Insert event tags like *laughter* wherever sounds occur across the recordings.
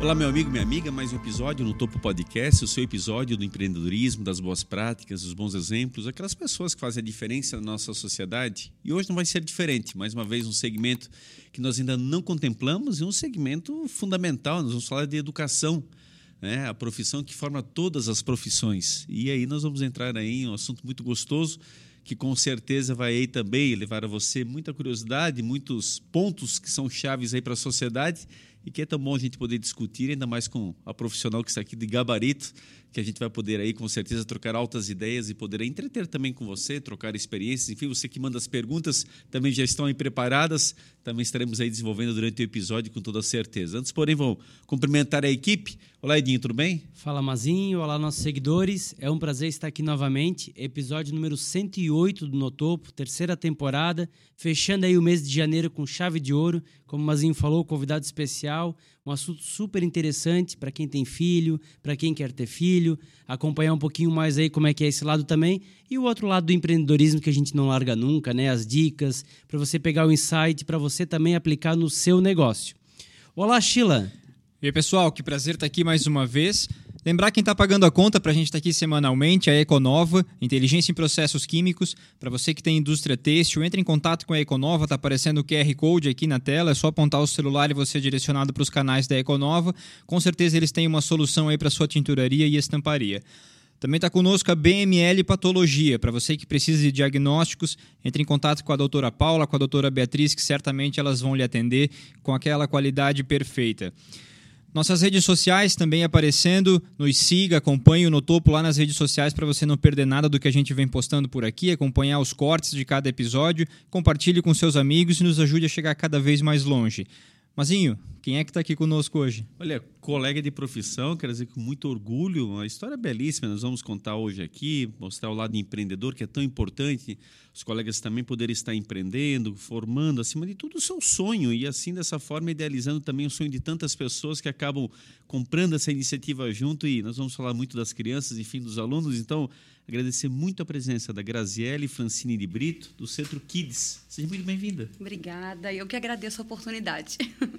Olá, meu amigo, minha amiga, mais um episódio no Topo Podcast, o seu episódio do empreendedorismo, das boas práticas, dos bons exemplos, aquelas pessoas que fazem a diferença na nossa sociedade. E hoje não vai ser diferente, mais uma vez um segmento que nós ainda não contemplamos e um segmento fundamental, nós vamos falar de educação, né? a profissão que forma todas as profissões. E aí nós vamos entrar aí em um assunto muito gostoso, que com certeza vai aí também levar a você muita curiosidade, muitos pontos que são chaves aí para a sociedade e que é tão bom a gente poder discutir, ainda mais com a profissional que está aqui de gabarito, que a gente vai poder aí com certeza trocar altas ideias e poder entreter também com você, trocar experiências. Enfim, você que manda as perguntas também já estão aí preparadas, também estaremos aí desenvolvendo durante o episódio com toda certeza. Antes, porém, vou cumprimentar a equipe. Olá, Edinho, tudo bem? Fala, Mazinho. Olá, nossos seguidores. É um prazer estar aqui novamente. Episódio número 108 do Notopo, terceira temporada, fechando aí o mês de janeiro com chave de ouro. Como o Mazinho falou, convidado especial, um assunto super interessante para quem tem filho, para quem quer ter filho, acompanhar um pouquinho mais aí como é que é esse lado também. E o outro lado do empreendedorismo que a gente não larga nunca, né? As dicas, para você pegar o insight, para você também aplicar no seu negócio. Olá, Sheila. E aí, pessoal, que prazer estar aqui mais uma vez. Lembrar quem está pagando a conta para a gente estar tá aqui semanalmente, a Econova, Inteligência em Processos Químicos. Para você que tem indústria têxtil, entre em contato com a Econova, está aparecendo o QR Code aqui na tela, é só apontar o celular e você é direcionado para os canais da Econova. Com certeza eles têm uma solução aí para sua tinturaria e estamparia. Também está conosco a BML Patologia. Para você que precisa de diagnósticos, entre em contato com a doutora Paula, com a doutora Beatriz, que certamente elas vão lhe atender com aquela qualidade perfeita. Nossas redes sociais também aparecendo. Nos siga, acompanhe o No Topo lá nas redes sociais para você não perder nada do que a gente vem postando por aqui, acompanhar os cortes de cada episódio, compartilhe com seus amigos e nos ajude a chegar cada vez mais longe. Mazinho, quem é que está aqui conosco hoje? Olha, colega de profissão, quero dizer com muito orgulho, uma história belíssima. Nós vamos contar hoje aqui, mostrar o lado empreendedor que é tão importante. Os colegas também poderem estar empreendendo, formando, acima de tudo, o seu sonho e assim dessa forma idealizando também o sonho de tantas pessoas que acabam comprando essa iniciativa junto. E nós vamos falar muito das crianças, enfim, dos alunos. Então, agradecer muito a presença da Graziele Francine de Brito, do Centro Kids. Seja muito bem-vinda. Obrigada, eu que agradeço a oportunidade. *laughs*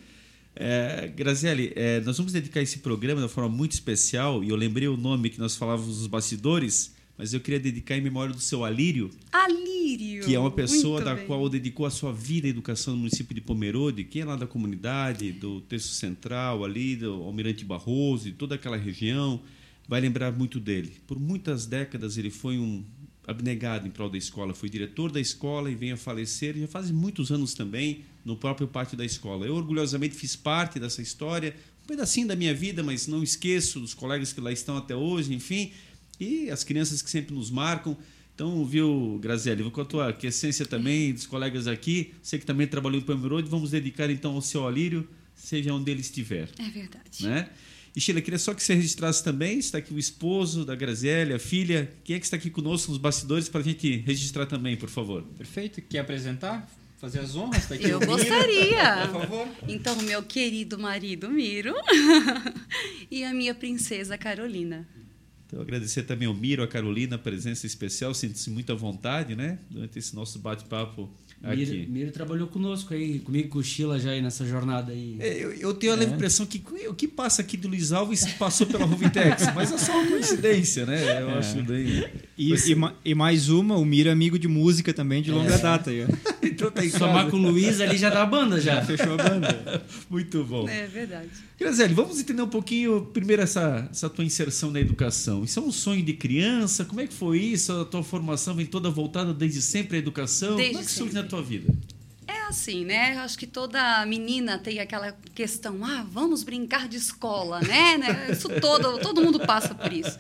É, Graziele, é, nós vamos dedicar esse programa de uma forma muito especial, e eu lembrei o nome que nós falávamos nos bastidores, mas eu queria dedicar em memória do seu Alírio. Alírio! Que é uma pessoa da bem. qual dedicou a sua vida à educação no município de Pomerode, que é lá da comunidade, do Terço Central, ali, do Almirante Barroso, e toda aquela região, vai lembrar muito dele. Por muitas décadas ele foi um abnegado em prol da escola, foi diretor da escola e veio a falecer, já faz muitos anos também, no próprio pátio da escola. Eu orgulhosamente fiz parte dessa história, um pedacinho da minha vida, mas não esqueço dos colegas que lá estão até hoje, enfim, e as crianças que sempre nos marcam. Então, viu, Graziele, vou com a tua essência também, dos colegas aqui, você que também trabalhou em Pomerode, vamos dedicar então ao seu Alírio, seja onde ele estiver. É verdade. Né? E Sheila, queria só que você registrasse também, está aqui o esposo da Graziele, a filha, quem é que está aqui conosco nos bastidores para a gente registrar também, por favor. Perfeito. Quer apresentar? Fazer as honras? Tá aqui Eu gostaria. Por favor. Então, meu querido marido Miro *laughs* e a minha princesa Carolina. Então, agradecer também ao Miro, a Carolina, a presença especial, sinto-se muito à vontade, né? Durante esse nosso bate-papo. Miro, Miro trabalhou conosco aí, comigo e com o Sheila já aí nessa jornada aí. É, eu, eu tenho a leve É. impressão que o que passa aqui do Luiz Alves passou pela Rovitex, mas é só uma coincidência, né? Eu acho bem. E, Você- e ma- e mais uma, o Miro é amigo de música também de longa data. aí, ó. *laughs* Então tá Somar com o Luiz ali já dá a banda já. Fechou a banda. *laughs* Muito bom. É verdade. Graziele, vamos entender um pouquinho, primeiro, essa, essa tua inserção na educação. Isso é um sonho de criança? Como é que foi isso? A tua formação vem toda voltada desde sempre à educação? Desde Como é que surge sempre. na tua vida? É assim, né? Eu Acho que toda menina tem aquela questão, ah, vamos brincar de escola, né? né? *laughs* Isso todo, todo mundo passa por isso.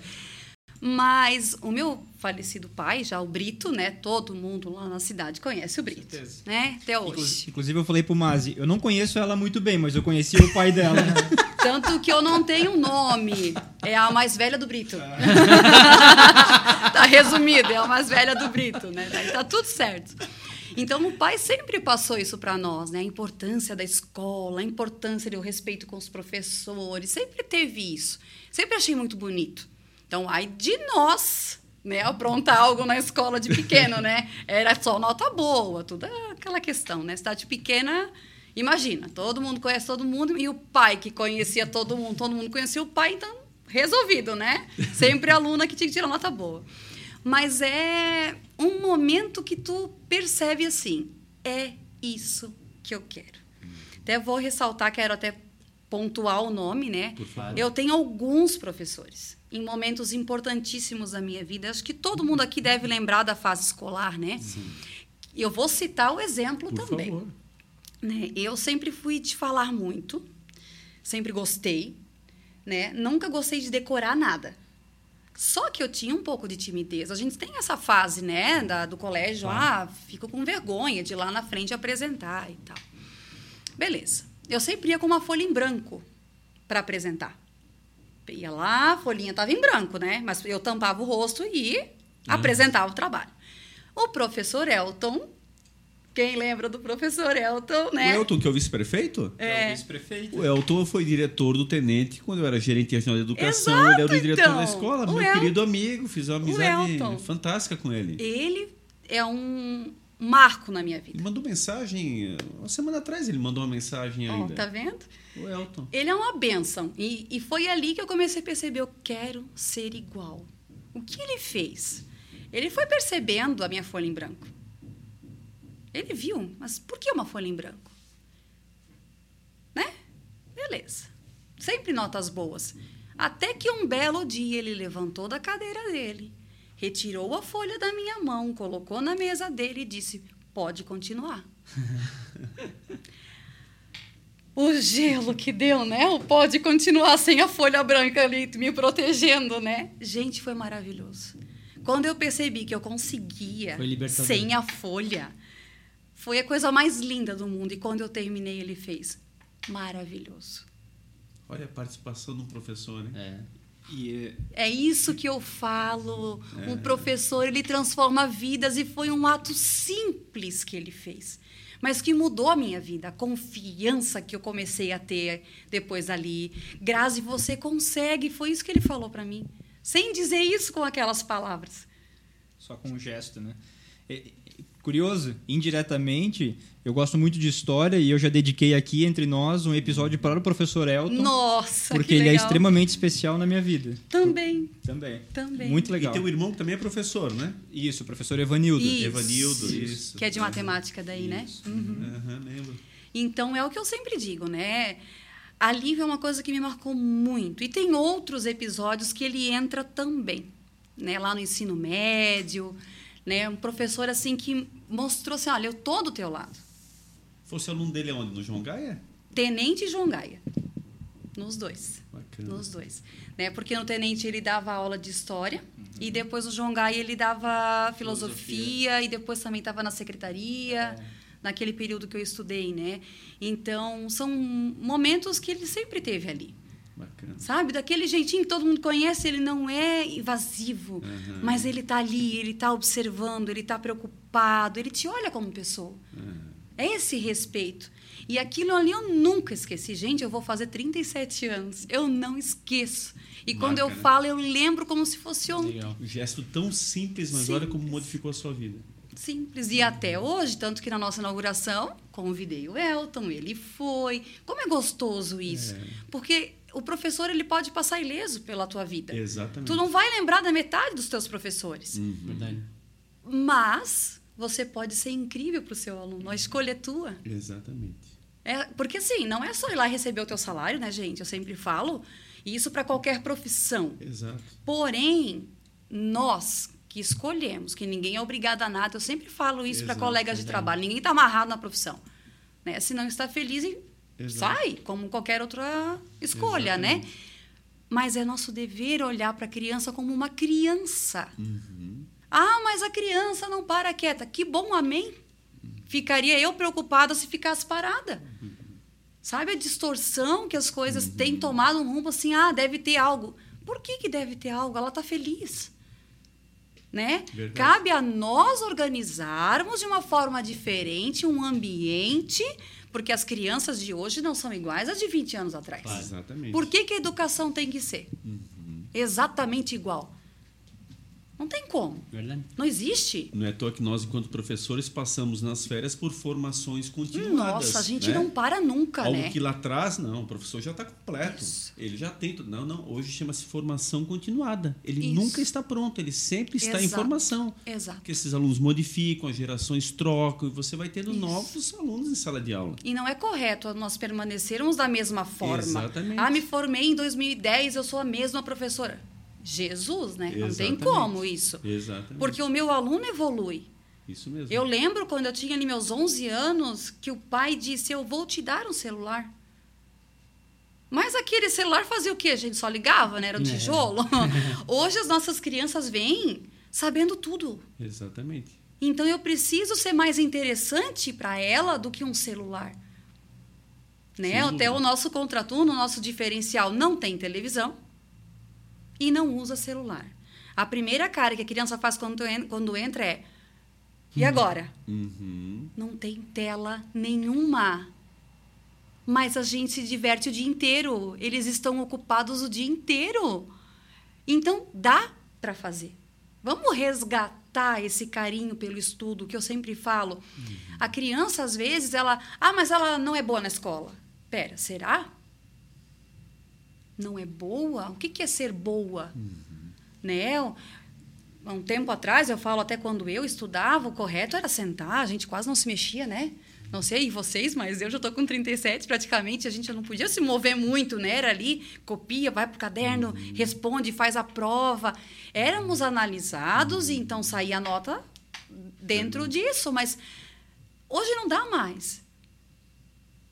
Mas o meu falecido pai, já o Brito, né? Todo mundo lá na cidade conhece o Brito, certeza. né? Até Inclu- hoje. Inclusive, eu falei pro Mazi, eu não conheço ela muito bem, mas eu conhecia o pai dela. *laughs* Tanto que eu não tenho nome. É a mais velha do Brito. *laughs* tá resumido, é a mais velha do Brito, né? Daí tá tudo certo. Então o pai sempre passou isso para nós, né? A importância da escola, a importância do respeito com os professores, sempre teve isso. Sempre achei muito bonito. Então, aí de nós, né, aprontar algo na escola de pequeno, né? Era só nota boa, tudo aquela questão, né? Cidade pequena Imagina, todo mundo conhece todo mundo e o pai que conhecia todo mundo, todo mundo conhecia o pai, então resolvido, né? Sempre a aluna que tinha que tirar nota boa. Mas é um momento que tu percebe assim, é isso que eu quero. Até vou ressaltar, quero até pontuar o nome, né? Eu tenho alguns professores em momentos importantíssimos da minha vida. Acho que todo mundo aqui deve lembrar da fase escolar, né? Sim. Eu vou citar o exemplo Por também. Favor. Né? Eu sempre fui de falar muito, sempre gostei, né? Nunca gostei de decorar nada. Só que eu tinha um pouco de timidez. A gente tem essa fase, né, da, do colégio, ah, fico com vergonha de ir lá na frente apresentar e tal. Beleza. Eu sempre ia com uma folha em branco para apresentar. Ia lá, a folhinha estava em branco, né? Mas eu tampava o rosto e apresentava o trabalho. O professor Elton, quem lembra do professor Elton, né? O Elton, que é o vice-prefeito? É, o vice-prefeito. O Elton foi diretor do Tenente quando eu era gerente regional de educação. Exato, ele era o diretor então. da escola, O meu El- querido amigo. Fiz uma amizade fantástica com ele. Ele é um marco na minha vida. Ele mandou mensagem, uma semana atrás ele mandou uma mensagem Ó, ainda. tá vendo? O Elton. Ele é uma benção. E, e foi ali que eu comecei a perceber: eu quero ser igual. O que ele fez? Ele foi percebendo a minha folha em branco. Ele viu, mas por que uma folha em branco? Né? Beleza. Sempre notas boas. Até que um belo dia ele levantou da cadeira dele, retirou a folha da minha mão, colocou na mesa dele e disse: Pode continuar. *laughs* O gelo que deu, né? O pode continuar sem a folha branca ali me protegendo, né? Gente, foi maravilhoso. Quando eu percebi que eu conseguia sem a folha, foi a coisa mais linda do mundo. E quando eu terminei, ele fez maravilhoso. Olha a participação do professor, né? É. E É isso que eu falo. É. Um professor, ele transforma vidas e foi um ato simples que ele fez, mas que mudou a minha vida, a confiança que eu comecei a ter depois dali. Grazi, você consegue, foi isso que ele falou para mim, sem dizer isso com aquelas palavras. só com um gesto, né? E- Curioso, indiretamente, eu gosto muito de história e eu já dediquei aqui entre nós um episódio para o professor Elton, Nossa, porque que ele é extremamente especial na minha vida. Também, Também. também. Muito legal. E teu irmão que também é professor, né? Isso, professor Evanildo. Isso. Evanildo, isso. Que é de matemática daí, né? Aham, lembro. Então é o que eu sempre digo, né? A Lívia é uma coisa que me marcou muito. E tem outros episódios que ele entra também, né? Lá no ensino médio, né? Um professor assim que mostrou assim, olha, eu tô do teu lado. Fosse aluno dele onde? No João Gaia? Tenente João Gaia. Nos dois. Bacana. Nos dois. Né? Porque no Tenente ele dava aula de história e depois no João Gaia ele dava filosofia, e depois também estava na secretaria, naquele período que eu estudei, né? Então, são momentos que ele sempre teve ali. Bacana. Sabe? Daquele jeitinho que todo mundo conhece, ele não é invasivo, Uhum. mas ele está ali, ele está observando, ele está preocupado, ele te olha como pessoa. É esse respeito. E aquilo ali eu nunca esqueci. Gente, eu vou fazer 37 anos. Eu não esqueço. E quando eu né? falo, eu lembro como se fosse ontem. Legal. Um gesto tão simples, mas Sim. olha como modificou a sua vida. Simples. E até hoje, tanto que na nossa inauguração, convidei o Elton, ele foi. Como é gostoso isso. Porque o professor ele pode passar ileso pela tua vida. Exatamente. Tu não vai lembrar da metade dos teus professores. Uhum. Verdade. Mas você pode ser incrível para o seu aluno. A escolha é tua. Exatamente. É, porque assim, não é só ir lá e receber o teu salário, né, gente? Eu sempre falo. E isso para qualquer profissão. Exato. Porém, nós que escolhemos, que ninguém é obrigado a nada, eu sempre falo isso para colegas de trabalho. Ninguém está amarrado na profissão. Né? Se não está feliz, e Exato. sai, como qualquer outra escolha, né? Exatamente. Mas é nosso dever olhar para a criança como uma criança. Uhum. Ah, mas a criança não para quieta. Que bom, amém? Ficaria eu preocupada se ficasse parada. Sabe a distorção que as coisas têm tomado um rumo assim? Ah, deve ter algo. Por que, que deve ter algo? Ela está feliz. Né? Verdade. Cabe a nós organizarmos de uma forma diferente um ambiente, porque as crianças de hoje não são iguais às de 20 anos atrás. Claro. Exatamente. Por que, que a educação tem que ser? Exatamente igual. Não tem como. Verdade. Não existe. Não é à toa que nós, enquanto professores, passamos nas férias por formações continuadas. Nossa, a gente né? não para nunca, Algo né? que lá atrás, não, o professor já está completo. Isso. Ele já tem tudo. Não, não, hoje chama-se formação continuada. Ele Isso. nunca está pronto, ele sempre está em Exato. formação. Exato. Porque esses alunos modificam, as gerações trocam e você vai tendo Isso. novos alunos em sala de aula. E não é correto nós permanecermos da mesma forma. Exatamente. Ah, me formei em 2010, eu sou a mesma professora. Jesus, né? Não tem Exatamente. como isso. Exatamente. Porque o meu aluno evolui. Isso mesmo. Eu lembro quando eu tinha ali meus 11 anos que o pai disse: Eu vou te dar um celular. Mas aquele celular fazia o quê? A gente só ligava, né? Era o É. tijolo. *laughs* Hoje as nossas crianças vêm sabendo tudo. Exatamente. Então eu preciso ser mais interessante para ela do que um celular. Né? Até o nosso contraturno, o nosso diferencial não tem televisão e não usa celular. A primeira cara que a criança faz quando, en- quando entra é: E agora? Uhum. Não tem tela nenhuma. Mas a gente se diverte o dia inteiro. Eles estão ocupados o dia inteiro. Então, dá para fazer. Vamos resgatar esse carinho pelo estudo, que eu sempre falo. A criança, às vezes, ela. Ah, mas ela não é boa na escola. Pera, será? Não é boa? O que que é ser boa? Né? Há um tempo atrás, eu falo até quando eu estudava, o correto era sentar, a gente quase não se mexia, né? Não sei vocês, mas eu já estou com 37 praticamente, a gente não podia se mover muito, né? Era ali, copia, vai para o caderno, responde, faz a prova. Éramos analisados e então saía a nota dentro disso, mas hoje não dá mais.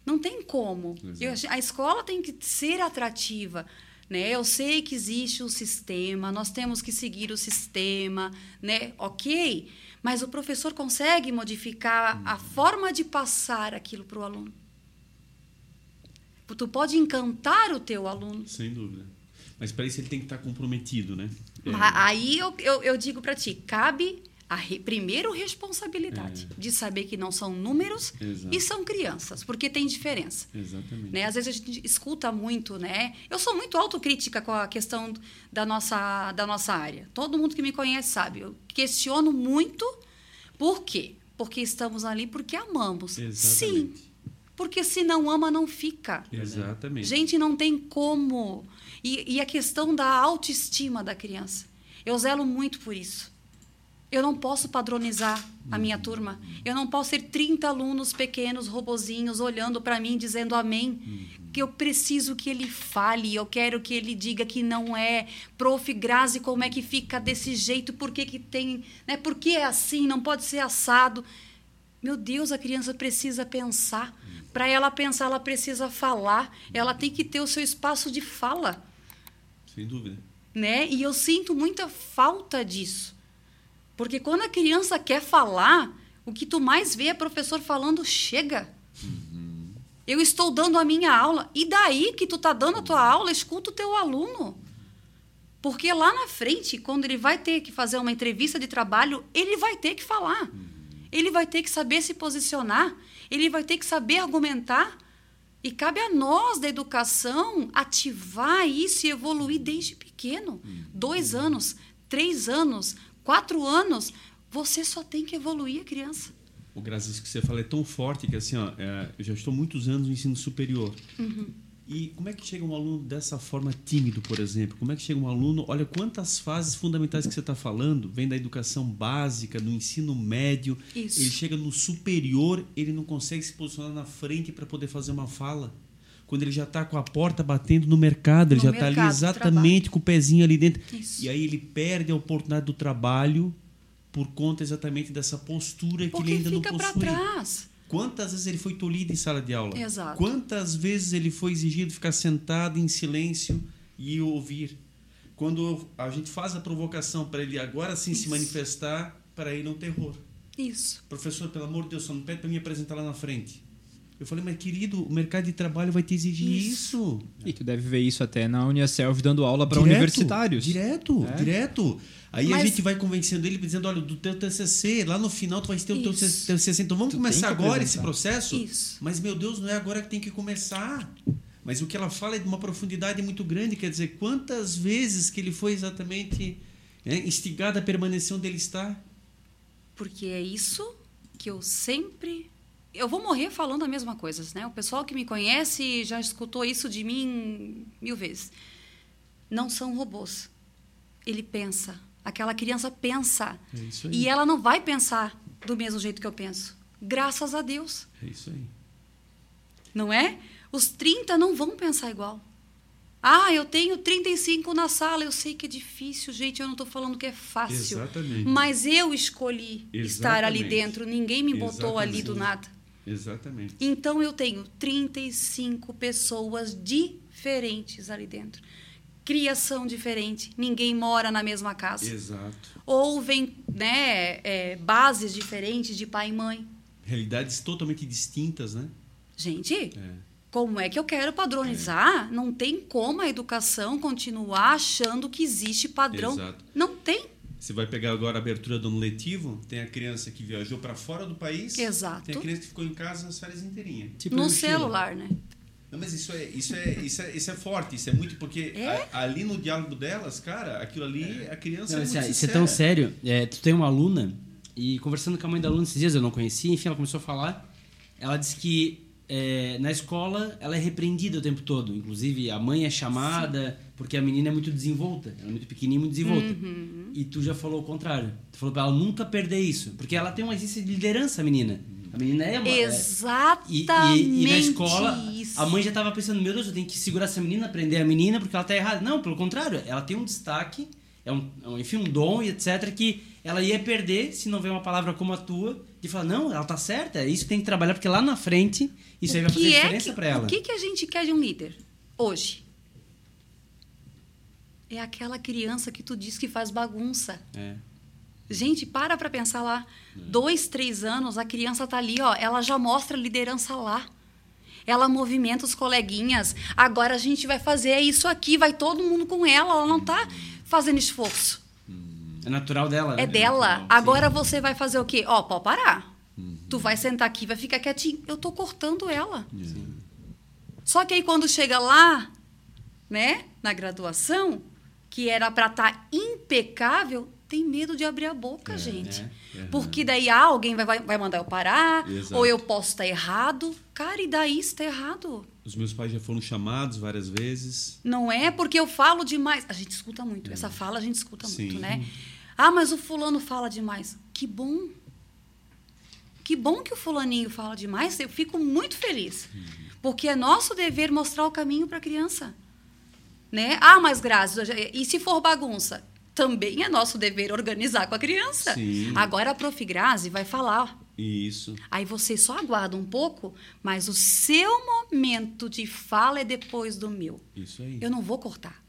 Não tem como. Eu acho- a escola tem que ser atrativa. Né? Eu sei que existe um sistema, nós temos que seguir o sistema, né? ok, mas o professor consegue modificar a forma de passar aquilo para o aluno. Tu pode encantar o teu aluno. Sem dúvida. Mas para isso ele tem que estar comprometido, né? É, Aí eu, eu, eu digo para ti, cabe a re, primeiro responsabilidade de saber que não são números Exato. e são crianças, porque tem diferença. Exatamente. Né? Às vezes a gente escuta muito, né? Eu sou muito autocrítica com a questão da nossa, da nossa área. Todo mundo que me conhece sabe. Eu questiono muito. Por quê? Porque estamos ali porque amamos. Sim. Exatamente. Porque se não ama, não fica. Exatamente. Gente, não tem como. E, e a questão da autoestima da criança. Eu zelo muito por isso. Eu não posso padronizar a minha turma. Eu não posso ter 30 alunos pequenos, robozinhos, olhando para mim, dizendo amém. Que eu preciso que ele fale, eu quero que ele diga que não é. Prof. Grazi, como é que fica desse jeito? Por que, que tem. Né? Por que é assim? Não pode ser assado. Meu Deus, a criança precisa pensar. Para ela pensar, ela precisa falar. Ela tem que ter o seu espaço de fala Sem dúvida. né? E eu sinto muita falta disso. Porque quando a criança quer falar, o que tu mais vê é professor falando chega. Eu estou dando a minha aula. E daí que tu tá dando a tua aula, escuta o teu aluno. Porque lá na frente, quando ele vai ter que fazer uma entrevista de trabalho, ele vai ter que falar. Ele vai ter que saber se posicionar, ele vai ter que saber argumentar. E cabe a nós da educação ativar isso e evoluir desde pequeno. Dois anos, três anos, quatro anos, você só tem que evoluir a criança. O Grazi, isso que você fala é tão forte que assim, ó, é, eu já estou muitos anos no ensino superior. Uhum. E como é que chega um aluno dessa forma tímido, por exemplo? Como é que chega um aluno? Olha quantas fases fundamentais que você está falando. Vem da educação básica, no ensino médio. Isso. Ele chega no superior, ele não consegue se posicionar na frente para poder fazer uma fala. Quando ele já está com a porta batendo no mercado, ele No já está ali exatamente com o pezinho ali dentro. Isso. E aí ele perde a oportunidade do trabalho por conta exatamente dessa postura que Porque ele ainda fica não possui. trás. Quantas vezes ele foi tolhido em sala de aula? Exato. Quantas vezes ele foi exigido ficar sentado em silêncio e ouvir? Quando a gente faz a provocação para ele agora sim se Isso. manifestar, para ele é um terror. Isso. Professor, pelo amor de Deus, só não pede para me apresentar lá na frente. Eu falei, mas querido, o mercado de trabalho vai te exigir Isso. isso. E tu deve ver isso até na Uniaselv dando aula para universitários. Direto, É. direto. Aí a Mas- gente vai convencendo ele, dizendo, olha, do teu TCC, lá no final tu vai ter o teu. TCC. Então vamos Tu começar agora apresentar. esse processo? Isso. Mas, meu Deus, não é agora que tem que começar. Mas o que ela fala é de uma profundidade muito grande. Quer dizer, quantas vezes que ele foi exatamente É, instigado a permanecer onde ele está. Porque é isso que eu sempre. Eu vou morrer falando a mesma coisa, né? O pessoal que me conhece já escutou isso de mim mil vezes. Não são robôs. Ele pensa. Aquela criança pensa. É. E ela não vai pensar do mesmo jeito que eu penso. Graças a Deus. É isso aí. Não é? Os 30 não vão pensar igual. Ah, eu tenho 35 na sala. Eu sei que é difícil, gente. Eu não estou falando que é fácil. Exatamente. Mas eu escolhi estar ali Exatamente. dentro. Ninguém me botou ali do Exatamente. nada. Exatamente. Então eu tenho 35 pessoas diferentes ali dentro. Criação diferente. Ninguém mora na mesma casa. Exato. Ou vem né, é, bases diferentes de pai e mãe. Realidades totalmente distintas, né? Gente, É. como é que eu quero padronizar? Não tem como a educação continuar achando que existe padrão. Exato. Não tem. Você vai pegar agora a abertura do ano letivo, tem a criança que viajou para fora do país. Exato. Tem a criança que ficou em casa as férias inteirinhas. Tipo no celular, né? Não, mas isso é, isso é, isso é, isso é forte, isso é muito porque É? a- ali no diálogo delas, cara, aquilo ali, a criança Não, é muito isso é sincera. tão sério. É, tu tem uma aluna, e conversando com a mãe da aluna esses dias, eu não conhecia, enfim, ela começou a falar. Ela disse que é, na escola ela é repreendida o tempo todo. Inclusive, a mãe é chamada, porque a menina é muito desenvolta. Ela é muito pequenininha, muito desenvolta. Uhum. E tu já falou o contrário. Tu falou pra ela nunca perder isso. Porque ela tem uma existência de liderança, a menina. A menina é uma. é- Exatamente. e, e- e na escola, isso. a mãe já estava pensando, meu Deus, eu tenho que segurar essa menina, prender a menina, porque ela tá errada. Não, pelo contrário, ela tem um destaque, é um, é enfim, um dom e etc, que ela ia perder se não ver uma palavra como a tua, de falar, não, ela tá certa, é isso que tem que trabalhar, porque lá na frente, isso aí vai O fazer é diferença que- pra ela. O que, que a gente quer de um líder hoje? É aquela criança que tu diz que faz bagunça. É. Gente, para pra pensar lá. Dois, três anos, a criança tá ali, ó. Ela já mostra liderança lá. Ela movimenta os coleguinhas. Agora a gente vai fazer isso aqui, vai todo mundo com ela. Ela não tá fazendo esforço. É natural dela, né? É dela. natural, Agora você vai fazer o quê? Ó, pode parar. Tu vai sentar aqui, vai ficar quietinho. Eu tô cortando ela. Só que aí quando chega lá, né, na graduação, que era para estar impecável, tem medo de abrir a boca, gente. é, é. Porque daí ah, alguém vai, vai, mandar eu parar, Exato. ou eu posso estar errado. Cara, e daí está errado? Os meus pais já foram chamados várias vezes. Não é porque eu falo demais. A gente escuta muito. Essa fala a gente escuta Sim. muito, né? Ah, mas o fulano fala demais. Que bom. Que bom que o fulaninho fala demais. Eu fico muito feliz. Porque é nosso dever mostrar o caminho para a criança. Né? Ah, mas Grazi, e se for bagunça? Também é nosso dever organizar com a criança. Sim. Agora a Prof. Grazi vai falar. Isso. Aí você só aguarda um pouco, mas o seu momento de fala é depois do meu. Isso aí. Eu não vou cortar.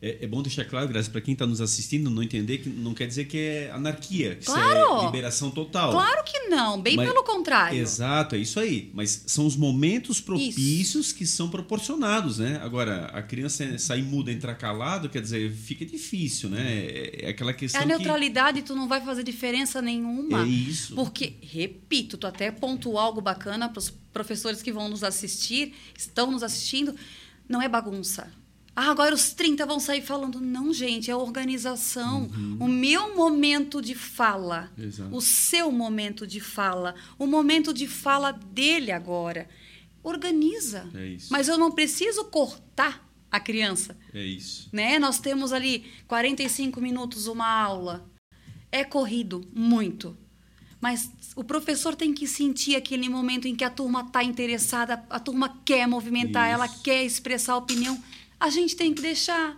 É, é bom deixar claro, Graça, para quem está nos assistindo, não entender que não quer dizer que é anarquia, que isso Claro! é liberação total. Claro que não, bem Mas- pelo contrário. Exato, é isso aí. Mas são os momentos propícios que são proporcionados, né? Agora, a criança sair muda, entrar calado, quer dizer, fica difícil, né? É, é aquela É questão a neutralidade, tu não vai fazer diferença que... nenhuma. É isso. Porque, repito, tu até pontuou algo bacana para os professores que vão nos assistir, estão nos assistindo, não é bagunça. Ah, agora os 30 vão sair falando. Não, gente, é organização. O meu momento de fala, Uhum. Exato. o seu momento de fala, o momento de fala dele agora. Organiza. É isso. Mas eu não preciso cortar a criança É isso. né? Nós temos ali 45 minutos uma aula. É corrido muito. Mas o professor tem que sentir aquele momento em que a turma está interessada, a turma quer movimentar, Isso. ela quer expressar a opinião. A gente tem que deixar.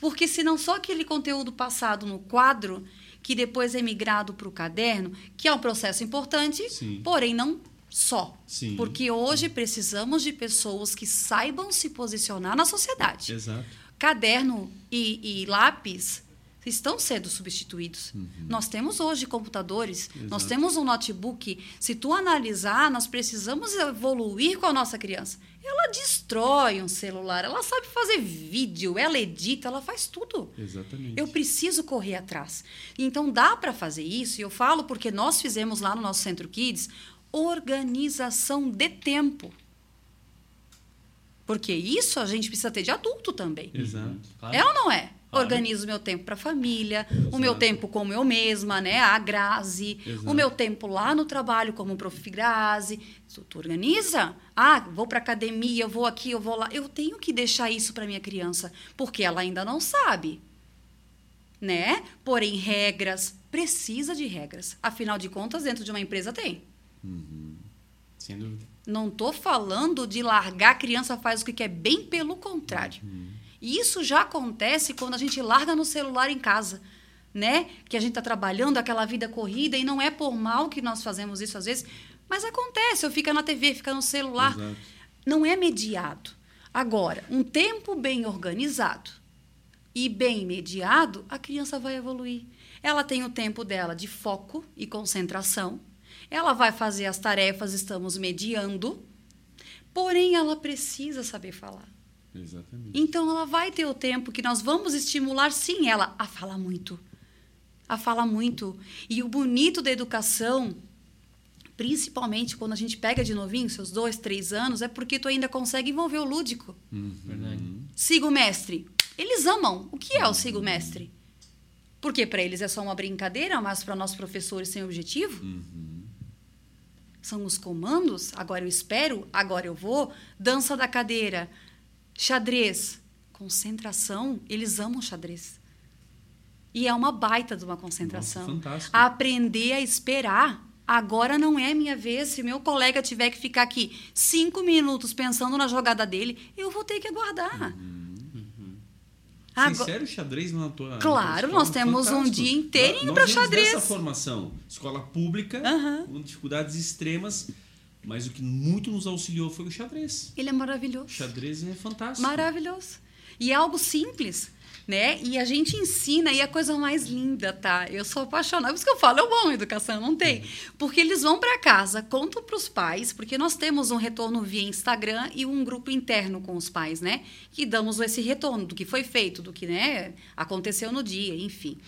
Porque senão só aquele conteúdo passado no quadro, que depois é migrado para o caderno, que é um processo importante, Sim. porém não só. Sim. Porque hoje precisamos de pessoas que saibam se posicionar na sociedade Exato. caderno e, e lápis estão sendo substituídos. Nós temos hoje computadores, nós Exato. temos um notebook. Se tu analisar, nós precisamos evoluir com a nossa criança. Ela destrói um celular, ela sabe fazer vídeo, ela edita, ela faz tudo. Exatamente. Eu preciso correr atrás. Então dá para fazer isso, e eu falo porque nós fizemos lá no nosso Centro Kids organização de tempo. Porque isso a gente precisa ter de adulto também. Exato. Claro. É ou não é? Organizo o meu tempo para a família, o meu Exato. tempo como eu mesma, né? A Grazi, Exato. o meu tempo lá no trabalho como prof. Grazi. Tu, tu organiza? Ah, vou para academia, eu vou aqui, eu vou lá. Eu tenho que deixar isso para minha criança, porque ela ainda não sabe, né? Porém, regras, precisa de regras. Afinal de contas, dentro de uma empresa tem. Sem dúvida. Não estou falando de largar a criança faz o que quer, bem pelo contrário. E isso já acontece quando a gente larga no celular em casa, né? Que a gente está trabalhando aquela vida corrida e não é por mal que nós fazemos isso às vezes, mas acontece. Eu fico na TV, fica no celular. Exato. Não é mediado. Agora, um tempo bem organizado e bem mediado, a criança vai evoluir. Ela tem o tempo dela de foco e concentração. Ela vai fazer as tarefas, estamos mediando. Porém, ela precisa saber falar. Exatamente. Então, ela vai ter o tempo que nós vamos estimular, sim, ela a falar muito. A falar muito. E o bonito da educação, principalmente quando a gente pega de novinho, seus dois, três anos, é porque tu ainda consegue envolver o lúdico. Verdade. Siga o mestre. Eles amam. O que é o siga o mestre? Porque para eles é só uma brincadeira, mas para nós professores tem objetivo. São os comandos. Agora eu espero, agora eu vou. Dança da cadeira, xadrez, concentração. Eles amam xadrez. E é uma baita de uma concentração. Nossa, fantástico. Aprender a esperar. Agora não é minha vez. Se meu colega tiver que ficar aqui cinco minutos pensando na jogada dele, eu vou ter que aguardar. Agora- Sincero xadrez na tua. Claro, na tua nós temos um fantástico. dia inteirinho Nós pra vimos xadrez. Essa formação, escola pública, Aham. com dificuldades extremas, mas o que muito nos auxiliou foi o xadrez. Ele é maravilhoso. O xadrez é fantástico. Maravilhoso. E é algo simples, né? E a gente ensina, e é a coisa mais linda, tá? Eu sou apaixonada, por isso que eu falo, eu amo educação, não tem. Porque eles vão para casa, contam para os pais, porque nós temos um retorno via Instagram e um grupo interno com os pais, né? Que damos esse retorno do que foi feito, do que né, aconteceu no dia, enfim.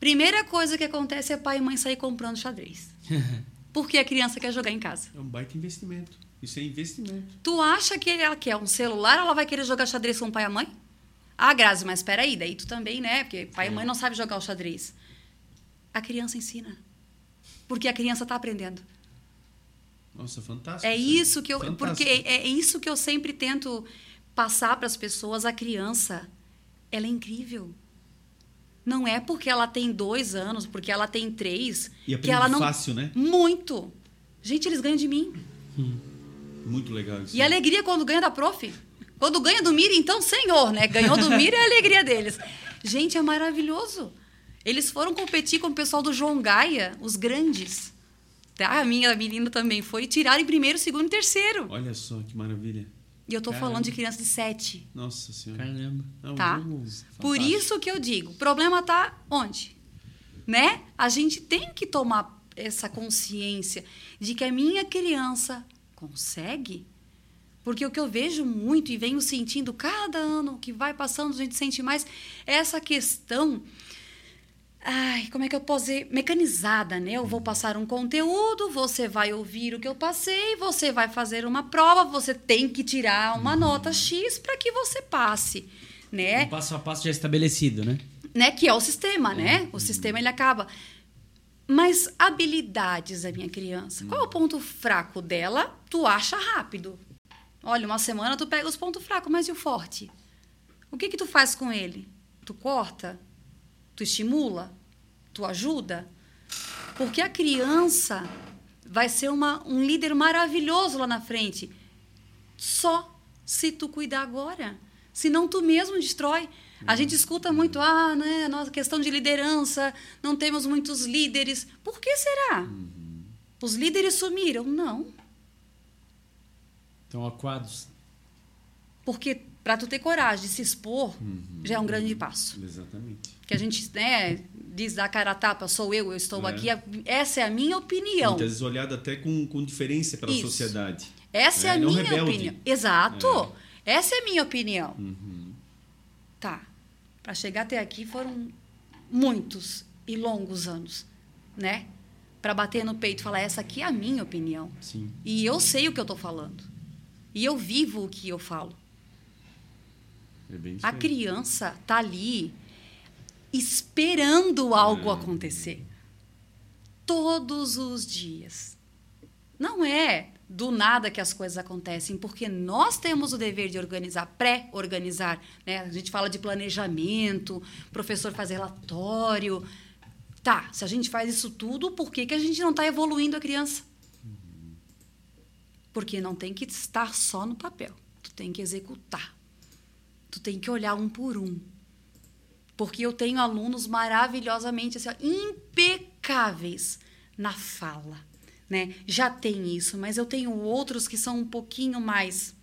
Primeira coisa que acontece é pai e mãe sair comprando xadrez. *laughs* Porque a criança quer jogar em casa. É um baita investimento. Isso é investimento. Tu acha que ela quer um celular, ela vai querer jogar xadrez com o pai e a mãe? Ah, Grazi, mas espera aí, daí tu também, né? Porque pai e mãe não sabem jogar o xadrez. A criança ensina. Porque a criança está aprendendo. Nossa, fantástico. É isso que eu, Fantástico. porque é, é isso que eu sempre tento passar para as pessoas. A criança, ela é incrível. Não é porque ela tem dois anos, porque ela tem três, E que ela não. fácil, né? Muito. Gente, eles ganham de mim. Muito legal isso. E a alegria quando ganha da prof. Quando ganha do Mira, então, senhor, né? Ganhou do Mira é a alegria deles. Gente, é maravilhoso. Eles foram competir com o pessoal do João Gaia, os grandes. Tá? A minha menina também foi tiraram em primeiro, segundo e terceiro. Olha só que maravilha. E eu tô Caramba. falando de criança de sete. Nossa senhora. Caramba. É um Tá. Por isso que eu digo, o problema tá onde? Né? A gente tem que tomar essa consciência de que a minha criança consegue. Porque o que eu vejo muito e venho sentindo cada ano que vai passando, a gente sente mais é essa questão Ai, como é que eu posso dizer? Mecanizada, né? Eu vou passar um conteúdo, você vai ouvir o que eu passei, você vai fazer uma prova, você tem que tirar uma nota X para que você passe, né? Um passo a passo já estabelecido, né? né? Que é o sistema, né? O sistema ele acaba. Mas habilidades da minha criança, qual é o ponto fraco dela? Tu acha rápido. Olha, uma semana tu pega os pontos fracos, mas e o forte? O que que tu faz com ele? Tu corta? Tu estimula? Tu ajuda? Porque a criança vai ser uma, um líder maravilhoso lá na frente. Só se tu cuidar agora. Senão tu mesmo destrói. A gente escuta muito, ah, né, nossa questão de liderança, não temos muitos líderes. Por que será? Os líderes sumiram? Não. Estão aquados. Porque para tu ter coragem de se expor, Uhum. já é um grande passo. Exatamente. Que a gente né, diz da cara a tapa, sou eu, eu estou É. aqui. Essa é a minha opinião. Muitas vezes olhado até com, com diferença pela Isso. sociedade. Essa é, É, a minha rebelde. opinião. Exato. Essa é a minha opinião. Uhum. Tá. Para chegar até aqui foram muitos e longos anos, né? Para bater no peito e falar essa aqui é a minha opinião. Sim. E eu sei o que eu estou falando. E eu vivo o que eu falo. É A criança tá ali esperando algo acontecer. Todos os dias. Não é do nada que as coisas acontecem, porque nós temos o dever de organizar, pré-organizar. Né? A gente fala de planejamento, professor faz relatório. Tá, se a gente faz isso tudo, por que, que a gente não está evoluindo a criança? Porque não tem que estar só no papel. Tu tem que executar. Tu tem que olhar um por um. Porque eu tenho alunos maravilhosamente assim, ó, impecáveis na fala, né? Já tem isso, mas eu tenho outros que são um pouquinho mais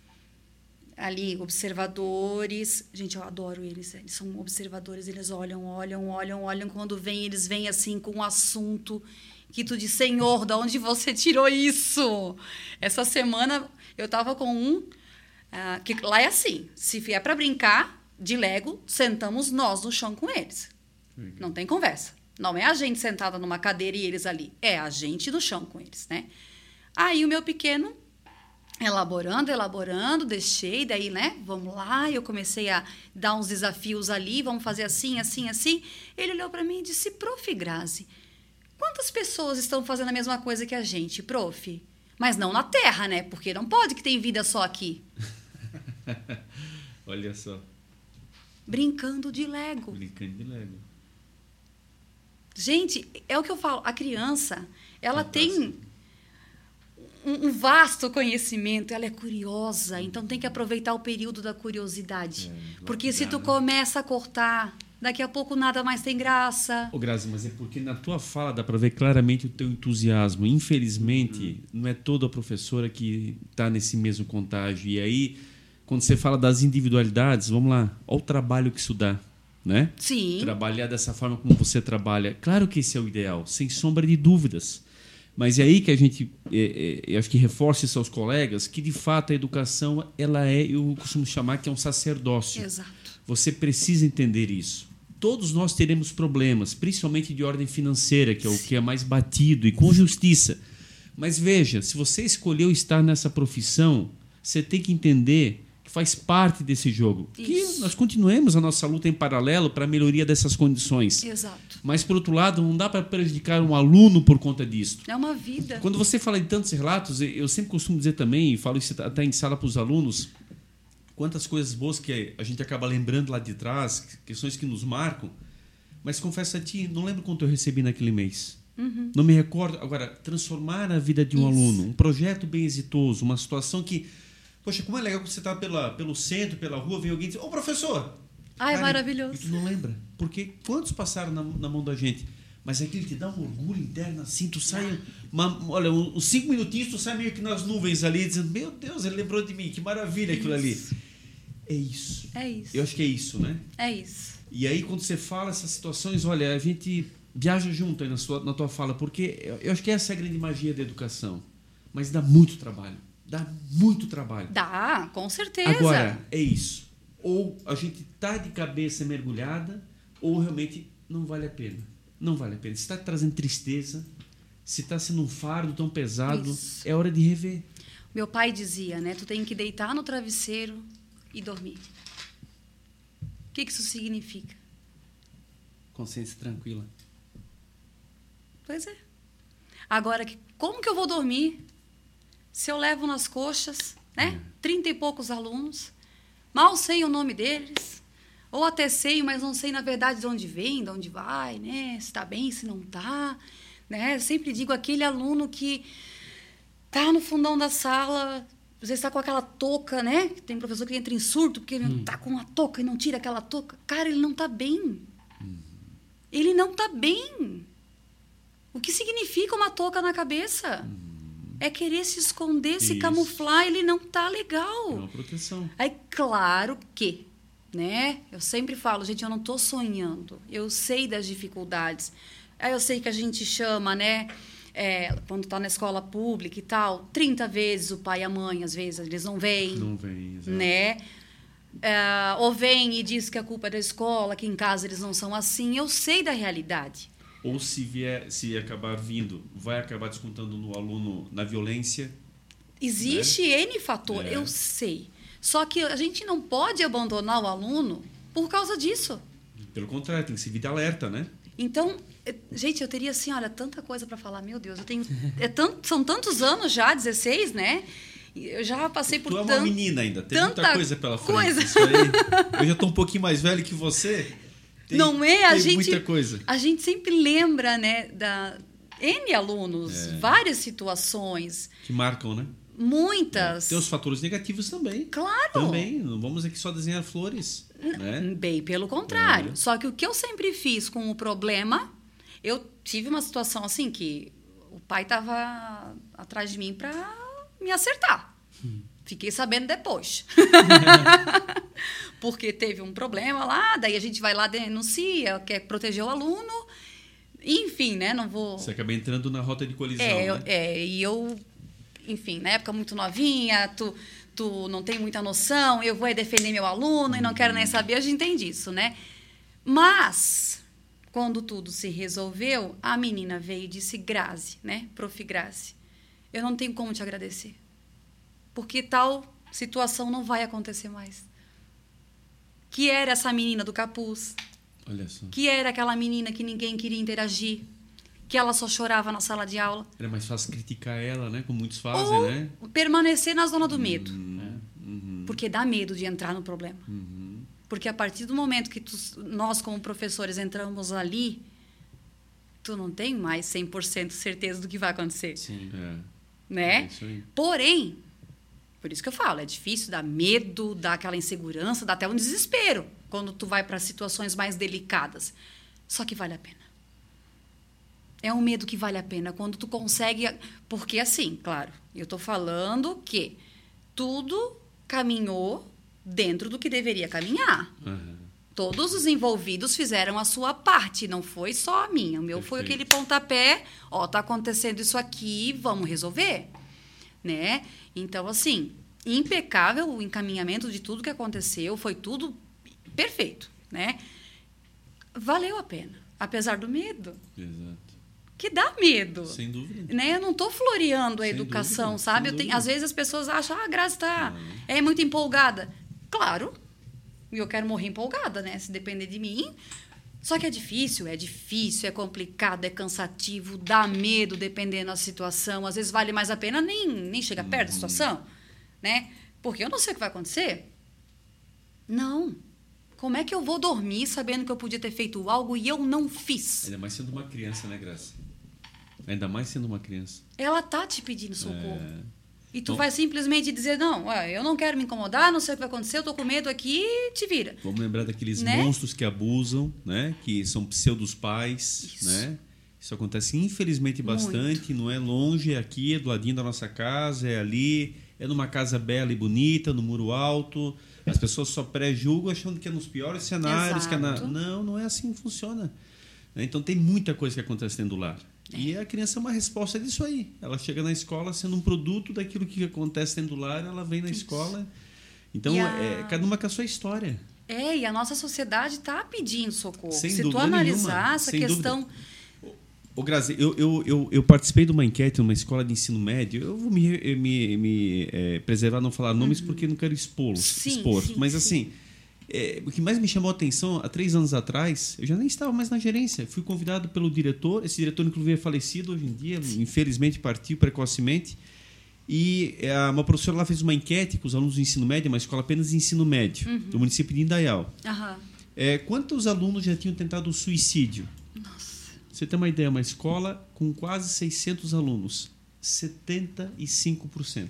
ali observadores. Gente, eu adoro eles. Eles são observadores, eles olham, olham, olham, olham quando vêm, eles vêm assim com um assunto que tu diz, Senhor, da onde você tirou isso? Essa semana eu tava com um ah, que lá é assim, se vier para brincar de Lego, sentamos nós no chão com eles. Não tem conversa. Não é a gente sentada numa cadeira e eles ali, é a gente no chão com eles, né? Aí o meu pequeno elaborando, elaborando, deixei, daí, né? Vamos lá, eu comecei a dar uns desafios ali, vamos fazer assim, assim, assim. Ele olhou para mim e disse: "Prof. Grazi, quantas pessoas estão fazendo a mesma coisa que a gente, prof? Mas não na Terra, né? Porque não pode que tem vida só aqui. *laughs* Olha só, Brincando de Lego. brincando de Lego. Gente, é o que eu falo, a criança, ela Fantástico. tem um, um vasto conhecimento, ela é curiosa, então tem que aproveitar o período da curiosidade. É, Porque se tu né? começa a cortar, daqui a pouco nada mais tem graça. Ô, Grazi, mas é porque na tua fala dá para ver claramente o teu entusiasmo. Infelizmente, não é toda professora que está nesse mesmo contágio. E aí, quando você fala das individualidades, vamos lá, olha o trabalho que isso dá, né? Sim. Trabalhar dessa forma como você trabalha. Claro que esse é o ideal, sem sombra de dúvidas. Mas é aí que a gente, é, é, acho que reforça isso aos colegas, que de fato a educação, ela é, eu costumo chamar que é um sacerdócio. Exato. Você precisa entender isso. Todos nós teremos problemas, principalmente de ordem financeira, que é o que é mais batido, e com justiça. Mas veja, se você escolheu estar nessa profissão, você tem que entender que faz parte desse jogo. Que Isso. nós continuemos a nossa luta em paralelo para a melhoria dessas condições. Exato. Mas, por outro lado, não dá para prejudicar um aluno por conta disso. É uma vida. Quando você fala de tantos relatos, eu sempre costumo dizer também, e falo isso até em sala para os alunos, quantas coisas boas que a gente acaba lembrando lá de trás, questões que nos marcam, mas confesso a ti, não lembro quanto eu recebi naquele mês. Não me recordo. Agora, transformar a vida de um Isso. aluno, um projeto bem exitoso, uma situação que. Poxa, como é legal que você está pela, pelo centro, pela rua, vem alguém e diz: Ô professor! Ai, Cara, maravilhoso. Tu não lembra. Porque quantos passaram na, na mão da gente? Mas aquilo te dá um orgulho interno assim, tu sai. Uma, olha, uns cinco minutinhos, tu sai meio que nas nuvens ali, dizendo: Meu Deus, ele lembrou de mim, que maravilha aquilo ali. É isso. É isso. Eu acho que é isso, né? É isso. E aí, quando você fala essas situações, olha, a gente viaja junto aí na, sua, na tua fala, porque eu acho que essa é a grande magia da educação. Mas dá muito trabalho. Dá muito trabalho. Dá, com certeza. Agora, é isso. Ou a gente tá de cabeça mergulhada, ou realmente não vale a pena. Não vale a pena. Se está trazendo tristeza, se está sendo um fardo tão pesado, Isso. é hora de rever. Meu pai dizia, né? Tu tem que deitar no travesseiro e dormir. O que que isso significa? Consciência tranquila. Pois é. Agora, que- como que eu vou dormir se eu levo nas coxas, né? Trinta e poucos alunos, mal sei o nome deles, ou até sei, mas não sei na verdade de onde vem, de onde vai, né? Se está bem, se não está, né? Eu sempre digo aquele aluno que tá no fundão da sala, às vezes está com aquela touca, né? Tem professor que entra em surto porque ele tá com uma touca e não tira aquela touca. Cara, ele não tá bem. Ele não tá bem. O que significa uma touca na cabeça? É querer se esconder, se Isso. camuflar, ele não tá É legal. uma proteção. Aí, claro que, né? Eu sempre falo, gente, eu não tô sonhando. Eu sei das dificuldades. Aí eu sei que a gente chama, né? é, quando tá na escola pública e tal, 30 vezes o pai e a mãe, às vezes, eles não vêm Não exato. né? É, ou vem e diz que a culpa é da escola, que em casa eles não são assim. Eu sei da realidade. Ou se vier, se acabar vindo, vai acabar descontando no aluno na violência. Existe N fator, É. eu sei. Só que a gente não pode abandonar o aluno por causa disso. Pelo contrário, tem que ser vida alerta, né? Então, eh, gente, eu teria assim, olha, tanta coisa para falar. Meu Deus, eu tenho é tanto, são tantos anos já, 16, né? Eu já passei por tu é uma menina ainda, tem muita tanta coisa pela frente. coisa. Eu já tô um pouquinho mais velho que você. Tem- não é? A gente, muita coisa. A gente sempre lembra, né, da N alunos, É. várias situações, Que marcam, né? muitas. Tem os fatores negativos também. Claro. Também. Não vamos aqui só desenhar flores. Né? Bem pelo contrário. É. Só que o que eu sempre fiz com o problema, eu tive uma situação assim que o pai estava atrás de mim para me acertar. Fiquei sabendo depois. *laughs* Porque teve um problema lá, daí a gente vai lá, denuncia, quer proteger o aluno. Enfim, né? Não vou. Você acaba entrando na rota de colisão. É, né? é, e eu, enfim, na época muito novinha, tu, tu não tem muita noção, eu vou é defender meu aluno e não quero nem saber, a gente tem disso, né? Mas, quando tudo se resolveu, a menina veio e disse, Grazi, né? Prof. Grazi, eu não tenho como te agradecer. Porque tal situação não vai acontecer mais. Que era essa menina do capuz, Olha só. que era aquela menina que ninguém queria interagir, que ela só chorava na sala de aula. Era mais fácil criticar ela, né? Como muitos fazem, Ou né? permanecer na zona do medo. Uhum. Porque dá medo de entrar no problema. Uhum. Porque a partir do momento que tu- nós, como professores, entramos ali, tu não tem mais 100% certeza do que vai acontecer. Sim. É. Né? É isso aí. Porém, por isso que eu falo, é difícil, dá medo, dá aquela insegurança, dá até um desespero quando tu vai para situações mais delicadas. Só que vale a pena. É um medo que vale a pena quando tu consegue, porque assim, claro, eu tô falando que tudo caminhou dentro do que deveria caminhar. Aham. Todos os envolvidos fizeram a sua parte, não foi só a minha. O meu foi Perfeito. aquele pontapé, ó, tá acontecendo isso aqui, vamos resolver, né? Então, assim, impecável o encaminhamento de tudo que aconteceu, foi tudo perfeito, né? Valeu a pena, apesar do medo, Exato. que dá medo. Sem dúvida. Né? Eu não estou floreando a Sem educação, dúvida, sabe? Eu tenho- às vezes as pessoas acham, ah, a Grazi tá, é muito empolgada. Claro, e eu quero morrer empolgada, né? Se depender de mim. Só que é difícil, é difícil, é complicado, é cansativo, dá medo dependendo da situação. Às vezes vale mais a pena nem, nem chegar perto da Uhum. situação, né? Porque eu não sei o que vai acontecer. Não. Como é que eu vou dormir sabendo que eu podia ter feito algo e eu não fiz? Ainda mais sendo uma criança, né, Graça? Ainda mais sendo uma criança. Ela tá te pedindo socorro. É. E tu Então- vai simplesmente dizer, não, eu não quero me incomodar, não sei o que vai acontecer, eu tô com medo aqui, te vira. Vamos lembrar daqueles Né? monstros que abusam, né? Que são pseudos pais, Isso. né? Isso acontece infelizmente bastante, não é longe, é aqui, é do ladinho da nossa casa, é ali, é numa casa bela e bonita, no muro alto. As pessoas só pré-julgam achando que é nos piores cenários, que é na... Exato. Não, não é assim que funciona. Então tem muita coisa que acontece dentro do lar. E a criança é uma resposta disso aí. Ela chega na escola sendo um produto daquilo que acontece dentro do lar, ela vem na escola. Então, a- é cada uma com a sua história. É, e a nossa sociedade tá pedindo socorro. Sem Se tu analisar nenhuma, essa questão. Ô, Grazi, eu, eu, eu, eu participei de uma enquete numa escola de ensino médio. Eu vou me, me, me eh, preservar não falar nomes porque não quero expô-los, Uhum. Sim, expor. sim, Mas sim. assim, eh, o que mais me chamou a atenção, há três anos atrás, eu já nem estava mais na gerência. Fui convidado pelo diretor. Esse diretor, inclusive, é falecido hoje em dia. Infelizmente, partiu precocemente. E eh, uma professora lá fez uma enquete com os alunos do ensino médio, uma escola apenas de ensino médio, Uhum. do município de Indaial. Aham. É, quantos alunos já tinham tentado o suicídio? Nossa. Você tem uma ideia, uma escola com quase 600 alunos, 75%.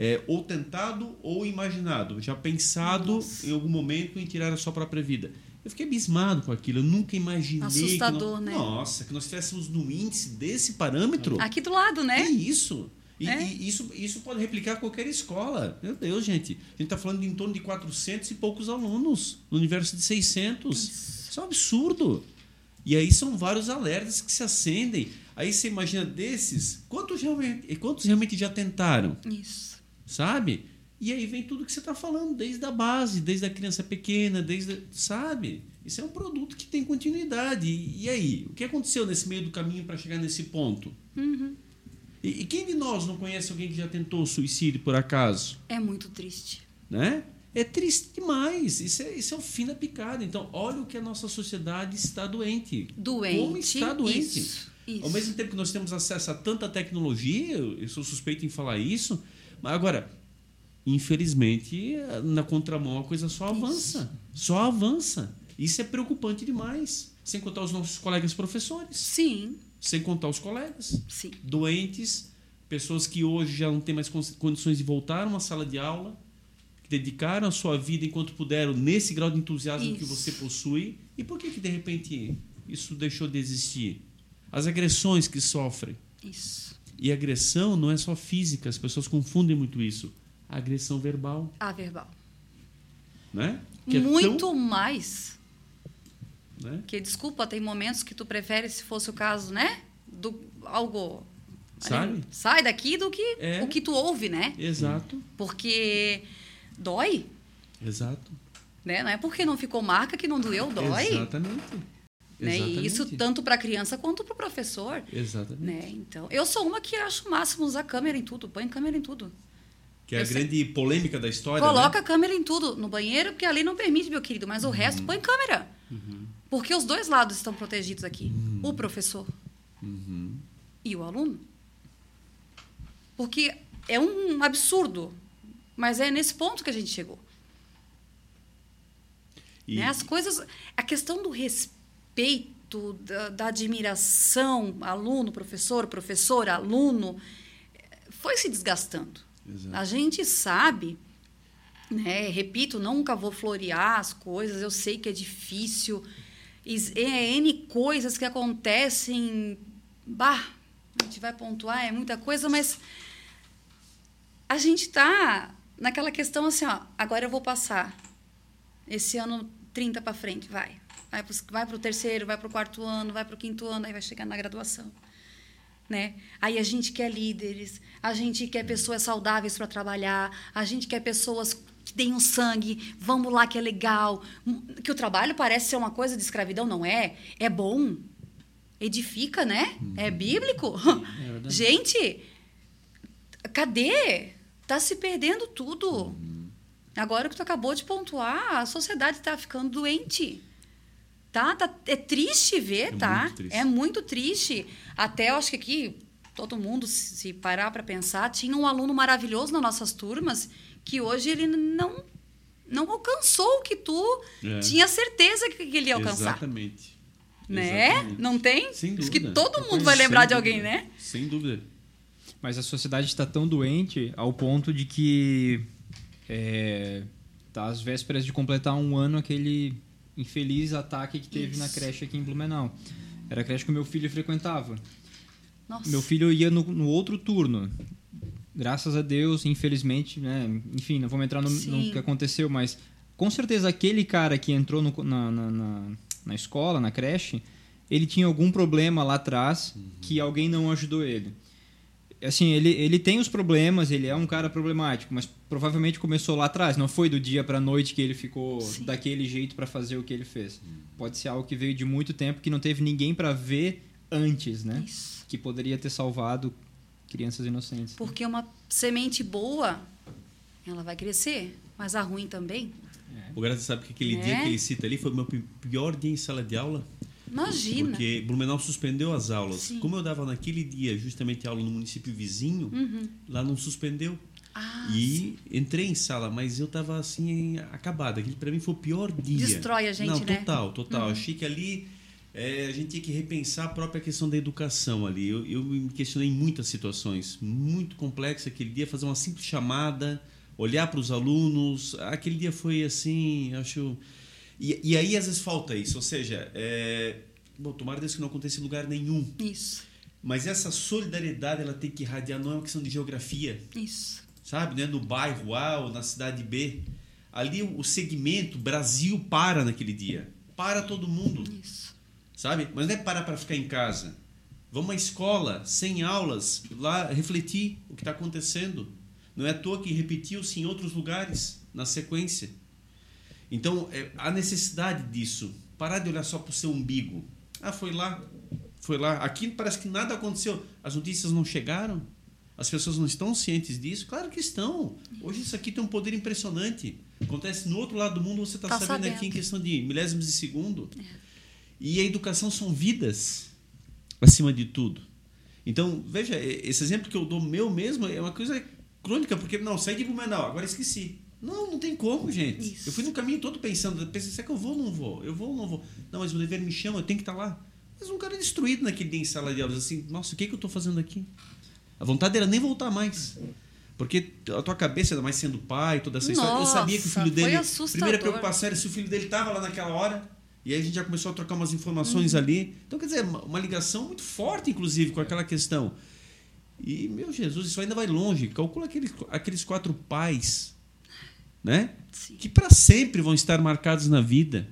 É, ou tentado ou imaginado, já pensado Nossa. em algum momento em tirar a sua própria vida. Eu fiquei abismado com aquilo, eu nunca imaginei. Assustador, que nós, né? Nossa, que nós estivéssemos no índice desse parâmetro. Aqui do lado, É né? isso. E, É. e isso, isso pode replicar qualquer escola. Meu Deus, gente. A gente está falando de em torno de 400 e poucos alunos no universo de 600. Isso é um absurdo. E aí são vários alertas que se acendem. Aí você imagina desses, quantos realmente, quantos realmente já tentaram? Isso. Sabe? E aí vem tudo que você está falando, desde a base, desde a criança pequena, desde. Sabe? Isso é um produto que tem continuidade. E, e aí? O que aconteceu nesse meio do caminho para chegar nesse ponto? Uhum. E, e quem de nós não conhece alguém que já tentou suicídio por acaso? É muito triste. Né? É triste demais. Isso é, isso é o fim da picada. Então, olha o que a nossa sociedade está doente. Doente. Como está doente. Isso, isso. Ao mesmo tempo que nós temos acesso a tanta tecnologia, eu eu sou suspeito em falar isso, mas agora, infelizmente, na contramão a coisa só avança. Só avança. Isso é preocupante demais. Sem contar os nossos colegas professores. Sim, Sem contar os colegas. sim. Doentes, pessoas que hoje já não têm mais con- condições de voltar a uma sala de aula, que dedicaram a sua vida enquanto puderam nesse grau de entusiasmo que Isso. você possui. E por que, que de repente isso deixou de existir? As agressões que sofrem. Isso. E agressão não é só física, as pessoas confundem muito isso. A agressão verbal, A verbal. né? Que é muito tão- mais. né? Que, desculpa, tem momentos que tu prefere, se fosse o caso, né? Do algo. Sabe? Sai daqui do que É. o que tu ouve, né? Exato, Porque dói, exato. né? Não é porque não ficou marca que não doeu, dói. Exatamente. Né? E isso tanto para a criança quanto para o professor. Exatamente. Né? Então, eu sou uma que acho o máximo usar câmera em tudo. Põe câmera em tudo. Que é a Eu sei. grande polêmica da história. Coloca né? a câmera em tudo. No banheiro, porque ali não permite, meu querido. Mas o resto, põe câmera. Porque os dois lados estão protegidos aqui. O professor Uhum. e o aluno. Porque é um absurdo. Mas é nesse ponto que a gente chegou. E, né? As coisas... A questão do respeito, da, da admiração, aluno, professor, professor, aluno, foi se desgastando. Exato. A gente sabe, né? Repito, nunca vou florear as coisas, eu sei que é difícil. É N coisas que acontecem. Bah, a gente vai pontuar, é muita coisa, mas a gente está naquela questão assim, ó, agora eu vou passar. Esse ano 30 para frente, vai. Vai para o terceiro, vai para o quarto ano, vai para o quinto ano, aí vai chegar na graduação né? Aí a gente quer líderes, a gente quer pessoas saudáveis para trabalhar, a gente quer pessoas que deem o sangue, vamos lá que é legal, que o trabalho parece ser uma coisa de escravidão, não é? É bom, edifica, né? É bíblico. É gente, cadê? Tá se perdendo tudo. Agora que tu acabou de pontuar, a sociedade está ficando doente. Tá? tá? É triste ver, É tá? muito triste. É muito triste. Até eu acho que aqui, todo mundo, se parar para pensar, tinha um aluno maravilhoso nas nossas turmas que hoje ele não, não alcançou o que tu É. tinha certeza que que ele ia alcançar. Exatamente. Né? Exatamente. Não tem? Sem Acho que dúvida. todo mundo vai lembrar de dúvida. alguém, né? Sem dúvida. Mas a sociedade está tão doente ao ponto de que é, tá às vésperas de completar um ano aquele infeliz ataque que teve na Isso. creche aqui em Blumenau. Era a creche que o meu filho frequentava. Nossa. Meu filho ia no, no outro turno. Graças a Deus, infelizmente, né? Enfim, não vamos entrar no, no que aconteceu, mas com certeza aquele cara que entrou no- na, na, na, na escola, na creche, ele tinha algum problema lá atrás que alguém não ajudou ele. Assim, ele, ele tem os problemas, ele é um cara problemático, mas provavelmente começou lá atrás. Não foi do dia pra noite que ele ficou Sim. daquele jeito para fazer o que ele fez. Pode ser algo que veio de muito tempo que não teve ninguém para ver antes, né? Isso. que poderia ter salvado crianças inocentes. Porque uma semente boa, ela vai crescer, mas a ruim também. O Graça sabe que aquele Né? dia que ele cita ali foi o meu pi- pior dia em sala de aula. Imagina. Porque Blumenau suspendeu as aulas. Sim. Como eu dava naquele dia justamente aula no município vizinho, lá não suspendeu. Uhum. Ah, e entrei em sala, mas eu tava assim, acabado. Aquele pra mim foi o pior dia. Destrói a gente, Não, né? total, total. Achei que ali é, a gente tinha que repensar a própria questão da educação ali. Eu, eu me questionei em muitas situações. Muito complexo aquele dia, fazer uma simples chamada, olhar para os alunos. Aquele dia foi assim, acho. E, e aí às vezes falta isso, ou seja, é... Bom, tomara Deus que não aconteça em lugar nenhum. Isso, Mas essa solidariedade ela tem que irradiar, não é uma questão de geografia isso. sabe, né, no bairro A ou na cidade B. Ali o segmento Brasil para naquele dia. Para todo mundo, Isso. sabe? Mas não é parar para ficar em casa. Vamos à escola, sem aulas, lá refletir o que está acontecendo. Não é à toa que repetiu-se em outros lugares, na sequência. Então, é, há necessidade disso. Parar de olhar só para o seu umbigo. Ah, foi lá, foi lá. Aqui parece que nada aconteceu. As notícias não chegaram. As pessoas não estão cientes disso? Claro que estão. Hoje isso aqui tem um poder impressionante. Acontece no outro lado do mundo, você está Tá sabendo, sabendo. aqui em questão de milésimos de segundo. E a educação são vidas, acima de tudo. Então, veja, esse exemplo que eu dou meu mesmo é uma coisa crônica, porque, não, saí de Blumenau, agora esqueci. Não, não tem como, gente. Isso. Eu fui no caminho todo pensando, pensei, será que eu vou ou não vou? Eu vou ou não vou? Não, mas o dever me chama, eu tenho que estar lá. Mas um cara destruído naquele dia em sala de aulas, assim, nossa, o que, que eu estou fazendo aqui? A vontade era nem voltar mais. Porque a tua cabeça, ainda mais sendo pai, toda essa história, eu sabia que o Nossa, filho dele. assustador. Primeira preocupação era se o filho dele estava lá naquela hora. E aí a gente já começou a trocar umas informações Uhum. ali. Então, quer dizer, uma uma ligação muito forte, inclusive, com aquela questão. E, meu Jesus, isso ainda vai longe. Calcula aqueles, aqueles quatro pais, né? Sim. Que para sempre vão estar marcados na vida.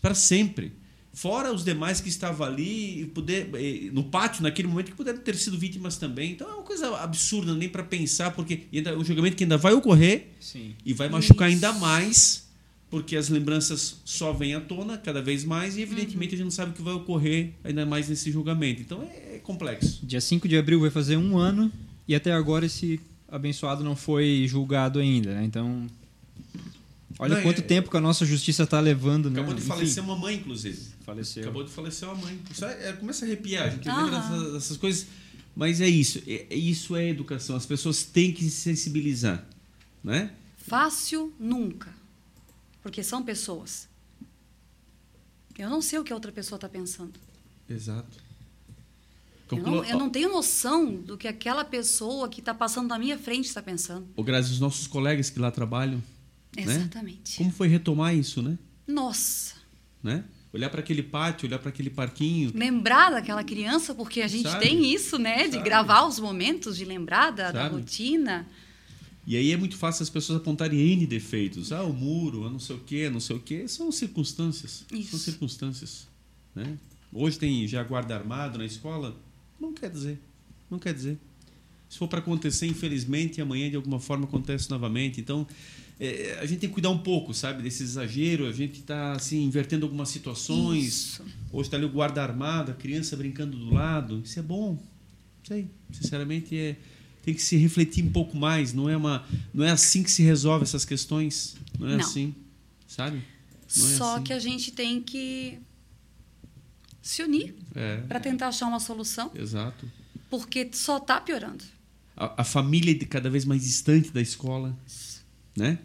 Para sempre. Fora os demais que estavam ali e poder, no pátio naquele momento que puderam ter sido vítimas também. Então é uma coisa absurda nem para pensar, porque ainda, é um julgamento que ainda vai ocorrer Sim. e vai machucar Isso. ainda mais, porque as lembranças só vêm à tona cada vez mais e evidentemente a gente não sabe o que vai ocorrer ainda mais nesse julgamento. Então é, é complexo. Dia 5 de abril vai fazer um ano e até agora esse abençoado não foi julgado ainda, né? Então, olha Não, quanto é- tempo que a nossa justiça está levando, né? Acabou de Enfim, falecer uma mãe, inclusive. faleceu. Acabou de falecer uma mãe. Isso é, é- começa a arrepiar, a gente Aham. lembra dessas, dessas coisas. Mas é isso. É, é- isso é educação. As pessoas têm que se sensibilizar. Né? Fácil nunca. Porque são pessoas. Eu não sei o que a outra pessoa está pensando. Exato. Eu não, eu não tenho noção do que aquela pessoa que está passando na minha frente está pensando. Ô, Grazi, os nossos colegas que lá trabalham, né? Exatamente. como foi retomar isso, né? Nossa. né? Olhar para aquele pátio, olhar para aquele parquinho. Lembrar daquela criança, porque a gente Sabe? tem isso, né? De Sabe? gravar os momentos, de lembrar da, da rotina. E aí é muito fácil as pessoas apontarem N defeitos. Ah, o muro, ah, não sei o quê, não sei o quê. São circunstâncias. São Isso. circunstâncias. Né? Hoje tem já guarda armado na escola. Não quer dizer. Não quer dizer. Se for para acontecer, infelizmente, amanhã de alguma forma acontece novamente. Então, é, a gente tem que cuidar um pouco, sabe, desse exagero. A gente está assim, invertendo algumas situações. Isso. Hoje está ali o guarda armado, a criança brincando do lado. Isso é bom. Sei. Sinceramente, é, tem que se refletir um pouco mais. Não é, uma, não é assim que se resolve essas questões. Não é Não. assim. Sabe? É Só assim. que a gente tem que se unir É, para tentar achar uma solução, exato. porque só está piorando. A, a família de cada vez mais distante da escola, né?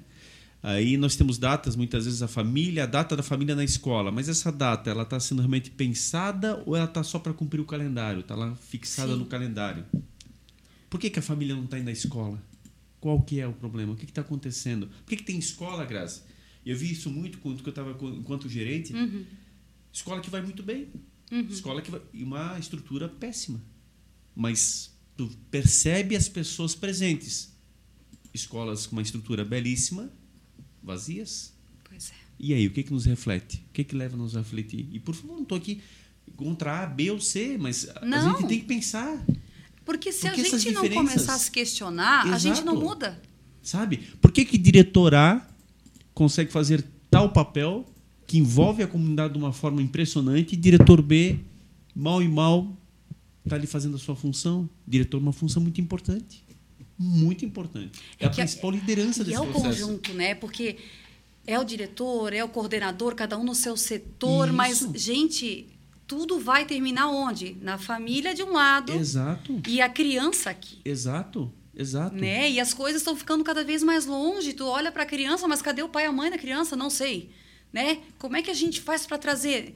Aí nós temos datas, muitas vezes a família, a data da família na escola, mas essa data ela está sendo realmente pensada ou ela está só para cumprir o calendário? Está lá fixada Sim. no calendário? Por que, que a família não está indo à escola? Qual que é o problema? O que está acontecendo? Por que, que tem escola, Graça? Eu vi isso muito quando eu estava enquanto gerente. Uhum. Escola que vai muito bem, Uhum. escola que vai, e uma estrutura péssima, mas tu percebe as pessoas presentes. Escolas com uma estrutura belíssima, vazias. Pois é. E aí, o que que nos reflete? O que que leva nos a refletir? E por favor, não estou aqui contra A, B ou C, mas a- a Não. gente tem que pensar, Porque se Porque a gente não começar a se questionar, a gente não Exato. muda. sabe? Por que que diretor A consegue fazer tal papel que envolve a comunidade de uma forma impressionante e diretor B, mal e mal, está ali fazendo a sua função? Diretor é uma função muito importante. Muito importante. É, É a a- principal liderança desse é o processo. conjunto, né? Porque é o diretor, é o coordenador, cada um no seu setor, mas, Isso. gente, tudo vai terminar onde? Na família de um lado Exato, e a criança aqui. exato, exato. Né? E as coisas estão ficando cada vez mais longe. Tu olha para a criança, mas cadê o pai e a mãe da criança? Não sei. Né? Como é que a gente faz para trazer?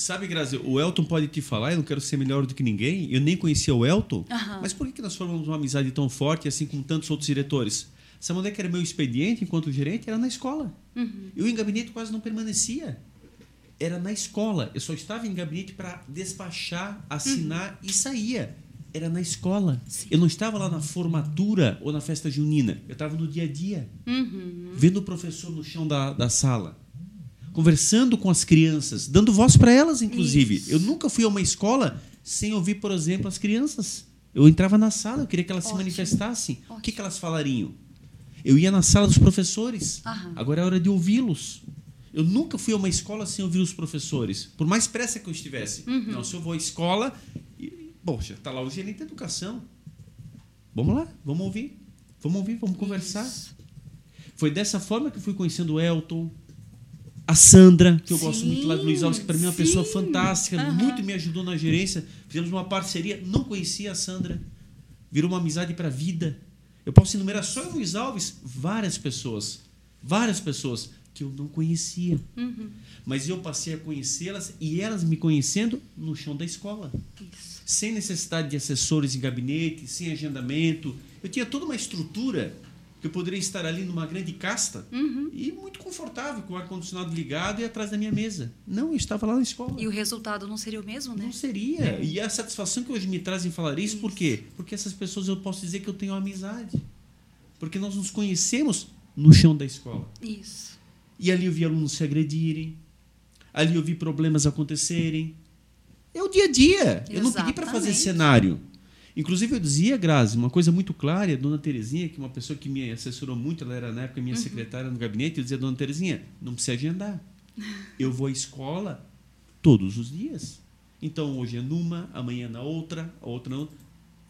Sabe, Grazi, o Elton pode te falar, eu não quero ser melhor do que ninguém, eu nem conhecia o Elton, Aham. mas por que que nós formamos uma amizade tão forte, assim como tantos outros diretores? Onde é que era meu expediente enquanto gerente? Era na escola. Uhum. Eu em gabinete quase não permanecia. Era na escola. Eu só estava em gabinete para despachar, assinar e saía. Era na escola. Sim. Eu não estava lá na formatura ou na festa junina. Eu estava no dia a dia, Uhum. vendo o professor no chão da, da sala, conversando com as crianças, dando voz para elas, inclusive. Isso. Eu nunca fui a uma escola sem ouvir, por exemplo, as crianças. Eu entrava na sala, eu queria que elas se Ótimo. manifestassem. O que, Ótimo. que elas falariam? Eu ia na sala dos professores. Aham. Agora é hora de ouvi-los. Eu nunca fui a uma escola sem ouvir os professores, por mais pressa que eu estivesse. Uhum. Não, se eu vou à escola, e, poxa, tá lá o gerente de educação. Vamos lá, vamos ouvir. Vamos ouvir, vamos conversar. Isso. Foi dessa forma que eu fui conhecendo o Elton, a Sandra, que eu gosto Sim, muito lá de Luiz Alves, que para mim é uma pessoa sim. fantástica, Aham. muito me ajudou na gerência. Fizemos uma parceria, não conhecia a Sandra, virou uma amizade para a vida. Eu posso enumerar só em Luiz Alves várias pessoas, várias pessoas que eu não conhecia. Uhum. Mas eu passei a conhecê-las e elas me conhecendo no chão da escola Isso. sem necessidade de assessores em gabinete, sem agendamento. Eu tinha toda uma estrutura que eu poderia estar ali numa grande casta Uhum. e muito confortável, com o ar-condicionado ligado e atrás da minha mesa. Não, eu estava lá na escola. E o resultado não seria o mesmo, né? Não seria. E a satisfação que hoje me traz em falar isso, por quê? Porque essas pessoas eu posso dizer que eu tenho amizade. Porque nós nos conhecemos no chão da escola. Isso. E ali eu vi alunos se agredirem, ali eu vi problemas acontecerem. É o dia a dia. Eu não pedi para fazer Exatamente. cenário. Inclusive, eu dizia, Grazi, uma coisa muito clara, a dona Terezinha, que é uma pessoa que me assessorou muito, ela era na época minha secretária no gabinete, eu dizia, dona Terezinha, não precisa agendar. Eu vou à escola todos os dias. Então, hoje é numa, amanhã na outra, a outra na outra.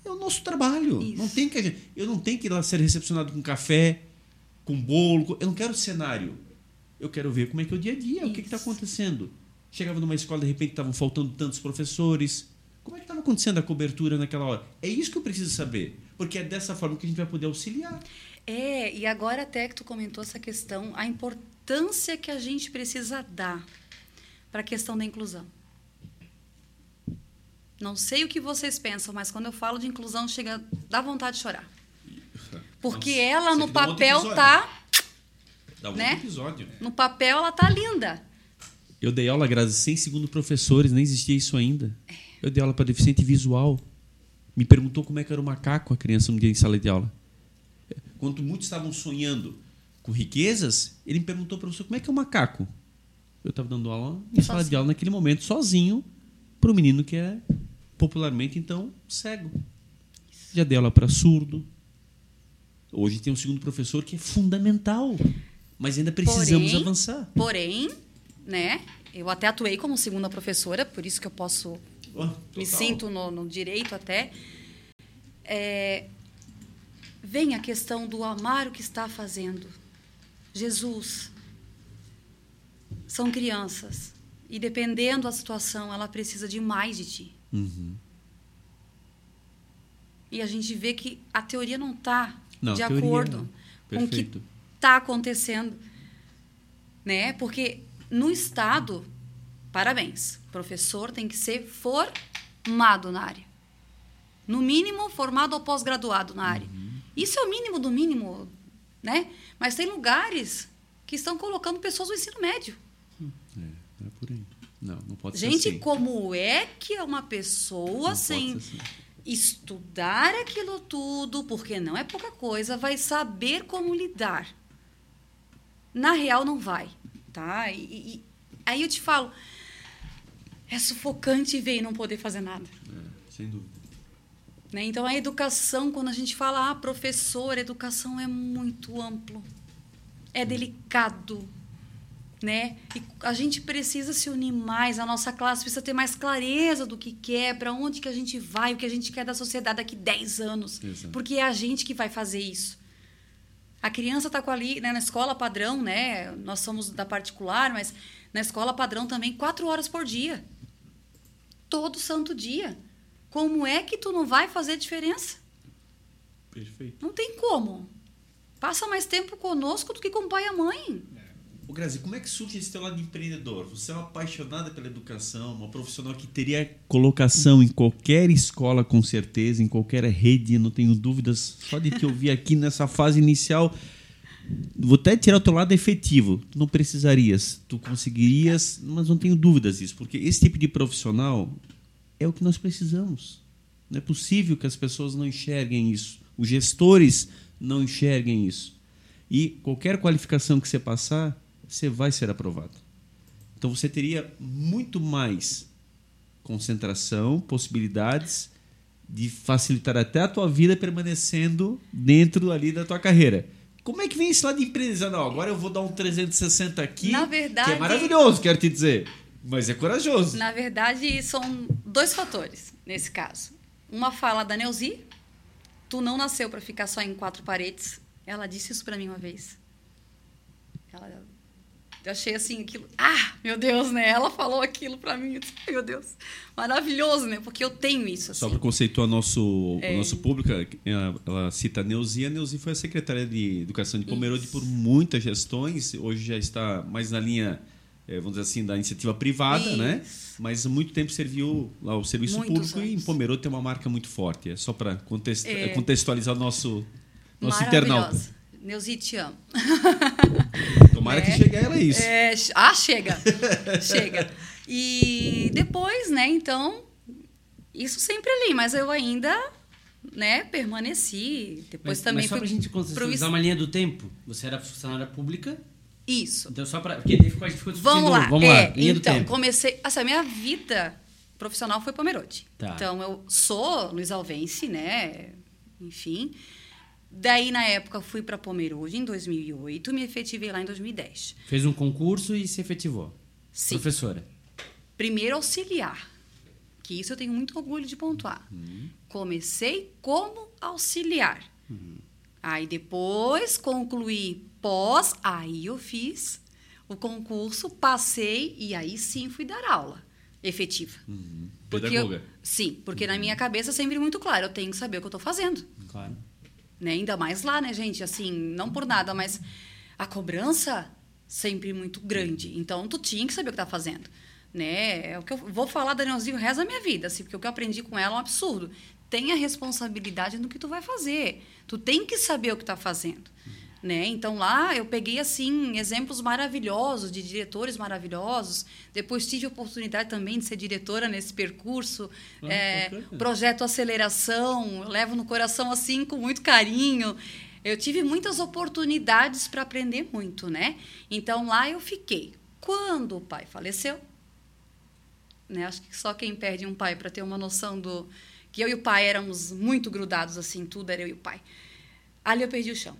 É o nosso trabalho. Isso. Não tem que, eu não tenho que ir lá ser recepcionado com café, com bolo. Eu não quero cenário. Eu quero ver como é que é o dia a dia, o que está Isso. acontecendo. Chegava numa escola, de repente estavam faltando tantos professores. Como é que estava acontecendo a cobertura naquela hora? É isso que eu preciso saber. Porque é dessa forma que a gente vai poder auxiliar. É, e agora até que tu comentou essa questão, a importância que a gente precisa dar para a questão da inclusão. Não sei o que vocês pensam, mas quando eu falo de inclusão, chega dá vontade de chorar. Porque Nossa, ela no um papel tá, Dá um Né? episódio. no papel ela tá linda. Eu dei aula, Grazi, sem segundo professores, nem existia isso ainda. Eu dei aula para deficiente visual. Me perguntou como é que era o macaco a criança um dia em sala de aula. Quando muitos estavam sonhando com riquezas, ele me perguntou, professor, como é que é o macaco? Eu estava dando aula em sala de aula naquele momento, sozinho, para o menino que é popularmente, então, cego. Já dei aula para surdo. Hoje tem um segundo professor que é fundamental. Mas ainda precisamos Porém, avançar. Porém, né? Eu até atuei como segunda professora, por isso que eu posso Ó, me total. sinto no, no direito até. É, vem a questão do amar o que está fazendo. Jesus, são crianças. E dependendo da situação, ela precisa de mais de ti. Uhum. E a gente vê que a teoria não está de acordo não. com o que está acontecendo. Né? Porque no Estado, parabéns, professor tem que ser formado na área. No mínimo, formado ou pós-graduado na área. Uhum. Isso é o mínimo do mínimo, né? Mas tem lugares que estão colocando pessoas no ensino médio. É, não é por aí. Não, não pode Gente, ser assim. como é que é uma pessoa Não sem assim. estudar aquilo tudo, porque não é pouca coisa, vai saber como lidar. Na real, não vai, tá? E, e- aí eu te falo, é sufocante ver e não poder fazer nada. É, sem dúvida. Né? Então, a educação, quando a gente fala, ah, professor, educação é muito amplo, é delicado, né? E a gente precisa se unir mais, a nossa classe precisa ter mais clareza do que quer, para onde que a gente vai, o que a gente quer da sociedade daqui 10 anos, Exato. porque é a gente que vai fazer isso. A criança está ali, né, na escola padrão, né? Nós somos da particular, mas na escola padrão também, quatro horas por dia. Todo santo dia. Como é que tu não vai fazer diferença? Perfeito. Não tem como. Passa mais tempo conosco do que com o pai e a mãe. Ô, Grazi, como é que surge esse teu lado de empreendedor? Você é uma apaixonada pela educação, uma profissional que teria colocação em qualquer escola, com certeza, em qualquer rede, não tenho dúvidas. Só de te ouvir aqui nessa fase inicial, vou até tirar o teu lado efetivo. Tu não precisarias, tu conseguirias, mas não tenho dúvidas disso, porque esse tipo de profissional é o que nós precisamos. Não é possível que as pessoas não enxerguem isso. Os gestores não enxerguem isso. E qualquer qualificação que você passar, você vai ser aprovado. Então você teria muito mais concentração, possibilidades de facilitar até a tua vida permanecendo dentro ali da tua carreira. Como é que vem esse lado de empresa? Não, agora eu vou dar um 360 aqui. Na verdade- Que é maravilhoso, quero te dizer. Mas é corajoso. Na verdade, são dois fatores nesse caso. Uma fala da Neuzi, tu não nasceu para ficar só em quatro paredes. Ela disse isso para mim uma vez. Ela, eu achei assim aquilo, ah, meu Deus, né? Ela falou aquilo para mim, eu disse, "Ai, meu Deus, maravilhoso, né? Porque eu tenho isso assim. Só para conceituar nosso, É. o nosso público, ela, ela cita a Neuzi. A Neuzi foi a secretária de Educação de Pomerode por muitas gestões. Hoje já está mais na linha, eh, vamos dizer assim, da iniciativa privada, né? Isso. Mas há muito tempo serviu lá o serviço Muitos público e em anos. Pomerode tem uma marca muito forte. É só para É. contextualizar o nosso, nosso internauta. Neuzi, te amo. Tomara É. que chegue a ela isso. É, ah, chega. chega. E depois, né, então, isso sempre ali, mas eu ainda, né, permaneci. Depois Mas, também mas só fui pra gente pro contextualizar es- uma linha do tempo. Você era funcionária pública, Isso. então só pra... Porque daí ficou, a gente ficou discutindo. Vamos lá. Vamos é, lá, linha do então, tempo. comecei. Assim, a minha vida profissional foi Pomerode. Tá. Então, eu sou Luiz Alvense, né? Enfim. Daí, na época, fui para Pomerode em 2008, me efetivei lá em 2010. Fez um concurso e se efetivou. Sim. Professora. Primeiro auxiliar, que isso eu tenho muito orgulho de pontuar. Comecei como auxiliar. Aí depois concluí pós, aí eu fiz o concurso, passei e aí sim fui dar aula efetiva. Porque eu- Pedagoga. sim, porque na minha cabeça sempre muito claro, eu tenho que saber o que eu estou fazendo Claro. Né? Ainda mais lá, né, gente? Assim, não por nada, mas a cobrança sempre muito grande. Então, tu tinha que saber o que tá fazendo, né? É o que eu vou falar da Leãozinho o resto da minha vida, assim, porque o que eu aprendi com ela é um absurdo. Tenha responsabilidade no que tu vai fazer. Tu tem que saber o que tá fazendo. Né? Então lá eu peguei assim exemplos maravilhosos de diretores maravilhosos. Depois tive a oportunidade também de ser diretora nesse percurso. Ah, É, projeto Aceleração, levo no coração assim com muito carinho. Eu tive muitas oportunidades para aprender muito, né? Então lá eu fiquei. Quando o pai faleceu, né? Acho que só quem perde um pai para ter uma noção do que eu e o pai éramos muito grudados assim, tudo era eu e o pai. Ali eu perdi o chão.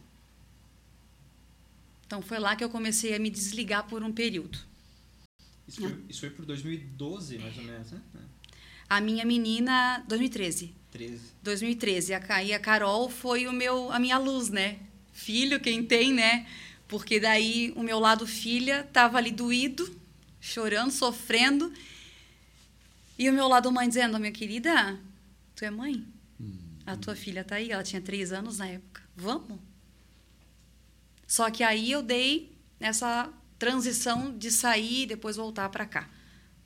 Então foi lá que eu comecei a me desligar por um período. Isso foi, isso foi por 2012, mais ou menos, né? A minha menina, 2013. 13. 2013. A, Ca- e a Carol foi o meu, a minha luz, né? Filho, quem tem, né? Porque daí o meu lado filha estava ali doído, chorando, sofrendo. E o meu lado mãe dizendo, minha querida, tu é mãe? A tua filha tá aí, ela tinha três anos na época. Vamos? Só que aí eu dei essa transição de sair e depois voltar para cá.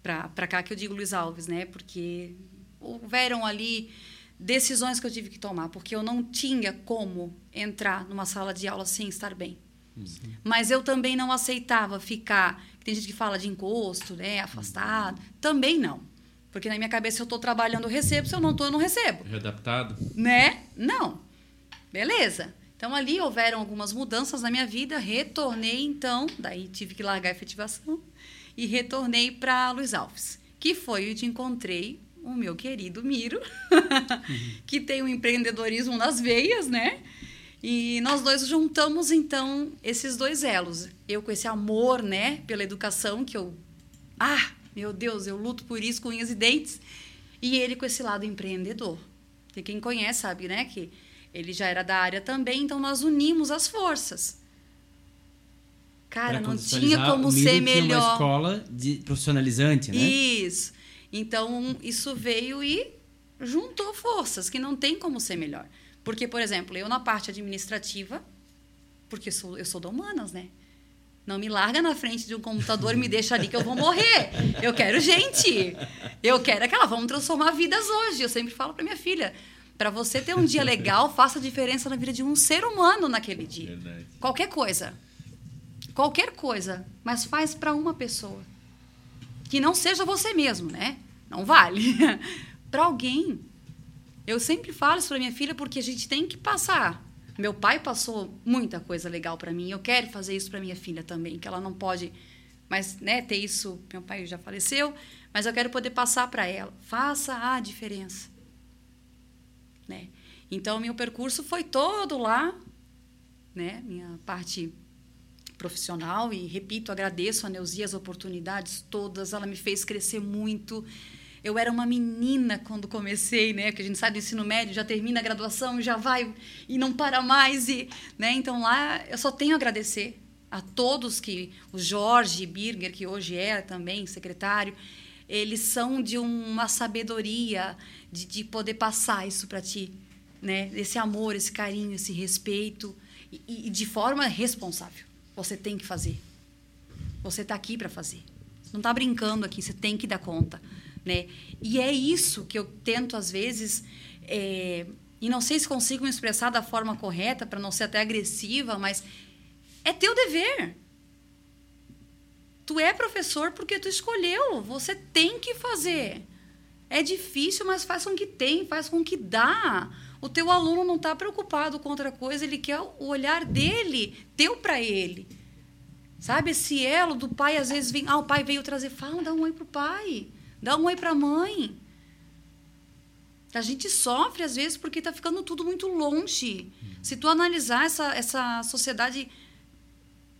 Para cá que eu digo Luiz Alves, né? Porque houveram ali decisões que eu tive que tomar, porque eu não tinha como entrar numa sala de aula sem estar bem. Mas eu também não aceitava ficar. Tem gente que fala de encosto, né? Afastado. Também não. Porque na minha cabeça, se eu estou trabalhando, eu recebo. Se eu não estou, eu não recebo Readaptado. né? Não. Beleza. Então ali houveram algumas mudanças na minha vida, retornei então, daí tive que largar a efetivação e retornei para Luiz Alves, que foi onde encontrei o meu querido Miro, *laughs* que tem o empreendedorismo nas veias, né? E nós dois juntamos então esses dois elos. Eu com esse amor, né, pela educação que eu ah, meu Deus, eu luto por isso com unhas e dentes, e ele com esse lado empreendedor. E quem conhece sabe, né, que ele já era da área também, então nós unimos as forças. Cara, não tinha como ser tinha melhor. uma escola de profissionalizante, né? Isso. Então, isso veio e juntou forças, que não tem como ser melhor. Porque, por exemplo, eu na parte administrativa, porque eu sou, eu sou da humanas, né? Não me larga na frente de um computador e me deixa ali que eu vou morrer. Eu quero gente. Eu quero aquela, vamos transformar vidas hoje. Eu sempre falo para minha filha, para você ter um dia legal, *laughs* faça a diferença na vida de um ser humano naquele dia. Verdade. Qualquer coisa. Qualquer coisa, mas faz para uma pessoa. Que não seja você mesmo, né? Não vale. *laughs* para alguém. Eu sempre falo isso para minha filha porque a gente tem que passar. Meu pai passou muita coisa legal para mim. Eu quero fazer isso para minha filha também, que ela não pode, mas né, ter isso. Meu pai já faleceu, mas eu quero poder passar para ela. Faça a diferença, né? Então meu percurso foi todo lá né? Minha parte profissional e repito, agradeço a Neuzi as oportunidades todas, ela me fez crescer muito. Eu era uma menina quando comecei, né? Porque a gente sai do ensino médio, já termina a graduação, já vai e não para mais e, né? Então lá eu só tenho a agradecer a todos que o Jorge Birger, que hoje é também secretário, eles são de uma sabedoria de, de poder passar isso para ti, né? Esse amor, esse carinho, esse respeito e, e de forma responsável. Você tem que fazer. Você está aqui para fazer. Não está brincando aqui. Você tem que dar conta, né? E é isso que eu tento às vezes é, e não sei se consigo me expressar da forma correta para não ser até agressiva, mas é teu dever. Tu é professor porque tu escolheu. Você tem que fazer. É difícil, mas faz com que tem, faz com que dá. O teu aluno não está preocupado com outra coisa, ele quer o olhar dele, teu para ele. Sabe, esse elo do pai, às vezes vem, ah, o pai veio trazer, fala, dá um oi pro pai, dá um oi para a mãe. A gente sofre, às vezes, porque está ficando tudo muito longe. Se tu analisar essa, essa sociedade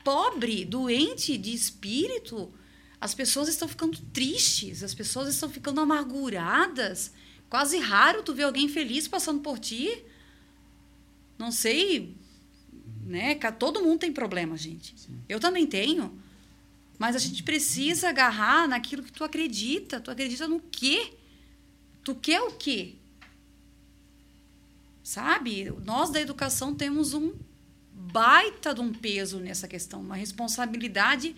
pobre, doente de espírito, as pessoas estão ficando tristes, as pessoas estão ficando amarguradas. Quase raro tu ver alguém feliz passando por ti. Não sei, né? Todo mundo tem problema, gente. Sim. Eu também tenho. Mas a gente precisa agarrar naquilo que tu acredita. Tu acredita no quê? Tu quer o quê? Sabe? Nós da educação temos um baita de um peso nessa questão, uma responsabilidade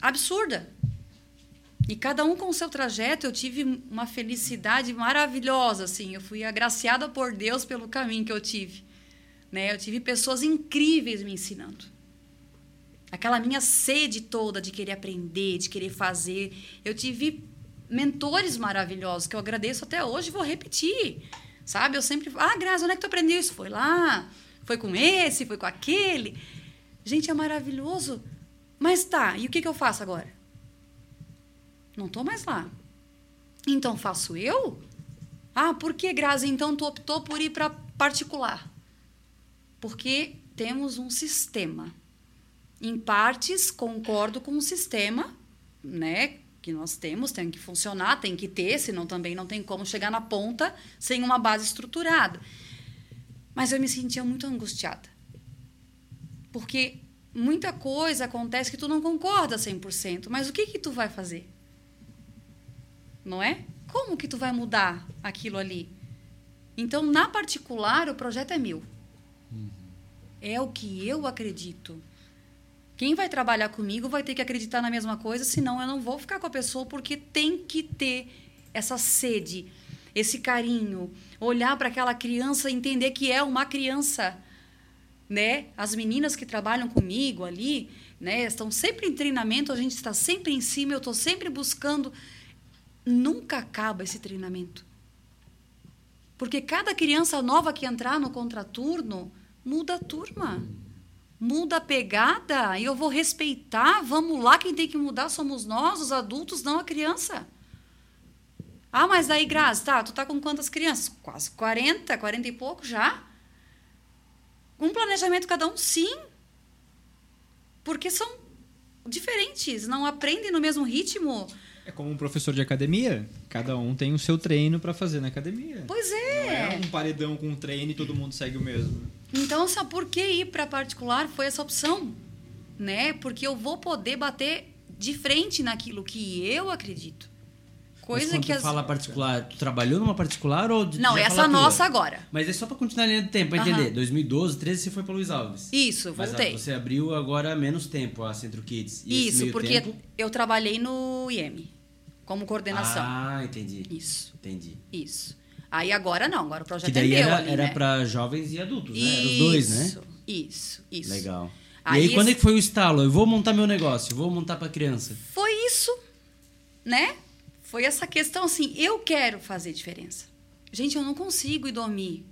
absurda. E cada um com o seu trajeto, eu tive uma felicidade maravilhosa, assim. Eu fui agraciada por Deus pelo caminho que eu tive. Né? Eu tive pessoas incríveis me ensinando. Aquela minha sede toda de querer aprender, de querer fazer. Eu tive mentores maravilhosos que eu agradeço até hoje e vou repetir. Sabe? Eu sempre. Ah, Graça, onde é que tu aprendeu isso? Foi lá, foi com esse, foi com aquele. Gente, é maravilhoso. Mas tá, e o que, que eu faço agora? Não estou mais lá. Então faço eu? Ah, por que, Grazi, então tu optou por ir para particular? Porque temos um sistema. Em partes, concordo com o sistema, né? Que nós temos, tem que funcionar, tem que ter, senão também não tem como chegar na ponta sem uma base estruturada. Mas eu me sentia muito angustiada. Porque muita coisa acontece que tu não concorda 100%, mas o que que tu vai fazer? não é? Como que tu vai mudar aquilo ali? Então, na particular, o projeto é meu. Uhum. É o que eu acredito. Quem vai trabalhar comigo vai ter que acreditar na mesma coisa, senão eu não vou ficar com a pessoa, porque tem que ter essa sede, esse carinho, olhar para aquela criança e entender que é uma criança. Né? As meninas que trabalham comigo ali, né, estão sempre em treinamento, a gente está sempre em cima, eu estou sempre buscando nunca acaba esse treinamento. Porque cada criança nova que entrar no contraturno muda a turma. Muda a pegada e eu vou respeitar. Vamos lá, quem tem que mudar somos nós, os adultos, não a criança. Ah, mas aí, Grazi, tá, tu tá com quantas crianças? Quase 40, 40 e pouco já. Um planejamento cada um, sim. Porque são diferentes, não aprendem no mesmo ritmo. É como um professor de academia. Cada um tem o seu treino para fazer na academia. Pois é. Não é um paredão com um treino e todo mundo segue o mesmo. Então, sabe por que ir para particular foi essa opção? Né? Porque eu vou poder bater de frente naquilo que eu acredito. Coisa Mas que as... fala particular, tu trabalhou numa particular ou Não, essa nossa agora. Mas é só para continuar a linha do tempo, para entender. 2012, 13 você foi para Luiz Alves. Isso, voltei. Mas você abriu agora menos tempo a Centro Kids. Isso, porque tempo... eu trabalhei no IEM como coordenação. Ah, entendi. Isso. Entendi. Isso. Aí agora não, agora o projeto que daí é meu era, ali, era né? para jovens e adultos, né? Era os dois, né? Isso, isso. Legal. Aí, e aí, quando é que foi o estalo? Eu vou montar meu negócio, vou montar para criança. Foi isso, né? Foi essa questão assim, eu quero fazer diferença. Gente, eu não consigo ir dormir.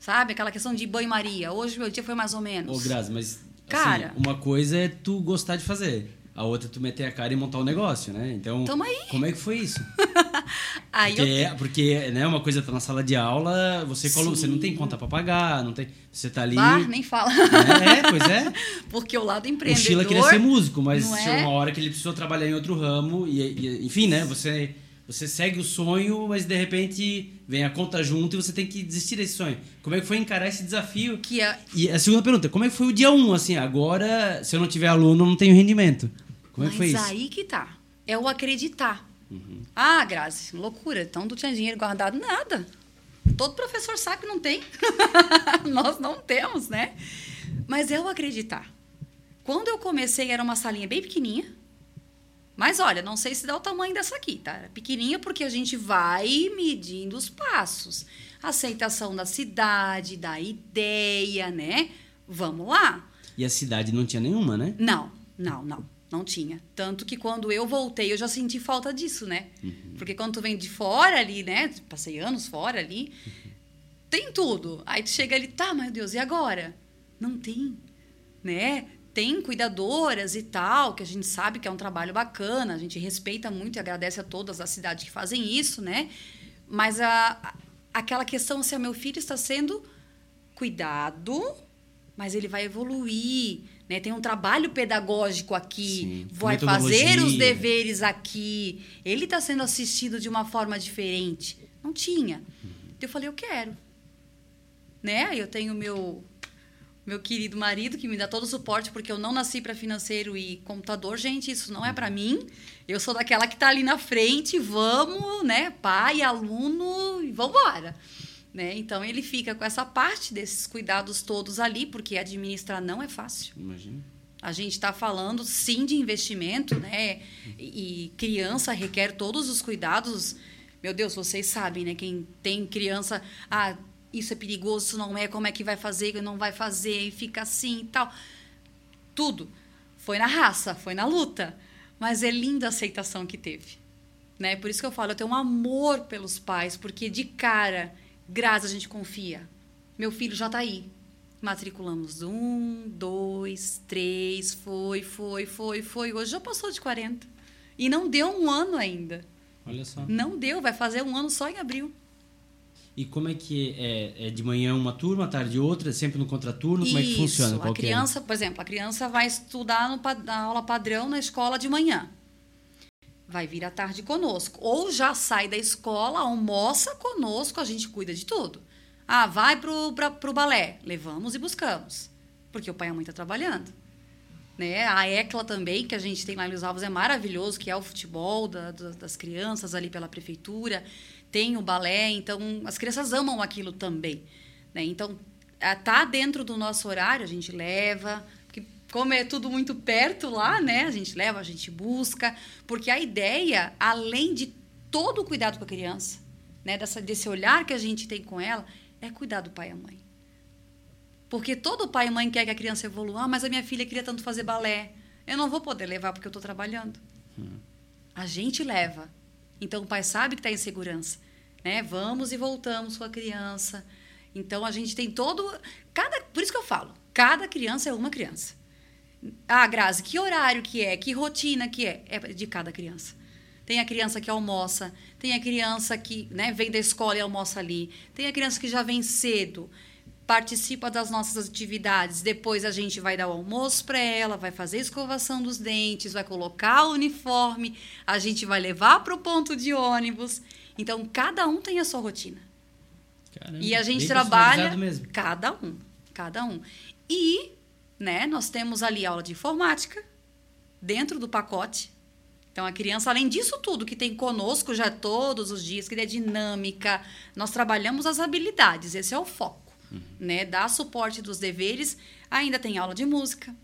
Sabe? Aquela questão de banho-maria. Hoje meu dia foi mais ou menos. Ô, Grazi, mas assim, Cara, uma coisa é tu gostar de fazer a outra tu meter a cara e montar o um negócio, né? Então, Tamo aí. como é que foi isso? *laughs* Aí Porque, eu, é- porque né, uma coisa tá na sala de aula, você, colo- você não tem conta pra pagar, não tem, você tá ali. ah, nem fala. É, pois é. *laughs* Porque o lado O empreendedor. Sheila queria ser músico, mas é? uma hora que ele precisou trabalhar em outro ramo. E, e- enfim, né? Você, você segue o sonho, mas de repente vem a conta junto e você tem que desistir desse sonho. Como é que foi encarar esse desafio? Que é, E a segunda pergunta, como é que foi o dia 1? Um, assim, agora, se eu não tiver aluno, eu não tenho rendimento. Como é que mas foi isso? aí que tá. É o acreditar. Uhum. Ah, Grazi, loucura. Então não tinha dinheiro guardado, nada. Todo professor sabe que não tem. *laughs* Nós não temos, né? Mas é o acreditar. Quando eu comecei, era uma salinha bem pequenininha. Mas olha, não sei se dá o tamanho dessa aqui, tá? Era pequenininha porque a gente vai medindo os passos. Aceitação da cidade, da ideia, né? Vamos lá. E a cidade não tinha nenhuma, né? Não, não, não. Não tinha. Tanto que quando eu voltei, eu já senti falta disso, né? Porque quando tu vem de fora ali, né? Passei anos fora ali, tem tudo. Aí tu chega ali, tá, meu Deus, e agora? Não tem, né? Tem cuidadoras e tal, que a gente sabe que é um trabalho bacana, a gente respeita muito e agradece a todas da cidade que fazem isso, né? Mas a, aquela questão se o meu filho está sendo cuidado, mas ele vai evoluir, né? Tem um trabalho pedagógico aqui, Sim, vai fazer os deveres aqui. Ele está sendo assistido de uma forma diferente. Não tinha. Eu falei, eu quero. Né? Aí Eu tenho meu meu querido marido que me dá todo o suporte porque eu não nasci para financeiro e computador, gente, isso não é para mim. Eu sou daquela que está ali na frente, vamos, né, pai, aluno, e vamos embora. Né? Então ele fica com essa parte desses cuidados todos ali, porque administrar não é fácil. Imagina. A gente está falando sim de investimento, né? E, e criança requer todos os cuidados. Meu Deus, vocês sabem, né? Quem tem criança, ah, isso é perigoso, isso não é, como é que vai fazer, não vai fazer, e fica assim e tal. Tudo. Foi na raça, foi na luta. Mas é linda a aceitação que teve. Né? Por isso que eu falo, eu tenho um amor pelos pais, porque de cara, graças a gente confia. Meu filho já está aí. Matriculamos um, dois, três, foi, foi, foi, foi. Hoje já passou de 40. E não deu um ano ainda. Olha só. Não deu, vai fazer um ano só em abril. E como é que é? É de manhã uma turma, à tarde outra, sempre no contraturno? Como é que Isso, funciona? Qual a é? criança, por exemplo, a criança vai estudar no, na aula padrão na escola de manhã. Vai vir à tarde conosco. Ou já sai da escola, almoça conosco, a gente cuida de tudo. Ah, vai pro, pra, pro balé. Levamos e buscamos. Porque o pai e a mãe estão trabalhando. Né? A ECLA também, que a gente tem lá em Luiz Alves, é maravilhoso, que é o futebol da- das crianças ali pela prefeitura. Tem o balé, então as crianças amam aquilo também. Né? Então, tá dentro do nosso horário, a gente leva, porque como é tudo muito perto lá, né? A gente leva, a gente busca, porque a ideia, além de todo o cuidado com a criança, né, dessa desse olhar que a gente tem com ela, é cuidar do pai e a mãe. Porque todo pai e mãe quer que a criança evolua, ah, mas a minha filha queria tanto fazer balé. Eu não vou poder levar porque eu estou trabalhando. A gente leva. Então o pai sabe que está em segurança. Né? Vamos e voltamos com a criança. Então a gente tem todo. Cada, por isso que eu falo, cada criança é uma criança. Ah, Grazi, que horário que é? Que rotina que é? É de cada criança. Tem a criança que almoça, tem a criança que né, vem da escola e almoça ali, tem a criança que já vem cedo, participa das nossas atividades. Depois a gente vai dar o almoço para ela, vai fazer a escovação dos dentes, vai colocar o uniforme, a gente vai levar para o ponto de ônibus. Então, cada um tem a sua rotina. Caramba, E a gente trabalha mesmo. cada um, cada um. E, né, nós temos ali aula de informática dentro do pacote. Então a criança, além disso tudo que tem conosco já todos os dias, que é dinâmica, nós trabalhamos as habilidades, esse é o foco, né? Dar suporte dos deveres, ainda tem aula de música.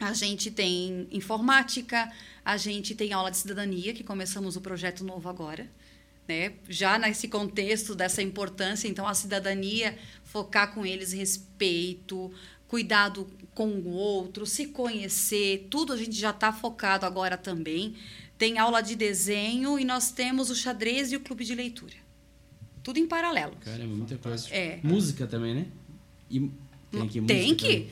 A gente tem informática, a gente tem aula de cidadania, que começamos o projeto novo agora né? Já nesse contexto dessa importância, então a cidadania focar com eles respeito, cuidado com o outro, se conhecer, tudo a gente já está focado agora também. Tem aula de desenho e nós temos o xadrez e o clube de leitura. Tudo em paralelo. Caramba, muita coisa. É. Música também, né? E Tem que, Tem que,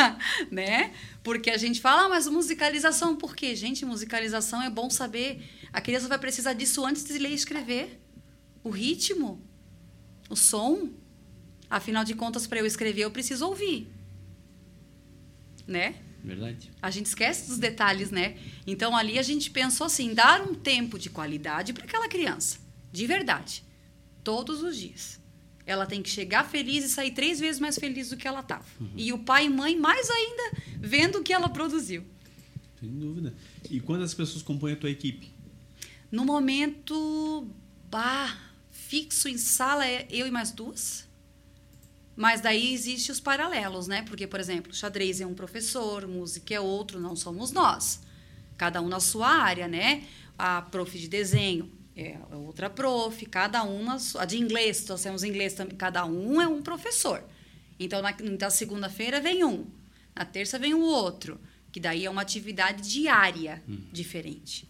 *laughs* né? Porque a gente fala, ah, mas musicalização, por quê? Gente, musicalização é bom saber. A criança vai precisar disso antes de ler e escrever. O ritmo, o som. Afinal de contas, para eu escrever, eu preciso ouvir. Né? Verdade. A gente esquece dos detalhes, né? Então ali a gente pensou assim, dar um tempo de qualidade para aquela criança, de verdade, todos os dias. Ela tem que chegar feliz e sair três vezes mais feliz do que ela estava. E o pai e mãe mais ainda vendo o que ela produziu. Sem dúvida. E quantas pessoas compõem a tua equipe? No momento, bah, fixo em sala é eu e mais duas. Mas daí existe os paralelos, né? Porque, por exemplo, xadrez é um professor, música é outro, não somos nós. Cada um na sua área, né? A prof de desenho é outra prof, cada um na sua. A de inglês, nós temos inglês também, cada um é um professor. Então, na, na segunda-feira vem um, na terça vem o outro, que daí é uma atividade diária diferente.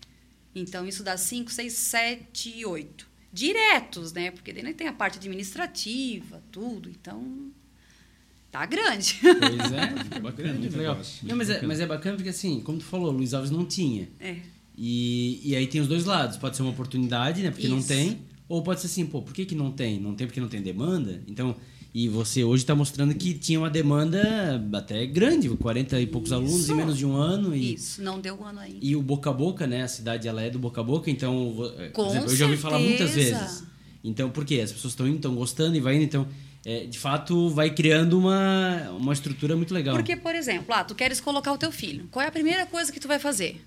Então, isso dá 5, 6, 7, 8. Diretos, né? Porque daí tem a parte administrativa, tudo. Então, tá grande. Pois é, Fica bacana muito *laughs* legal. Não, mas, é, bacana. mas é bacana porque, assim, como tu falou, Luiz Alves não tinha. É. E, e aí tem os dois lados. Pode ser uma oportunidade, né? Porque não Isso. tem. Ou pode ser assim, pô, por que, que não tem? Não tem porque não tem demanda? Então, e você hoje está mostrando que tinha uma demanda até grande, 40 e poucos alunos Isso. em menos de um ano. E, Isso, não deu um ano ainda. e o boca a boca, né? A cidade ela é do boca a boca, então, eh, Com exemplo, eu já ouvi falar muitas vezes. Então, por quê? As pessoas estão indo, estão gostando e vai indo, então, é, de fato, vai criando uma, uma estrutura muito legal. Porque, por exemplo, ah, tu queres colocar o teu filho. Qual é a primeira coisa que tu vai fazer?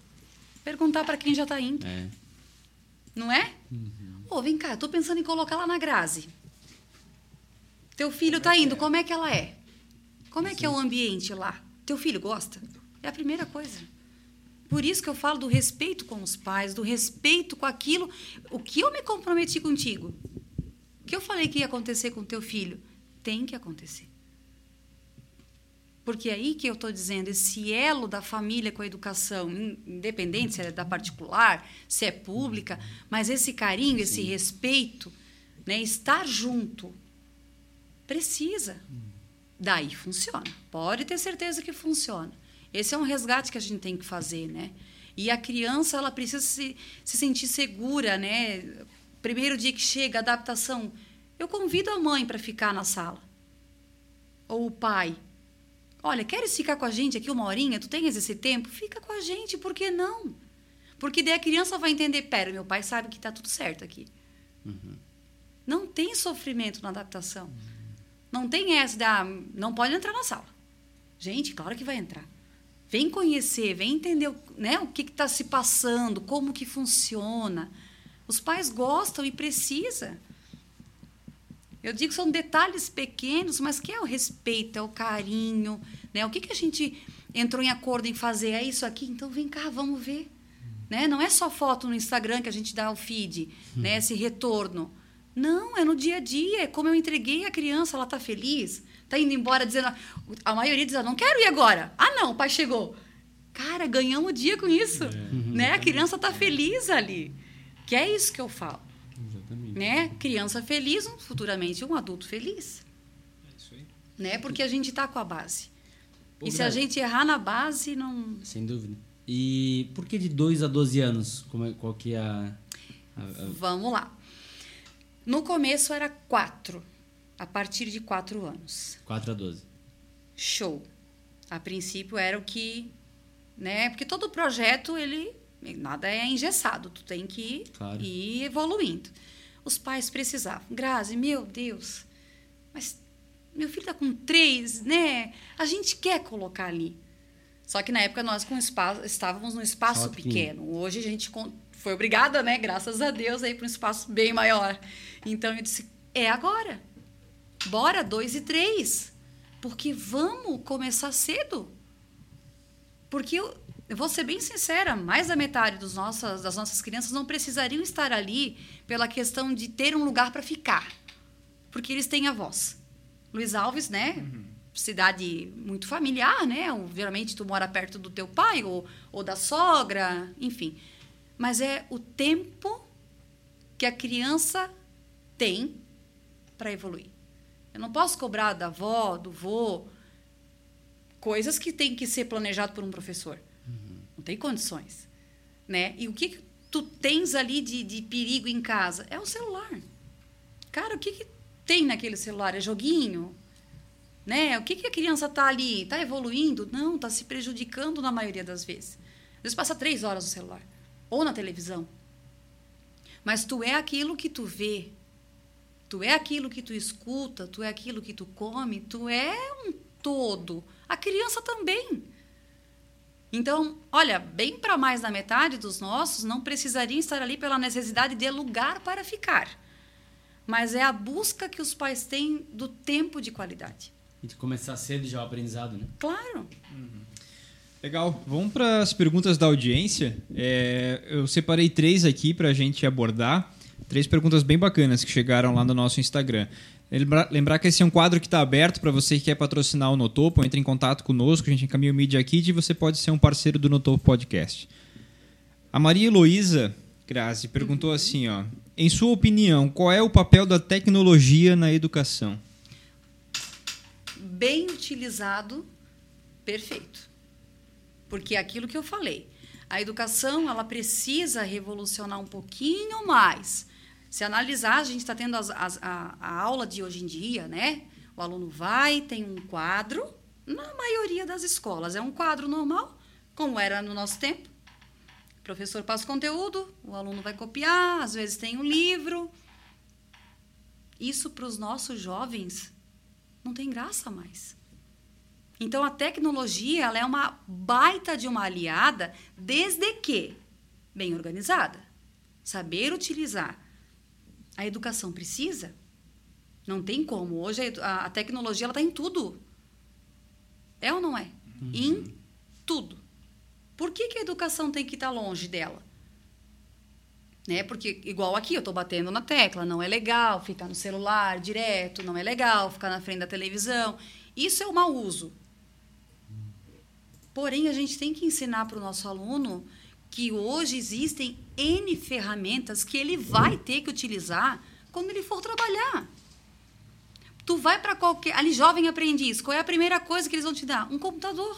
Perguntar para quem já está indo, É, não é? Ô, vem cá, eu tô pensando em colocar lá na Grazi. Teu filho tá indo, como é que ela é? Como é que é o ambiente lá? Teu filho gosta? É a primeira coisa. Por isso que eu falo do respeito com os pais, do respeito com aquilo, o que eu me comprometi contigo. O que eu falei que ia acontecer com teu filho, tem que acontecer. Porque é aí que eu estou dizendo, esse elo da família com a educação, in- independente se é da particular, se é pública, mas esse carinho, esse respeito, né, estar junto, precisa. Daí funciona. Pode ter certeza que funciona. Esse é um resgate que a gente tem que fazer, né? E a criança, ela precisa se, se sentir segura, né? Primeiro dia que chega, adaptação. Eu convido a mãe para ficar na sala. Ou o pai. Olha, queres ficar com a gente aqui uma horinha? Tu tens esse tempo? Fica com a gente, por que não? Porque daí a criança vai entender, pera, meu pai sabe que está tudo certo aqui. Não tem sofrimento na adaptação. Não tem essa da, não pode entrar na sala. Gente, claro que vai entrar. Vem conhecer, vem entender né, o que está se passando, como que funciona. Os pais gostam e precisa. Eu digo que são detalhes pequenos, mas que é o respeito, é o carinho, né? O que, que a gente entrou em acordo em fazer? É isso aqui? Então vem cá, vamos ver. Né? Não é só foto no Instagram que a gente dá o feed, né? esse retorno. Não, é no dia a dia, é como eu entreguei a criança, ela está feliz, está indo embora dizendo. A maioria diz, ah, não quero ir agora. Ah, não, o pai chegou. Cara, ganhamos o dia com isso. Né? A criança está feliz ali. Que é isso que eu falo. Exatamente. Né? Criança feliz, um- futuramente um adulto feliz. Né? Porque a gente está com a base. Pô, e se a gente errar na base, não. Sem dúvida. E por que de 2 a 12 anos? Como é, qual que é a... a- a- Vamos lá. No começo era quatro, a partir de quatro anos. 4 a 12. Show. A princípio era o que, né? Porque todo projeto ele nada é engessado, tu tem que Claro. ir evoluindo. Os pais precisavam. Grazi, meu Deus, mas meu filho está com três, né? A gente quer colocar ali. Só que na época nós com espaço, estávamos num espaço pequeno. Hoje a gente foi obrigada, né? Graças a Deus, aí para um espaço bem maior. Então eu disse: é agora. Bora, dois e três. Porque vamos começar cedo. Porque eu, eu vou ser bem sincera, mais da metade dos nossas, das nossas crianças não precisariam estar ali pela questão de ter um lugar para ficar. Porque eles têm avós. Luiz Alves, né? Cidade muito familiar, né? Ou, geralmente tu mora perto do teu pai ou, ou da sogra, enfim. Mas é o tempo que a criança tem para evoluir. Eu não posso cobrar da avó, do vô, coisas que tem que ser planejado por um professor. Não tem condições. Né? E o que, que tu tens ali de, de perigo em casa? É o celular. Cara, o que, que tem naquele celular? É joguinho? Né? O que, que a criança está ali? Está evoluindo? Não, está se prejudicando na maioria das vezes. Às vezes passa três horas no celular. Ou na televisão. Mas tu é aquilo que tu vê. Tu é aquilo que tu escuta, tu é aquilo que tu come, tu é um todo. A criança também. Então, olha, bem para mais da metade dos nossos não precisariam estar ali pela necessidade de lugar para ficar. Mas é a busca que os pais têm do tempo de qualidade. E de começar cedo já o aprendizado, né? Claro. Legal. Vamos para as perguntas da audiência. É, eu separei três aqui para a gente abordar. Três perguntas bem bacanas que chegaram lá no nosso Instagram. Lembrar, que esse é um quadro que está aberto para você que quer patrocinar o Notopo. Entre em contato conosco, a gente encaminha o Media Kit e você pode ser um parceiro do Notopo Podcast. A Maria Heloísa Grazi perguntou assim, ó. Em sua opinião, qual é o papel da tecnologia na educação? Bem utilizado, perfeito. Porque é aquilo que eu falei. A educação, ela precisa revolucionar um pouquinho mais. Se analisar, a gente está tendo as, as, a, a aula de hoje em dia, né? O aluno vai, tem um quadro, na maioria das escolas. É um quadro normal, como era no nosso tempo. O professor passa o conteúdo, o aluno vai copiar, às vezes tem um livro. Isso para os nossos jovens não tem graça mais. Então a tecnologia ela é uma baita de uma aliada desde que bem organizada, saber utilizar. A educação precisa? Não tem como. Hoje a, a tecnologia ela está em tudo. É ou não é? Uhum. Em tudo. Por que, que a educação tem que estar longe dela? Né? Porque, igual aqui, eu estou batendo na tecla, não é legal ficar no celular direto, não é legal ficar na frente da televisão. Isso é o mau uso. Porém, a gente tem que ensinar para o nosso aluno que hoje existem N ferramentas que ele vai ter que utilizar quando ele for trabalhar. Tu vai para qualquer. Ali, jovem aprendiz, qual é a primeira coisa que eles vão te dar? Um computador.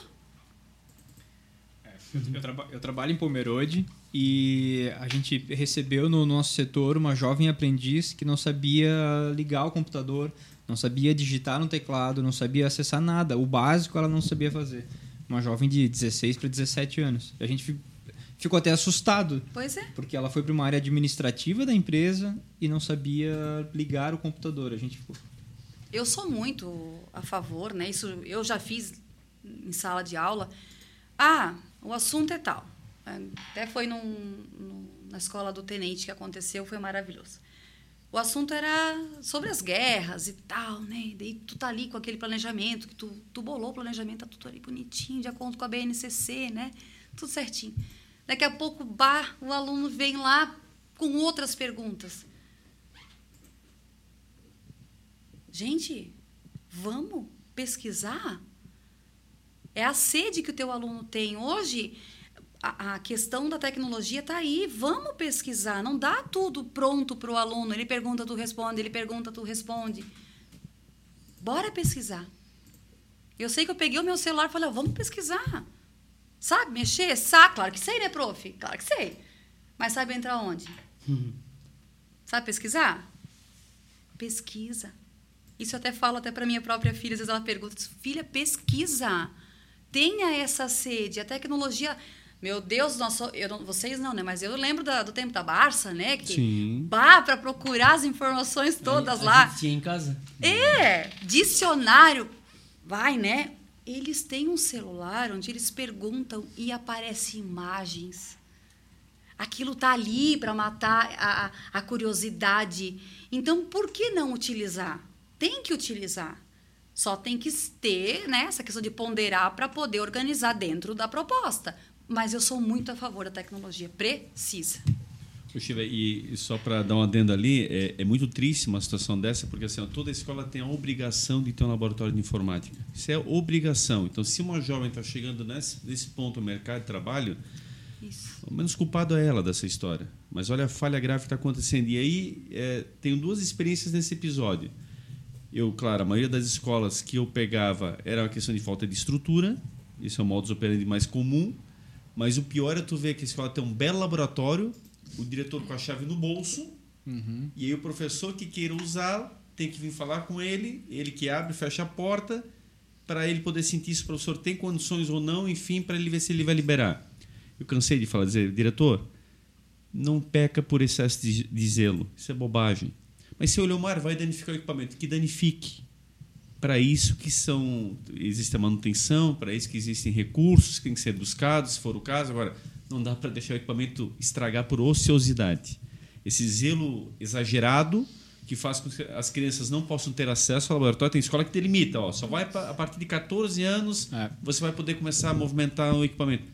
É, eu, traba eu, trabalho em Pomerode e a gente recebeu no nosso setor uma jovem aprendiz que não sabia ligar o computador, não sabia digitar no teclado, não sabia acessar nada. O básico ela não sabia fazer uma jovem de 16 para 17 anos. A gente ficou até assustado. Pois é. Porque ela foi para uma área administrativa da empresa e não sabia ligar o computador. A gente ficou. Eu sou muito a favor, né? Isso eu já fiz em sala de aula. Ah, o assunto é tal. Até foi num, num, na escola do tenente que aconteceu, foi maravilhoso o assunto era sobre as guerras e tal, né? Daí tu tá ali com aquele planejamento, que tu, tu bolou o planejamento, tá tudo ali bonitinho, de acordo com a BNCC, né? Tudo certinho. Daqui a pouco, bah, o aluno vem lá com outras perguntas. Gente, vamos pesquisar? É a sede que o teu aluno tem hoje a, questão da tecnologia está aí. Vamos pesquisar. Não dá tudo pronto para o aluno. Ele pergunta, tu responde. Ele pergunta, tu responde. Bora pesquisar. Eu sei que eu peguei o meu celular e falei, vamos pesquisar. Sabe mexer? Sabe? Claro que sei, né, prof? Claro que sei. Mas sabe entrar onde? Uhum. Sabe pesquisar? Pesquisa. Isso eu até falo até para minha própria filha. Às vezes ela pergunta, filha, pesquisa. Tenha essa sede. A tecnologia meu Deus, nós, eu não, vocês não, né? Mas eu lembro da, do tempo da Barça, né? Que Sim. Bah, para procurar as informações todas a, a lá. Tinha em casa. É, dicionário. Vai, né? Eles têm um celular onde eles perguntam e aparecem imagens. Aquilo tá ali para matar a, a curiosidade. Então, por que não utilizar? Tem que utilizar. Só tem que ter né, essa questão de ponderar para poder organizar dentro da proposta mas eu sou muito a favor da tecnologia. Precisa. Chiva, e só para dar uma adenda ali, é, é, muito triste uma situação dessa, porque assim, toda escola tem a obrigação de ter um laboratório de informática. Isso é obrigação. Então, se uma jovem está chegando nesse, nesse ponto no mercado de trabalho, Isso. o menos culpado é ela dessa história. Mas olha a falha grave que está acontecendo. E aí, é, tenho duas experiências nesse episódio. Eu, claro, a maioria das escolas que eu pegava era uma questão de falta de estrutura, isso é o modus operandi mais comum, mas o pior é tu ver que a escola tem um belo laboratório, o diretor com a chave no bolso, uhum. e aí o professor que queira usar tem que vir falar com ele, ele que abre, fecha a porta, para ele poder sentir se o professor tem condições ou não, enfim, para ele ver se ele vai liberar. Eu cansei de falar, dizer, diretor, não peca por excesso de, de zelo, isso é bobagem. Mas se olhou, Mar, vai danificar o equipamento, que danifique. Para isso que são existe a manutenção, para isso que existem recursos que têm que ser buscados, se for o caso. Agora, não dá para deixar o equipamento estragar por ociosidade. Esse zelo exagerado que faz com que as crianças não possam ter acesso ao laboratório. Tem escola que delimita, ó, só vai a partir de 14 anos é. você vai poder começar a movimentar o equipamento.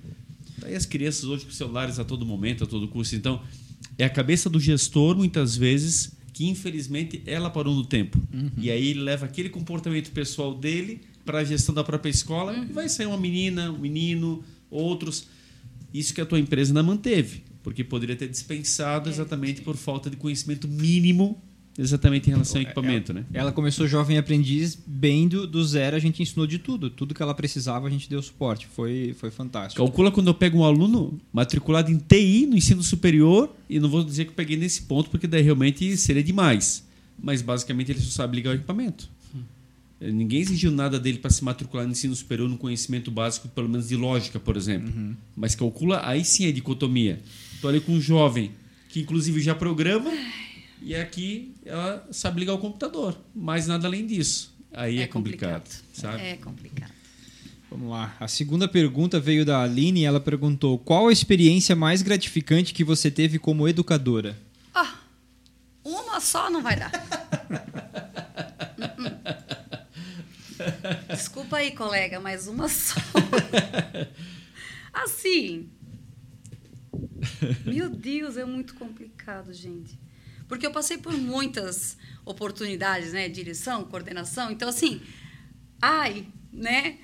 Daí as crianças hoje com celulares a todo momento, a todo custo. Então, é a cabeça do gestor, muitas vezes, que infelizmente ela parou no tempo. Uhum. E aí ele leva aquele comportamento pessoal dele para a gestão da própria escola uhum. e vai sair uma menina, um menino, outros. Isso que a tua empresa ainda manteve, porque poderia ter dispensado é, exatamente por falta de conhecimento mínimo Exatamente em relação ao equipamento, ela, né? Ela começou jovem aprendiz, bem do, do zero, a gente ensinou de tudo. Tudo que ela precisava, a gente deu suporte. Foi, foi fantástico. Calcula quando eu pego um aluno matriculado em TI no ensino superior, e não vou dizer que eu peguei nesse ponto, porque daí realmente seria demais. Mas basicamente ele só sabe ligar o equipamento. Ninguém exigiu nada dele para se matricular no ensino superior no conhecimento básico, pelo menos de lógica, por exemplo. Uhum. Mas calcula, aí sim é dicotomia. Estou ali com um jovem que inclusive já programa e aqui ela sabe ligar o computador, mas nada além disso. Aí é, é complicado, complicado, sabe? É complicado. Vamos lá. A segunda pergunta veio da Aline e ela perguntou: qual a experiência mais gratificante que você teve como educadora? Ah, uma só não vai dar. *laughs* Desculpa aí, colega, mas uma só. Assim. Meu Deus, é muito complicado, gente. Porque eu passei por muitas oportunidades, né? Direção, coordenação. Então, assim, ai, né?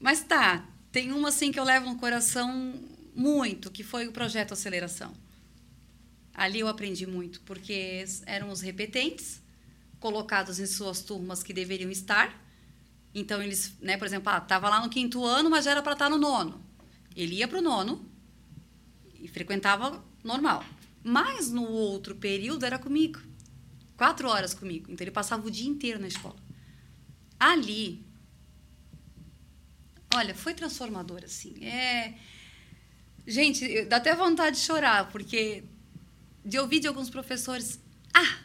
Mas tá, tem uma assim que eu levo no coração muito, que foi o projeto Aceleração. Ali eu aprendi muito, porque eram os repetentes colocados em suas turmas que deveriam estar. Então, eles, né, por exemplo, estava ah, lá no quinto ano, mas já era para estar tá no nono. Ele ia para o nono e frequentava normal. Mas no outro período era comigo. Quatro horas comigo. Então ele passava o dia inteiro na escola. Ali, olha, foi transformador, assim. É... Gente, dá até vontade de chorar, porque de ouvir de alguns professores, ah,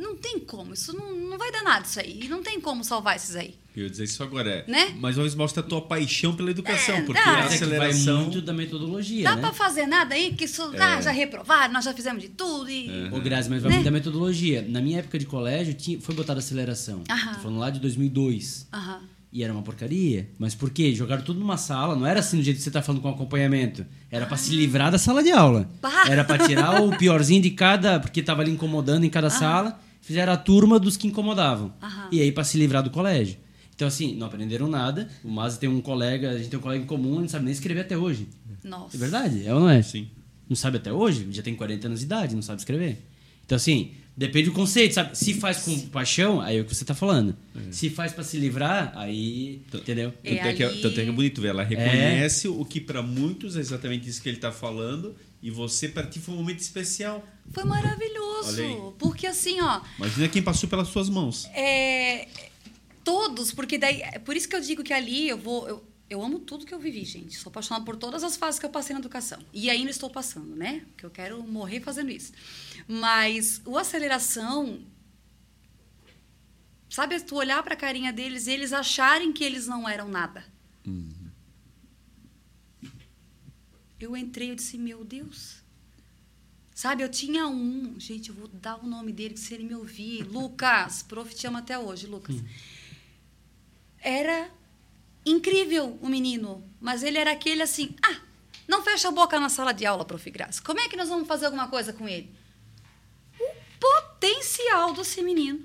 não tem como, isso não, não vai dar nada isso aí, não tem como salvar esses aí. Eu ia dizer isso agora, é. Né? Mas talvez mostra a tua paixão pela educação, é, porque a aceleração... vai muito da metodologia, Dá né? para fazer nada aí, que isso, é. ah, já reprovaram, nós já fizemos de tudo e... Uhum. Ô, Grazi, mas vai né? muito da metodologia. Na minha época de colégio, tinha, foi botada aceleração. Aham. Tô falando lá de 2002. Aham. E era uma porcaria. Mas por quê? Jogaram tudo numa sala. Não era assim do jeito que você tá falando com acompanhamento. Era para se livrar da sala de aula. Bah. Era para tirar o piorzinho de cada... Porque tava ali incomodando em cada Aham. sala. Fizeram a turma dos que incomodavam. E aí para se livrar do colégio. Então, assim, não aprenderam nada. O Maza tem um colega, a gente tem um colega em comum, não sabe nem escrever até hoje. Nossa. É verdade? É ou não é? Sim. Não sabe até hoje? Já tem 40 anos de idade, não sabe escrever. Então, assim, depende do conceito, sabe? Se faz com paixão, aí é o que você tá falando. É. Se faz para se livrar, aí. Entendeu? É tanto, é que, é, tanto é que é bonito ver. Ela reconhece é. o que para muitos é exatamente isso que ele tá falando. E você, para ti, foi um momento especial. Foi maravilhoso. Porque assim, ó. Imagina quem passou pelas suas mãos. É todos, porque daí. É por isso que eu digo que ali eu vou. Eu, eu amo tudo que eu vivi, gente. Sou apaixonada por todas as fases que eu passei na educação. E ainda estou passando, né? Porque eu quero morrer fazendo isso. Mas o aceleração. Sabe, tu olhar para a carinha deles e eles acharem que eles não eram nada. Uhum. Eu entrei e disse, meu Deus. Sabe, eu tinha um. Gente, eu vou dar o nome dele, que se ele me ouvir. *laughs* Lucas. Prof, te amo até hoje, Lucas. Era incrível o menino, mas ele era aquele assim, ah, não fecha a boca na sala de aula, prof. Graça. Como é que nós vamos fazer alguma coisa com ele? O potencial desse menino.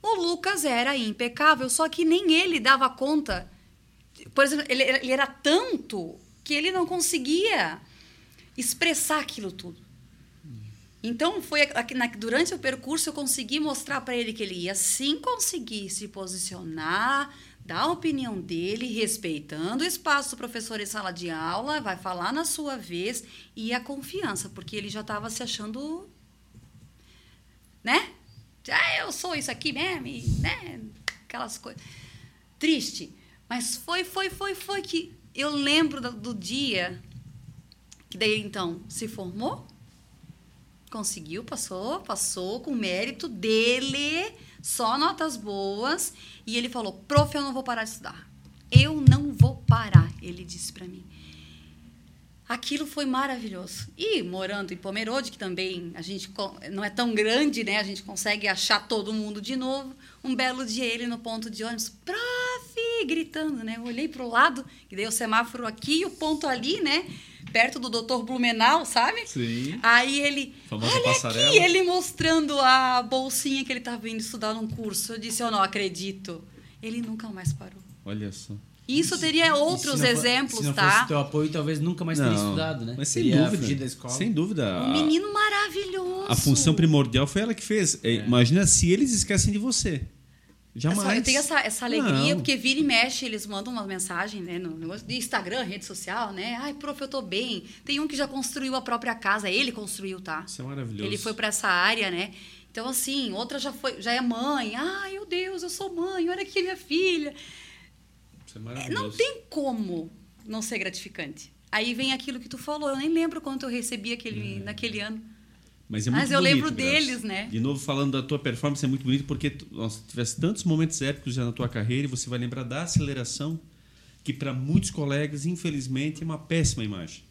O Lucas era impecável, só que nem ele dava conta. Por exemplo, ele, ele era tanto que ele não conseguia expressar aquilo tudo. Então, foi durante o percurso eu consegui mostrar para ele que ele ia sim conseguir se posicionar, dar a opinião dele, respeitando o espaço do professor em sala de aula, vai falar na sua vez e a confiança, porque ele já estava se achando, né? Ah, eu sou isso aqui mesmo, e, né? Aquelas coisas. Triste. Mas foi, foi, foi, foi que eu lembro do dia que daí então se formou, conseguiu, passou, passou com mérito dele, só notas boas, e ele falou: "Prof, eu não vou parar de estudar. Eu não vou parar", ele disse para mim. Aquilo foi maravilhoso. E morando em Pomerode, que também a gente não é tão grande, né? A gente consegue achar todo mundo de novo. Um belo dia ele no ponto de ônibus, prof, gritando, né? Eu olhei para o lado, que daí o semáforo aqui e o ponto ali, né? Perto do doutor Blumenau, sabe? Sim. Aí ele, Famosa olha passarela. aqui, ele mostrando a bolsinha que ele estava indo estudar num curso. Eu disse, eu não acredito. Ele nunca mais parou. Olha só. Isso teria outros se não fo- exemplos, Se não tá? fosse teu apoio, talvez nunca mais teria estudado, né? Mas sem Teria dúvida. fugido da escola. Sem dúvida. Um menino maravilhoso. A função primordial foi ela que fez. É, Imagina se eles esquecem de você. Jamais. Eu tenho essa, essa alegria, Não. porque vira e mexe, eles mandam uma mensagem, né, no negócio de Instagram, rede social, né? Ai, prof, eu tô bem. Tem um que já construiu a própria casa, ele construiu, tá? Isso é maravilhoso. Ele foi para essa área, né? Então, assim, outra já foi, já é mãe. Ai, meu Deus, eu sou mãe, olha aqui minha filha. Isso é É, maravilhoso. Não tem como não ser gratificante. Aí vem aquilo que tu falou, eu nem lembro quanto eu recebi aquele, É. naquele ano. Mas, é muito Mas eu bonito, lembro Graça. deles, né? De novo, falando da tua performance, é muito bonito porque nossa, tivesse tantos momentos épicos já na tua carreira e você vai lembrar da aceleração, que para muitos colegas, infelizmente, é uma péssima imagem.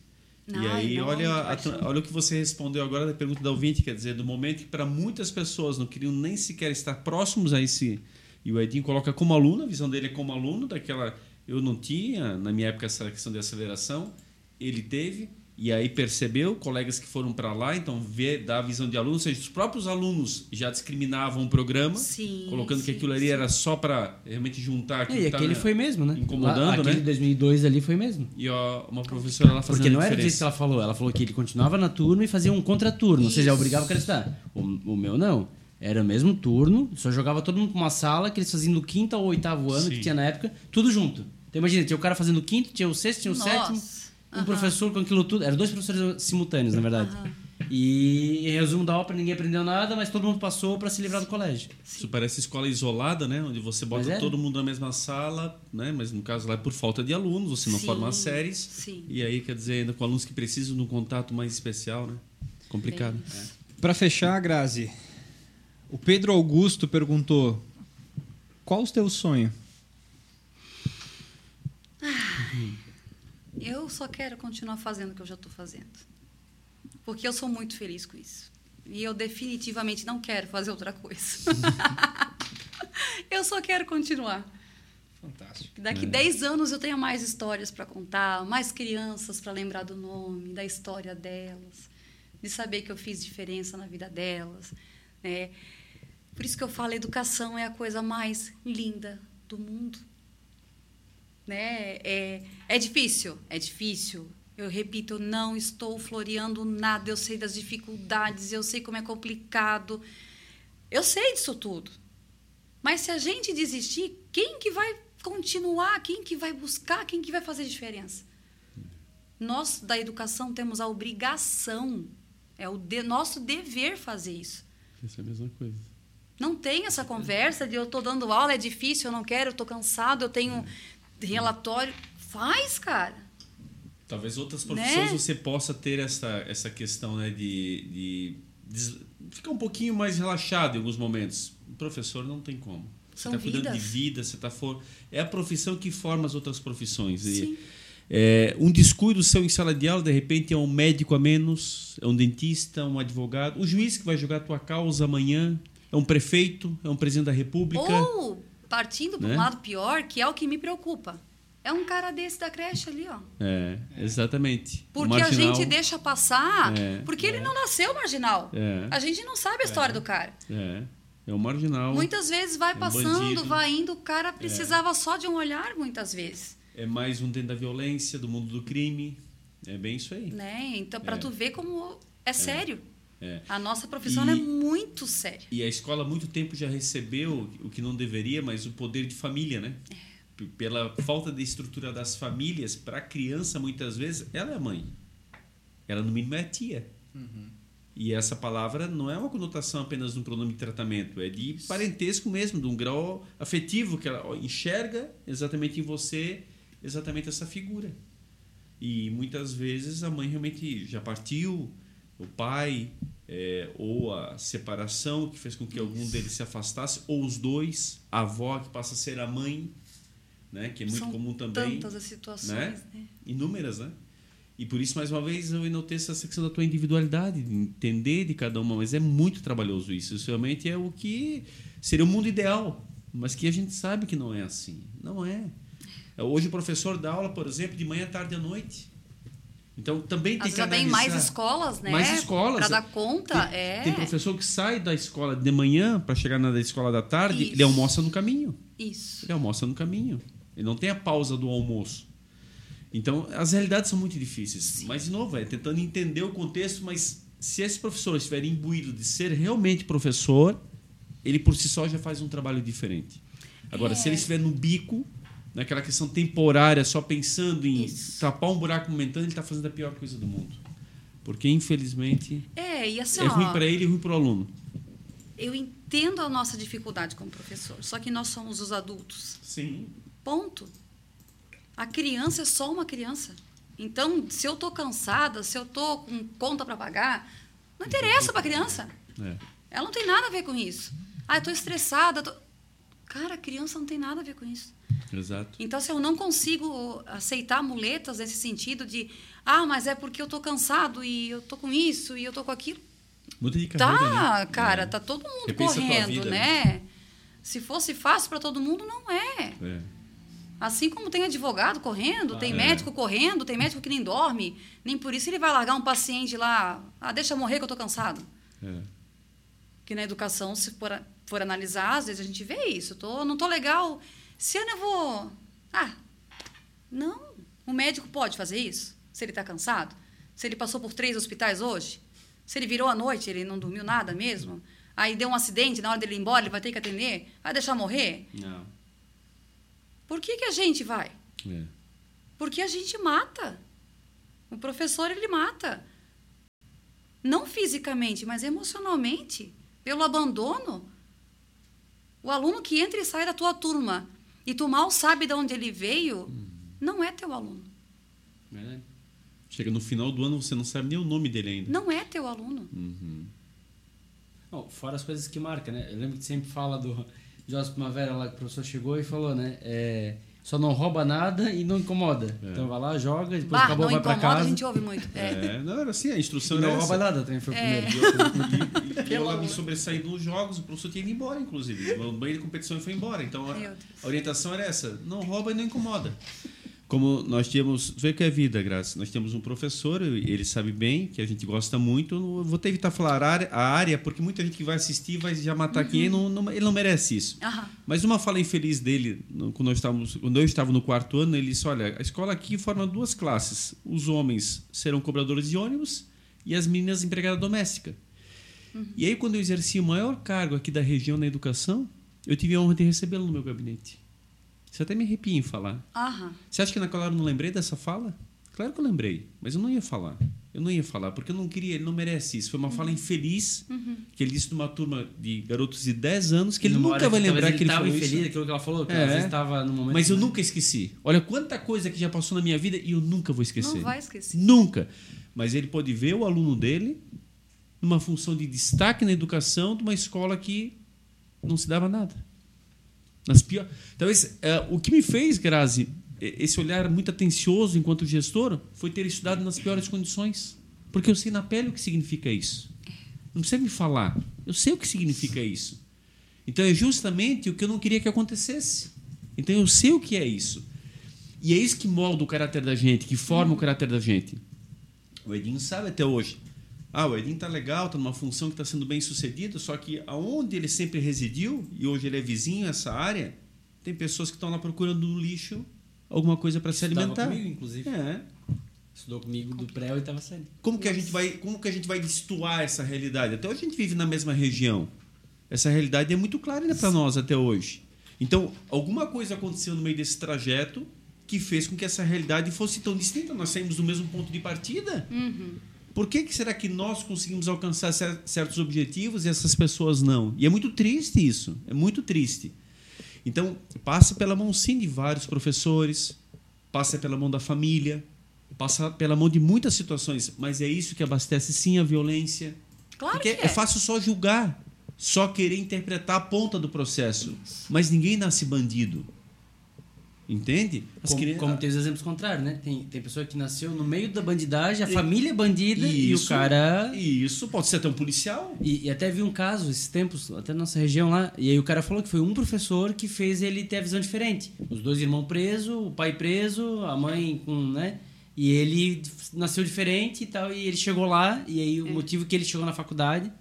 e Ai, aí, não, olha, a- olha o que você respondeu agora da pergunta da ouvinte, quer dizer, do momento que para muitas pessoas não queriam nem sequer estar próximos a esse. E o Edinho coloca como aluno, a visão dele é como aluno, daquela. Eu não tinha, na minha época, essa questão de aceleração, ele teve, e aí percebeu, colegas que foram para lá, então vê, dá a visão de aluno, ou seja, os próprios alunos já discriminavam o programa, Sim, colocando que sim, aquilo ali sim. era só para realmente juntar É, aquilo e que tá aquele na- foi mesmo, né? incomodando, Lá, né? Aquele 2002 ali foi mesmo. E ó, uma professora lá fazendo Porque não a era disso que ela falou. Ela falou que ele continuava na turma e fazia um contraturno. Ou seja, obrigava a estudar. O, o meu não. Era o mesmo turno, só jogava todo mundo pra uma sala que eles faziam do quinto ao oitavo ano, Sim. que tinha na época, tudo junto. Então imagina, tinha o cara fazendo o quinto, tinha o sexto, tinha o Nossa. sétimo. Um Aham. professor com aquilo tudo. Eram dois professores simultâneos, na verdade. Aham. E em resumo da ópera, ninguém aprendeu nada, mas todo mundo passou pra se livrar do colégio. Isso parece escola isolada, né? Onde você bota é. todo mundo na mesma sala, né? Mas no caso lá é por falta de alunos, você não Sim, forma as séries. sim. E aí, quer dizer, ainda com alunos que precisam de um contato mais especial, né? Complicado. Bem, Para fechar, Grazi, o Pedro Augusto perguntou: qual o teu sonho? Eu só quero continuar fazendo o que eu já estou fazendo. Porque eu sou muito feliz com isso. E eu definitivamente não quero fazer outra coisa. *laughs* eu só quero continuar. Fantástico. Daqui 10 anos eu tenha mais histórias para contar, mais crianças para lembrar do nome, da história delas, de saber que eu fiz diferença na vida delas. Né? Por isso que eu falo, a educação é a coisa mais linda do mundo. Né? É, é difícil, é difícil. Eu repito, eu não estou floreando nada, eu sei das dificuldades, eu sei como é complicado. Eu sei disso tudo. Mas se a gente desistir, quem que vai continuar? Quem que vai buscar? Quem que vai fazer diferença? Nós da educação temos a obrigação, é o de, nosso dever fazer isso. Isso é a mesma coisa. Não tem essa conversa de eu estou dando aula, é difícil, eu não quero, eu estou cansado, eu tenho relatório. Faz, cara. Talvez outras Né? profissões você possa ter essa, essa questão né, de, de des- ficar um pouquinho mais relaxado em alguns momentos. O professor não tem como. Você está cuidando de vida, você está for... É a profissão que forma as outras profissões. E, Sim. é, um descuido seu em sala de aula, de repente, é um médico a menos, é um dentista, um advogado, o juiz que vai jogar a tua causa amanhã, é um prefeito, é um presidente da república. Ou, partindo para um Né? lado pior, que é o que me preocupa. É um cara desse da creche ali, ó. É, exatamente. Porque a marginal- gente deixa passar, É, porque ele não nasceu marginal. É. A gente não sabe a história do cara. É, é um marginal. Muitas vezes vai É um passando, bandido. vai indo, o cara precisava só de um olhar, muitas vezes. É mais um dentro da violência, do mundo do crime. É bem isso aí. Né? Então, para É. tu ver como é sério. É. A nossa profissão E- é muito séria. E a escola há muito tempo já recebeu o que não deveria, mas o poder de família, né? P- Pela falta de estrutura das famílias, para a criança, muitas vezes, ela é a mãe. Ela, no mínimo, é a tia. E essa palavra não é uma conotação apenas de um pronome de tratamento, é de parentesco mesmo, de um grau afetivo que ela enxerga exatamente em você, exatamente essa figura. E muitas vezes a mãe realmente já partiu, o pai, é, ou a separação que fez com que algum deles se afastasse, ou os dois, a avó que passa a ser a mãe, né, que é muito São comum também Tantas as situações, né? né? inúmeras, né? E por isso, mais uma vez, eu enalteço essa questão da tua individualidade, de entender de cada uma, mas é muito trabalhoso isso. Isso realmente é o que seria o mundo ideal, mas que a gente sabe que não é assim. Não é. Hoje o professor dá aula, por exemplo, de manhã, tarde e à noite. Então também tem Às que tem mais escolas, né? Mais escolas. Para dar conta, tem, é. Tem professor que sai da escola de manhã para chegar na escola da tarde, Isso. ele almoça no caminho. Isso. Ele almoça no caminho. Ele não tem a pausa do almoço. Então, as realidades são muito difíceis. Mas, de novo, é tentando entender o contexto, mas se esse professor estiver imbuído de ser realmente professor, ele por si só já faz um trabalho diferente. Agora, É. se ele estiver no bico, naquela questão temporária, só pensando em Isso. tapar um buraco momentâneo, ele está fazendo a pior coisa do mundo. Porque, infelizmente, É, e assim, é ruim para ele e ruim para o aluno. eu entendo a nossa dificuldade como professor, só que nós somos os adultos. Sim. Ponto. A criança é só uma criança. Então, se eu tô cansada, se eu tô com conta para pagar, não interessa para a criança. É. Ela não tem nada a ver com isso. Ah, eu tô estressada. tô- Cara, a criança não tem nada a ver com isso. Exato. Então, se eu não consigo aceitar muletas nesse sentido de, ah, mas é porque eu tô cansado e eu tô com isso e eu tô com aquilo. Muda de carreira, Tá, né? cara, É. tá todo mundo Repensa correndo, vida, né? Se fosse fácil para todo mundo, não é. É. Assim como tem advogado correndo, tem é. médico correndo, tem médico que nem dorme, nem por isso ele vai largar um paciente lá, ah, deixa eu morrer que eu tô cansado. É. Que na educação, se for, for analisar, às vezes a gente vê isso. Tô, não tô legal. Se eu vou. Ah, não. O médico pode fazer isso? Se ele está cansado? Se ele passou por três hospitais hoje? Se ele virou à noite, ele não dormiu nada mesmo? Aí deu um acidente, na hora dele ir embora, ele vai ter que atender? Vai deixar morrer? Não. Por que, que a gente vai? É. Porque a gente mata. O professor, ele mata. Não fisicamente, mas emocionalmente. Pelo abandono. O aluno que entra e sai da tua turma e tu mal sabe de onde ele veio, não é teu aluno. É. Chega no final do ano, você não sabe nem o nome dele ainda. Não é teu aluno. Uhum. Bom, fora as coisas que marcam, né? Eu lembro que sempre fala do José Primavera lá que o professor chegou e falou, né? É, só não rouba nada e não incomoda. É. Então vai lá, joga, depois Bah, acabou, não vai pra incomoda, casa. a gente ouve muito. É. É, não, era assim, a E instrução não era rouba essa. nada também, foi o É. primeiro. E eu, e- e- e eu lá me sobressaí nos jogos, o professor tinha ido embora, inclusive. No banho de competição e foi embora. Então a, a orientação era essa: não rouba e não incomoda. Como nós tínhamos. Vê que é vida, Graça. Nós temos um professor, ele sabe bem, que a gente gosta muito. Eu vou ter evitar falar a área, porque muita gente que vai assistir vai já matar quem e não, não- ele não merece isso. Aham. Mas uma fala infeliz dele, quando, nós estávamos, quando eu estava no quarto ano, ele disse: Olha, a escola aqui forma duas classes. Os homens serão cobradores de ônibus e as meninas empregadas domésticas. E aí, quando eu exerci o maior cargo aqui da região na educação, eu tive a honra de recebê-lo no meu gabinete. Você até me arrepia em falar. Aham. Você acha que naquela hora eu não lembrei dessa fala? Claro que eu lembrei, mas eu não ia falar. Eu não ia falar, porque eu não queria, ele não merece isso. Foi uma fala infeliz que ele disse numa turma de garotos de 10 anos que ele Numa nunca hora vai lembrar que ele estava infeliz, isso. aquilo que ela falou, que É. às vezes estava no momento. Mas eu nunca esqueci. Olha quanta coisa que já passou na minha vida e eu nunca vou esquecer. Não vai esquecer. Nunca. Mas ele pode ver o aluno dele numa função de destaque na educação de uma escola que não se dava nada. Nas pior... Talvez eh, o que me fez, Grazi, esse olhar muito atencioso enquanto gestor, foi ter estudado nas piores condições. Porque eu sei na pele o que significa isso. Não precisa me falar. Eu sei o que significa isso. Então é justamente o que eu não queria que acontecesse. Então eu sei o que é isso. E é isso que molda o caráter da gente, que forma o caráter da gente. O Edinho sabe até hoje. Ah, o Edinho tá legal, tá numa função que está sendo bem sucedido, só que aonde ele sempre residiu, e hoje ele é vizinho essa área, tem pessoas que estão lá procurando no lixo alguma coisa para se alimentar. comigo, inclusive. É. Estudou comigo do pré oitava série. Como que a gente vai, como que a gente vai destoar essa realidade? Até hoje a gente vive na mesma região. Essa realidade é muito clara ainda para nós até hoje. Então, alguma coisa aconteceu no meio desse trajeto que fez com que essa realidade fosse tão distinta. Nós saímos do mesmo ponto de partida. Uhum. Por que, que será que nós conseguimos alcançar cer- certos objetivos e essas pessoas não? E é muito triste isso. É muito triste. Então, passa pela mão sim de vários professores, passa pela mão da família, passa pela mão de muitas situações, mas é isso que abastece sim a violência. Claro Porque que é fácil só julgar, só querer interpretar a ponta do processo. Mas ninguém nasce bandido. Entende? As Como, crianças- como tem os exemplos contrários, né? Tem, tem pessoa que nasceu no meio da bandidagem, a família é bandida e o Isso, cara. Isso, pode ser até um policial. E, e até vi um caso esses tempos, até na nossa região lá, e aí o cara falou que foi um professor que fez ele ter a visão diferente. Os dois irmãos presos, o pai preso, a mãe com, né? E ele nasceu diferente e tal, e ele chegou lá, e aí o motivo que ele chegou na faculdade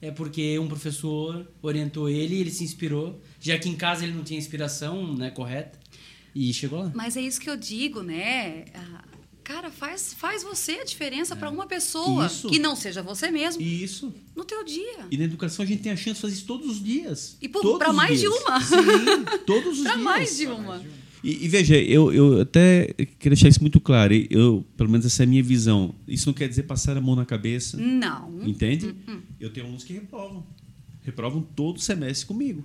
é porque um professor orientou ele e ele se inspirou, já que em casa ele não tinha inspiração, né, correta, e chegou lá. Mas é isso que eu digo, né? Ah, Cara, faz, faz você a diferença para uma pessoa Isso. que não seja você mesmo Isso. no teu dia. E na educação a gente tem a chance de fazer isso todos os dias. E pra os mais de dias. uma. Sim, todos os *laughs* Para dias. mais de uma. E, e veja, eu, eu até queria deixar isso muito claro. Eu, pelo menos essa é a minha visão. Isso não quer dizer passar a mão na cabeça, Não. entende? Eu tenho alunos que reprovam. Reprovam todo semestre comigo.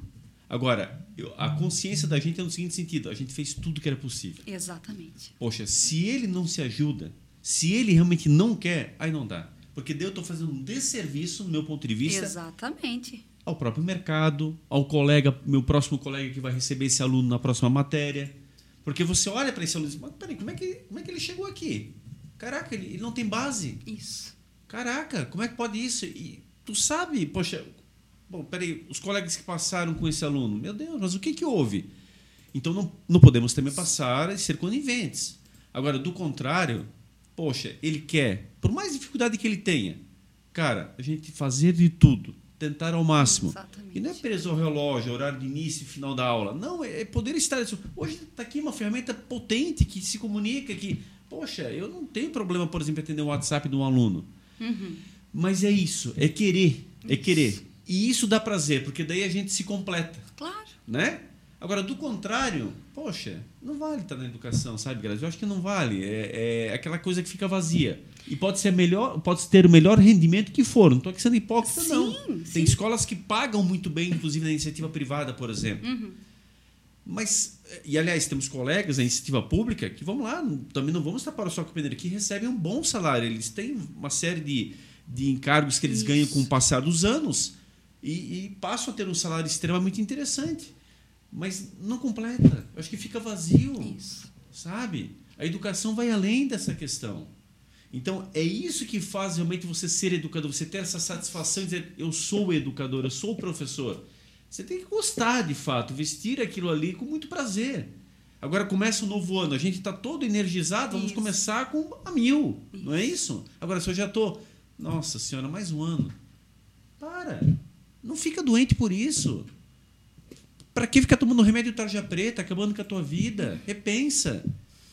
Agora, a consciência da gente é no seguinte sentido: a gente fez tudo que era possível. Exatamente. Poxa, se ele não se ajuda, se ele realmente não quer, aí não dá. Porque daí eu estou fazendo um desserviço, no meu ponto de vista, Exatamente. ao próprio mercado, ao colega, meu próximo colega que vai receber esse aluno na próxima matéria. Porque você olha para esse aluno e diz, mas peraí, como é, que, como é que ele chegou aqui? Caraca, ele, ele não tem base. Isso. Caraca, como é que pode isso? E tu sabe, poxa, bom, peraí, os colegas que passaram com esse aluno, meu Deus, mas o que que houve? Então não, não podemos também passar e ser coniventes. Agora, do contrário, poxa, ele quer, por mais dificuldade que ele tenha, cara, a gente fazer de tudo, tentar ao máximo. Exatamente. E não é preso ao relógio, horário de início e final da aula. Não, é poder estar. Hoje está aqui uma ferramenta potente que se comunica, que, poxa, eu não tenho problema, por exemplo, em atender o WhatsApp de um aluno. Uhum. Mas é isso, é querer, é querer. E isso dá prazer, porque daí a gente se completa, Claro. né? Agora, do contrário, poxa, não vale estar na educação, sabe, Grazi? Eu acho que não vale. É, é aquela coisa que fica vazia. E pode ser melhor, pode ter o melhor rendimento que for. Não estou aqui sendo hipócrita, não. Sim, Tem sim. escolas que pagam muito bem, inclusive na iniciativa privada, por exemplo. Uhum. Mas, e aliás, temos colegas da iniciativa pública que, vamos lá, também não vamos tapar o sol com a peneira, que recebem um bom salário. Eles têm uma série de, de encargos que eles Isso. ganham com o passar dos anos e, e passam a ter um salário extremamente interessante. Mas não completa. Eu acho que fica vazio. Isso. Sabe? A educação vai além dessa questão. Então, é isso que faz realmente você ser educador, você ter essa satisfação de dizer, eu sou educador, eu sou professor. Você tem que gostar, de fato, vestir aquilo ali com muito prazer. Agora começa o novo ano, a gente está todo energizado, vamos Isso. começar com a mil, não é isso? Agora, se eu já estou, nossa senhora, mais um ano. Para, não fica doente por isso. Para que ficar tomando remédio tarja preta, acabando com a tua vida? Repensa.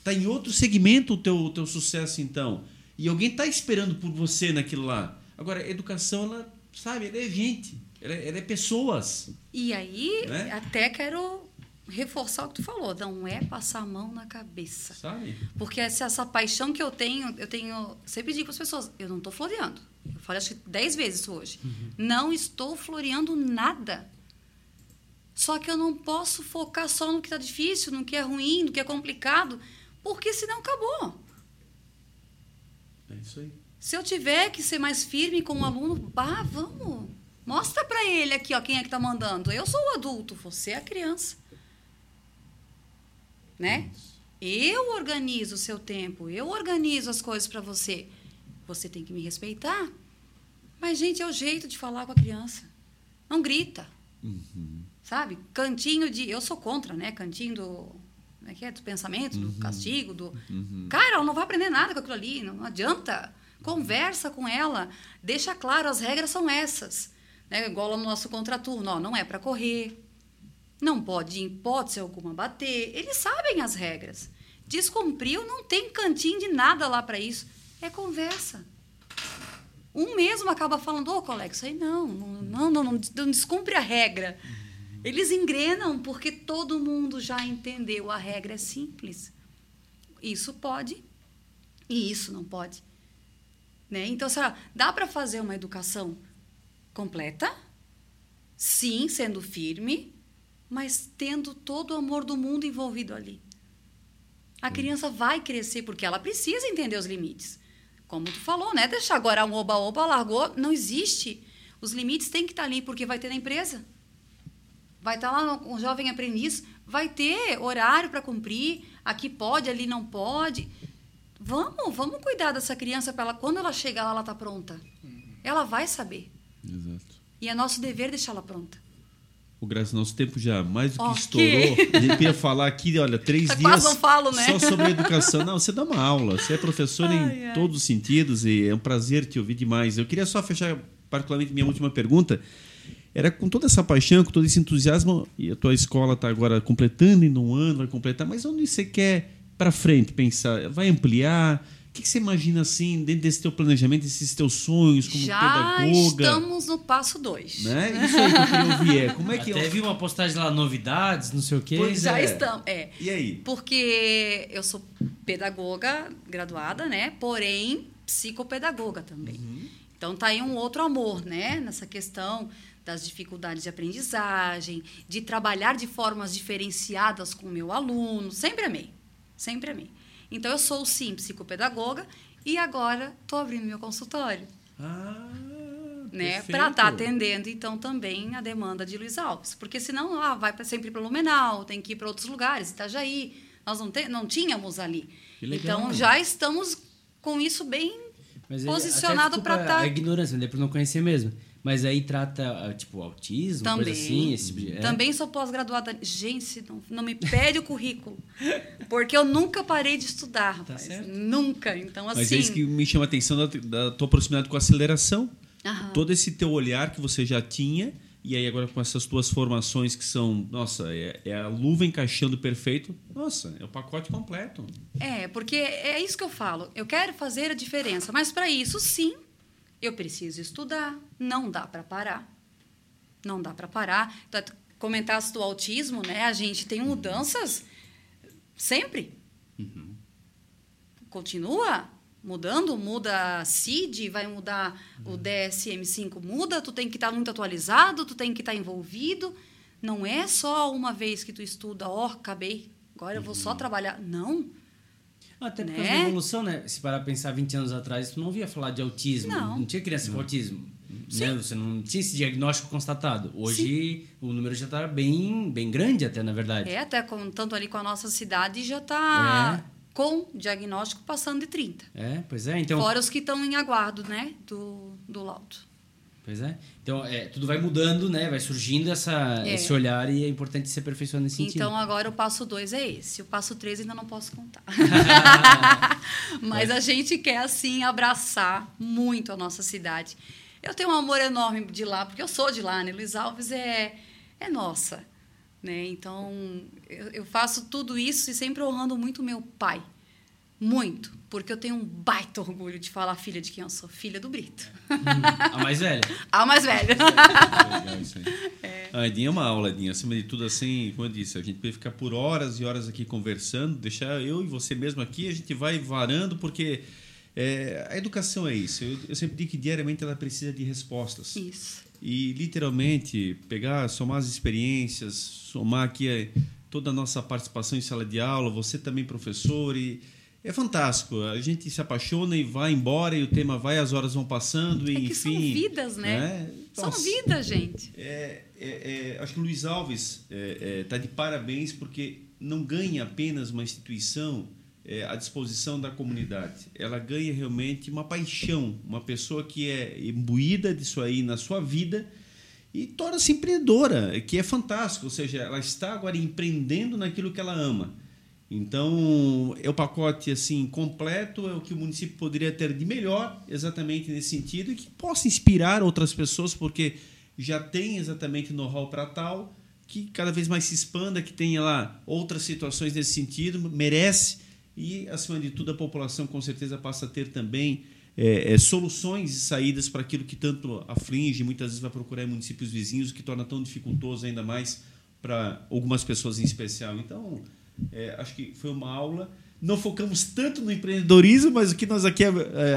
Tá em outro segmento o teu, o teu sucesso, então. E alguém tá esperando por você naquilo lá. Agora, educação, ela, sabe, ela é gente. Ela é, ela é pessoas. E aí, Né? até quero reforçar o que tu falou. Não é passar a mão na cabeça. Sabe? Porque essa, essa paixão que eu tenho, eu tenho. Sempre digo para as pessoas: eu não estou floreando. Eu falei acho que dez vezes isso hoje. Não estou floreando nada. Só que eu não posso focar só no que está difícil, no que é ruim, no que é complicado, porque senão acabou. É isso aí. Se eu tiver que ser mais firme com o aluno, bah, vamos. Mostra para ele aqui, ó, quem é que tá mandando. Eu sou o adulto, você é a criança. Né? Eu organizo o seu tempo, eu organizo as coisas para você. Você tem que me respeitar. Mas, gente, é o jeito de falar com a criança. Não grita. Sabe? Cantinho de. Eu sou contra, né? Cantinho do. Como é que é? Do pensamento, do castigo, do. Cara, ela não vai aprender nada com aquilo ali. Não, adianta. Conversa com ela. Deixa claro, as regras são essas. Né? Igual no nosso contraturno. Ó, não é para correr. Não pode, em hipótese alguma, bater. Eles sabem as regras. Descumpriu, não tem cantinho de nada lá para isso. É conversa. Um mesmo acaba falando, ô oh, colega, isso aí não, não, não, não, não descumpre a regra. Eles engrenam porque todo mundo já entendeu, a regra é simples. Isso pode e isso não pode. Né? Então, será, dá para fazer uma educação completa? Sim, sendo firme, mas tendo todo o amor do mundo envolvido ali. A criança vai crescer porque ela precisa entender os limites. Como tu falou, né? Deixar agora um oba-oba, largou, não existe. Os limites têm que estar ali porque vai ter na empresa. Vai estar lá um jovem aprendiz, vai ter horário para cumprir, aqui pode, ali não pode. Vamos, vamos cuidar dessa criança para ela quando ela chegar lá ela tá pronta. Ela vai saber. Exato. E é nosso dever deixá-la pronta. O Graça, nosso tempo já mais do que okay. estourou. A gente ia falar aqui, olha, três *laughs* dias quase não falo, né? só sobre educação. Não, você dá uma aula, você é professor em ai. todos os sentidos e é um prazer te ouvir demais. Eu queria só fechar particularmente minha última pergunta. Era com toda essa paixão, com todo esse entusiasmo, e a tua escola está agora completando em um ano, vai completar, mas onde você quer para frente pensar? Vai ampliar? O que, que, você imagina assim, dentro desse teu planejamento, desses teus sonhos como Já pedagoga? Já estamos no passo dois. Né? Isso aí que eu queria ouvir é, como é que... Até vi uma postagem lá, novidades, não sei o quê. Pois já é. estamos, é. E aí? Porque eu sou pedagoga graduada, né? Porém, psicopedagoga também. Uhum. Então, tá aí um outro amor, né? Nessa questão das dificuldades de aprendizagem, de trabalhar de formas diferenciadas com o meu aluno. Sempre amei, sempre amei. Então, eu sou, sim, psicopedagoga e agora estou abrindo meu consultório. Ah, né, para estar tá atendendo, então, também a demanda de Luiz Alves. Porque senão, ah, vai sempre para Lumenau, tem que ir para outros lugares, Itajaí. Nós não, te, não tínhamos ali. Então, já estamos com isso bem Mas posicionado para estar... Tá... A ignorância, né? por não conhecer mesmo. Mas aí trata, ah, tipo, autismo, também, coisa assim? Esse... Tipo é. Também sou pós-graduada. Gente, não, não me pede o currículo. Porque eu nunca parei de estudar, tá rapaz. Certo. Nunca. Então, assim... Mas é isso que me chama a atenção da, da tua proximidade com a aceleração. Aham. Todo esse teu olhar que você já tinha... E aí agora com essas tuas formações que são, nossa, é, é, a luva encaixando perfeito, nossa, é o pacote completo. É, porque é isso que eu falo. Eu quero fazer a diferença, mas para isso sim eu preciso estudar, não dá para parar. Não dá para parar. Então, comentaste do autismo, né? A gente tem mudanças sempre. Uhum. Continua mudando, muda a CID, vai mudar uhum. o DSM-5, muda, tu tem que estar tá muito atualizado, tu tem que estar tá envolvido. Não é só uma vez que tu estuda, ó, oh, acabei, agora eu vou só uhum. trabalhar. Não. Até por né? causa da evolução, né? Se parar a pensar 20 anos atrás, tu não via falar de autismo. Não, não tinha criança não. com autismo. Né? Você não tinha esse diagnóstico constatado. Hoje Sim. o número já está bem, bem grande até, na verdade. É, até com, tanto ali com a nossa cidade já está... É com diagnóstico passando de 30. É, pois é. Então... Fora os que estão em aguardo, né, do, do laudo. Pois é. Então, é, tudo vai mudando, né? Vai surgindo essa, é. esse olhar e é importante se aperfeiçoar nesse sentido. Então, agora o passo 2 é esse. O passo 3 ainda não posso contar. *laughs* Mas a gente quer, assim, abraçar muito a nossa cidade. Eu tenho um amor enorme de lá, porque eu sou de lá, né? Luiz Alves é, é nossa. Né? Então, eu, eu faço tudo isso e sempre honrando muito meu pai. Muito, porque eu tenho um baita orgulho de falar filha de quem eu sou, filha do Brito. Hum, a mais velha. *laughs* A mais velha. Legal isso aí. É. A Edinha é uma aula, Edinha. Acima de tudo, assim, como eu disse, a gente pode ficar por horas e horas aqui conversando, deixar eu e você mesmo aqui, a gente vai varando, porque é, a educação é isso. Eu, eu sempre digo que diariamente ela precisa de respostas. Isso. E literalmente pegar, somar as experiências, somar aqui toda a nossa participação em sala de aula, você também professor e é fantástico. A gente se apaixona e vai embora e o tema vai, as horas vão passando e é que enfim. São vidas, né? né? São vidas, gente. É, é, é, acho que o Luiz Alves está é, é, de parabéns porque não ganha apenas uma instituição à disposição da comunidade. Ela ganha realmente uma paixão, uma pessoa que é imbuída disso aí na sua vida e torna-se empreendedora, que é fantástico. Ou seja, ela está agora empreendendo naquilo que ela ama. Então, é o pacote assim completo, é o que o município poderia ter de melhor, exatamente nesse sentido, e que possa inspirar outras pessoas, porque já tem exatamente know-how para tal, que cada vez mais se expanda, que tenha lá outras situações nesse sentido, merece e, acima de tudo, a população com certeza passa a ter também é, é, soluções e saídas para aquilo que tanto aflige, muitas vezes vai procurar em municípios vizinhos, o que torna tão dificultoso ainda mais para algumas pessoas em especial. Então, é, acho que foi uma aula. Não focamos tanto no empreendedorismo, mas o que nós aqui é,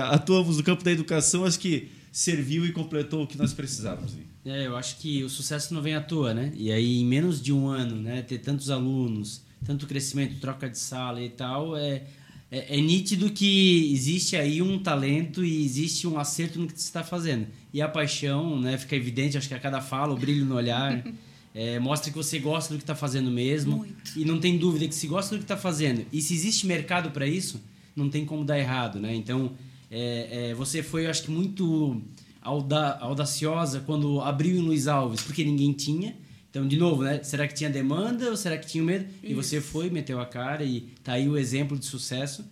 atuamos no campo da educação, acho que serviu e completou o que nós precisávamos. É, eu acho que o sucesso não vem à toa, né? E aí, em menos de um ano, né, ter tantos alunos, tanto crescimento, troca de sala e tal, é, é, é, nítido que existe aí um talento e existe um acerto no que você está fazendo. E a paixão, né, fica evidente, acho que a cada fala, o brilho no olhar, *laughs* é, mostra que você gosta do que está fazendo mesmo. Muito. E não tem dúvida que se gosta do que está fazendo e se existe mercado para isso, não tem como dar errado, né? Então, é, é, você foi, acho que, muito auda audaciosa quando abriu em Luiz Alves, porque ninguém tinha. Então, de novo, né? Será que tinha demanda ou será que tinha medo? Isso. E você foi, meteu a cara e tá aí o exemplo de sucesso.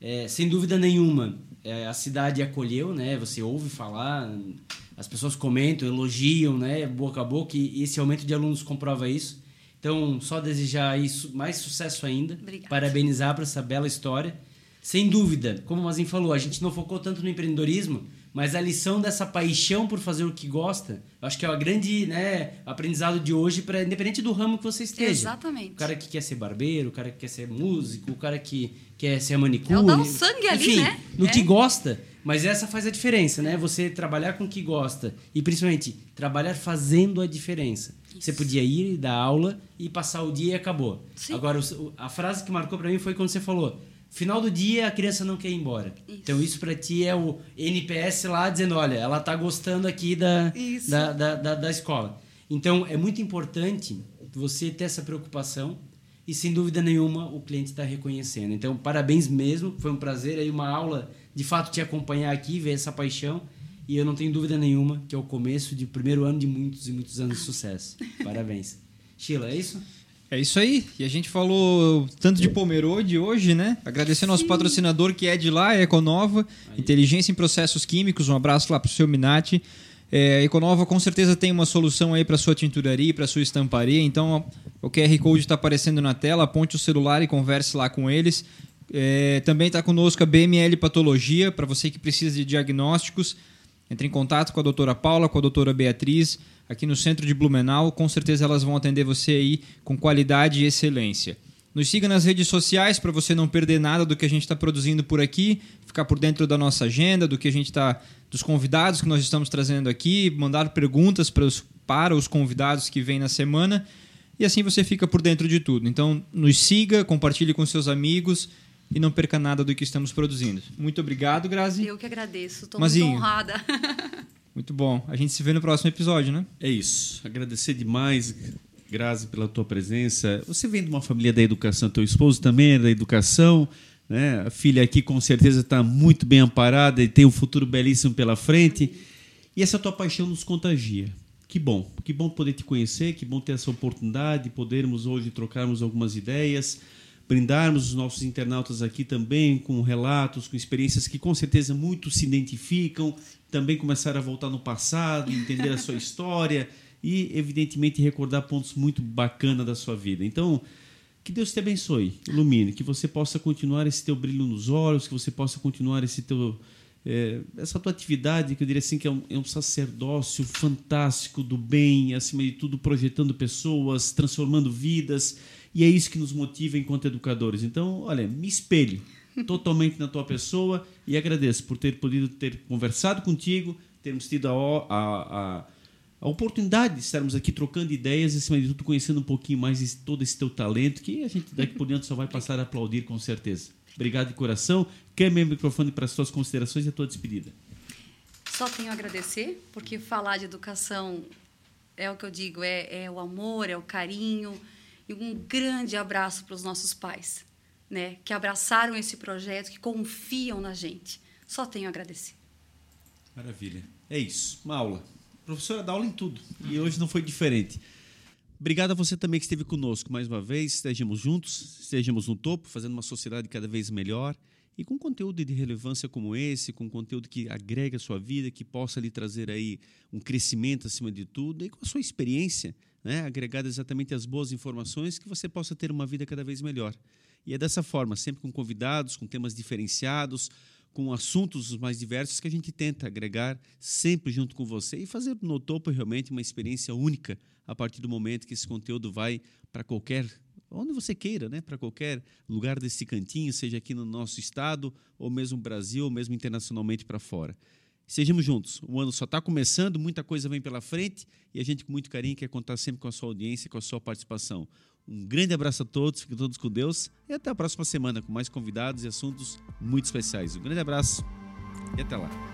É, sem dúvida nenhuma, é, a cidade acolheu, né? Você ouve falar, as pessoas comentam, elogiam, né? Boca a boca e esse aumento de alunos comprova isso. Então, só desejar isso, mais sucesso ainda. Obrigada. Parabenizar por essa bela história. Sem dúvida, como o Mazin falou, a gente não focou tanto no empreendedorismo, mas a lição dessa paixão por fazer o que gosta, acho que é o grande né, aprendizado de hoje, para independente do ramo que você esteja. Exatamente. O cara que quer ser barbeiro, o cara que quer ser músico, o cara que quer ser manicure. É o dar o sangue ali, enfim, né? no é. que gosta. Mas essa faz a diferença, né? Você trabalhar com o que gosta e principalmente trabalhar fazendo a diferença. Isso. Você podia ir dar aula e passar o dia e acabou. Sim. Agora, a frase que marcou para mim foi quando você falou: Final do dia, a criança não quer ir embora. Isso. Então, isso para ti é o NPS lá dizendo: olha, ela tá gostando aqui da, da, da, da, da, escola. Então, é muito importante você ter essa preocupação e, sem dúvida nenhuma, o cliente está reconhecendo. Então, parabéns mesmo. Foi um prazer aí, uma aula, de fato, te acompanhar aqui, ver essa paixão. E eu não tenho dúvida nenhuma que é o começo de primeiro ano de muitos e muitos anos de sucesso. *laughs* Parabéns. Sheila, é isso? É isso aí. E a gente falou tanto de Pomerode hoje, né? Agradecer nosso patrocinador que é de lá, é Econova, aí. Inteligência em Processos Químicos. Um abraço lá pro seu Minati. É, a Econova com certeza tem uma solução aí para sua tinturaria, para sua estamparia. Então o QR Code está aparecendo na tela, aponte o celular e converse lá com eles. É, também está conosco a BML Patologia, para você que precisa de diagnósticos. Entre em contato com a doutora Paula, com a doutora Beatriz aqui no centro de Blumenau. Com certeza elas vão atender você aí com qualidade e excelência. Nos siga nas redes sociais para você não perder nada do que a gente está produzindo por aqui, ficar por dentro da nossa agenda, do que a gente está, dos convidados que nós estamos trazendo aqui, mandar perguntas para os, para os convidados que vêm na semana e assim você fica por dentro de tudo. Então, nos siga, compartilhe com seus amigos e não perca nada do que estamos produzindo. Muito obrigado, Grazi. Eu que agradeço, estou muito honrada. *laughs* Muito bom. A gente se vê no próximo episódio, né? É isso. Agradecer demais, Grazi, pela tua presença. Você vem de uma família da educação, teu esposo também é da educação. Né? A filha aqui com certeza está muito bem amparada e tem um futuro belíssimo pela frente. E essa tua paixão nos contagia. Que bom, que bom poder te conhecer, que bom ter essa oportunidade, podermos hoje trocarmos algumas ideias, brindarmos os nossos internautas aqui também com relatos, com experiências que com certeza muitos se identificam também começar a voltar no passado, entender a sua *laughs* história e, evidentemente, recordar pontos muito bacanas da sua vida. Então, que Deus te abençoe, ilumine, que você possa continuar esse teu brilho nos olhos, que você possa continuar esse teu, é, essa tua atividade, que eu diria assim, que é um, é um sacerdócio fantástico do bem, acima de tudo, projetando pessoas, transformando vidas, e é isso que nos motiva enquanto educadores. Então, olha, me espelho *laughs* totalmente na tua pessoa e agradeço por ter podido ter conversado contigo, termos tido a, a, a, a oportunidade de estarmos aqui trocando ideias e, acima de tudo, conhecendo um pouquinho mais esse, todo esse teu talento, que a gente daqui por diante só vai passar a aplaudir com certeza. Obrigado de coração. Quer meu microfone para as tuas considerações e a tua despedida. Só tenho a agradecer, porque falar de educação é o que eu digo, é, é o amor, é o carinho. E um grande abraço para os nossos pais né, que abraçaram esse projeto, que confiam na gente. Só tenho a agradecer. Maravilha. É isso. Uma aula. Professora dá aula em tudo. E hoje não foi diferente. Obrigado a você também que esteve conosco mais uma vez. Estejamos juntos, estejamos no topo, fazendo uma sociedade cada vez melhor. E com conteúdo de relevância como esse, com conteúdo que agrega a sua vida, que possa lhe trazer aí um crescimento acima de tudo, e com a sua experiência, né, exatamente às boas informações, que você possa ter uma vida cada vez melhor. E é dessa forma, sempre com convidados, com temas diferenciados, com assuntos os mais diversos que a gente tenta agregar sempre junto com você e fazer no topo realmente uma experiência única a partir do momento que esse conteúdo vai para qualquer onde você queira, né, para qualquer lugar desse cantinho, seja aqui no nosso estado ou mesmo Brasil ou mesmo internacionalmente para fora. Sejamos juntos. O ano só está começando, muita coisa vem pela frente e a gente, com muito carinho, quer contar sempre com a sua audiência, com a sua participação. Um grande abraço a todos, fiquem todos com Deus e até a próxima semana com mais convidados e assuntos muito especiais. Um grande abraço e até lá.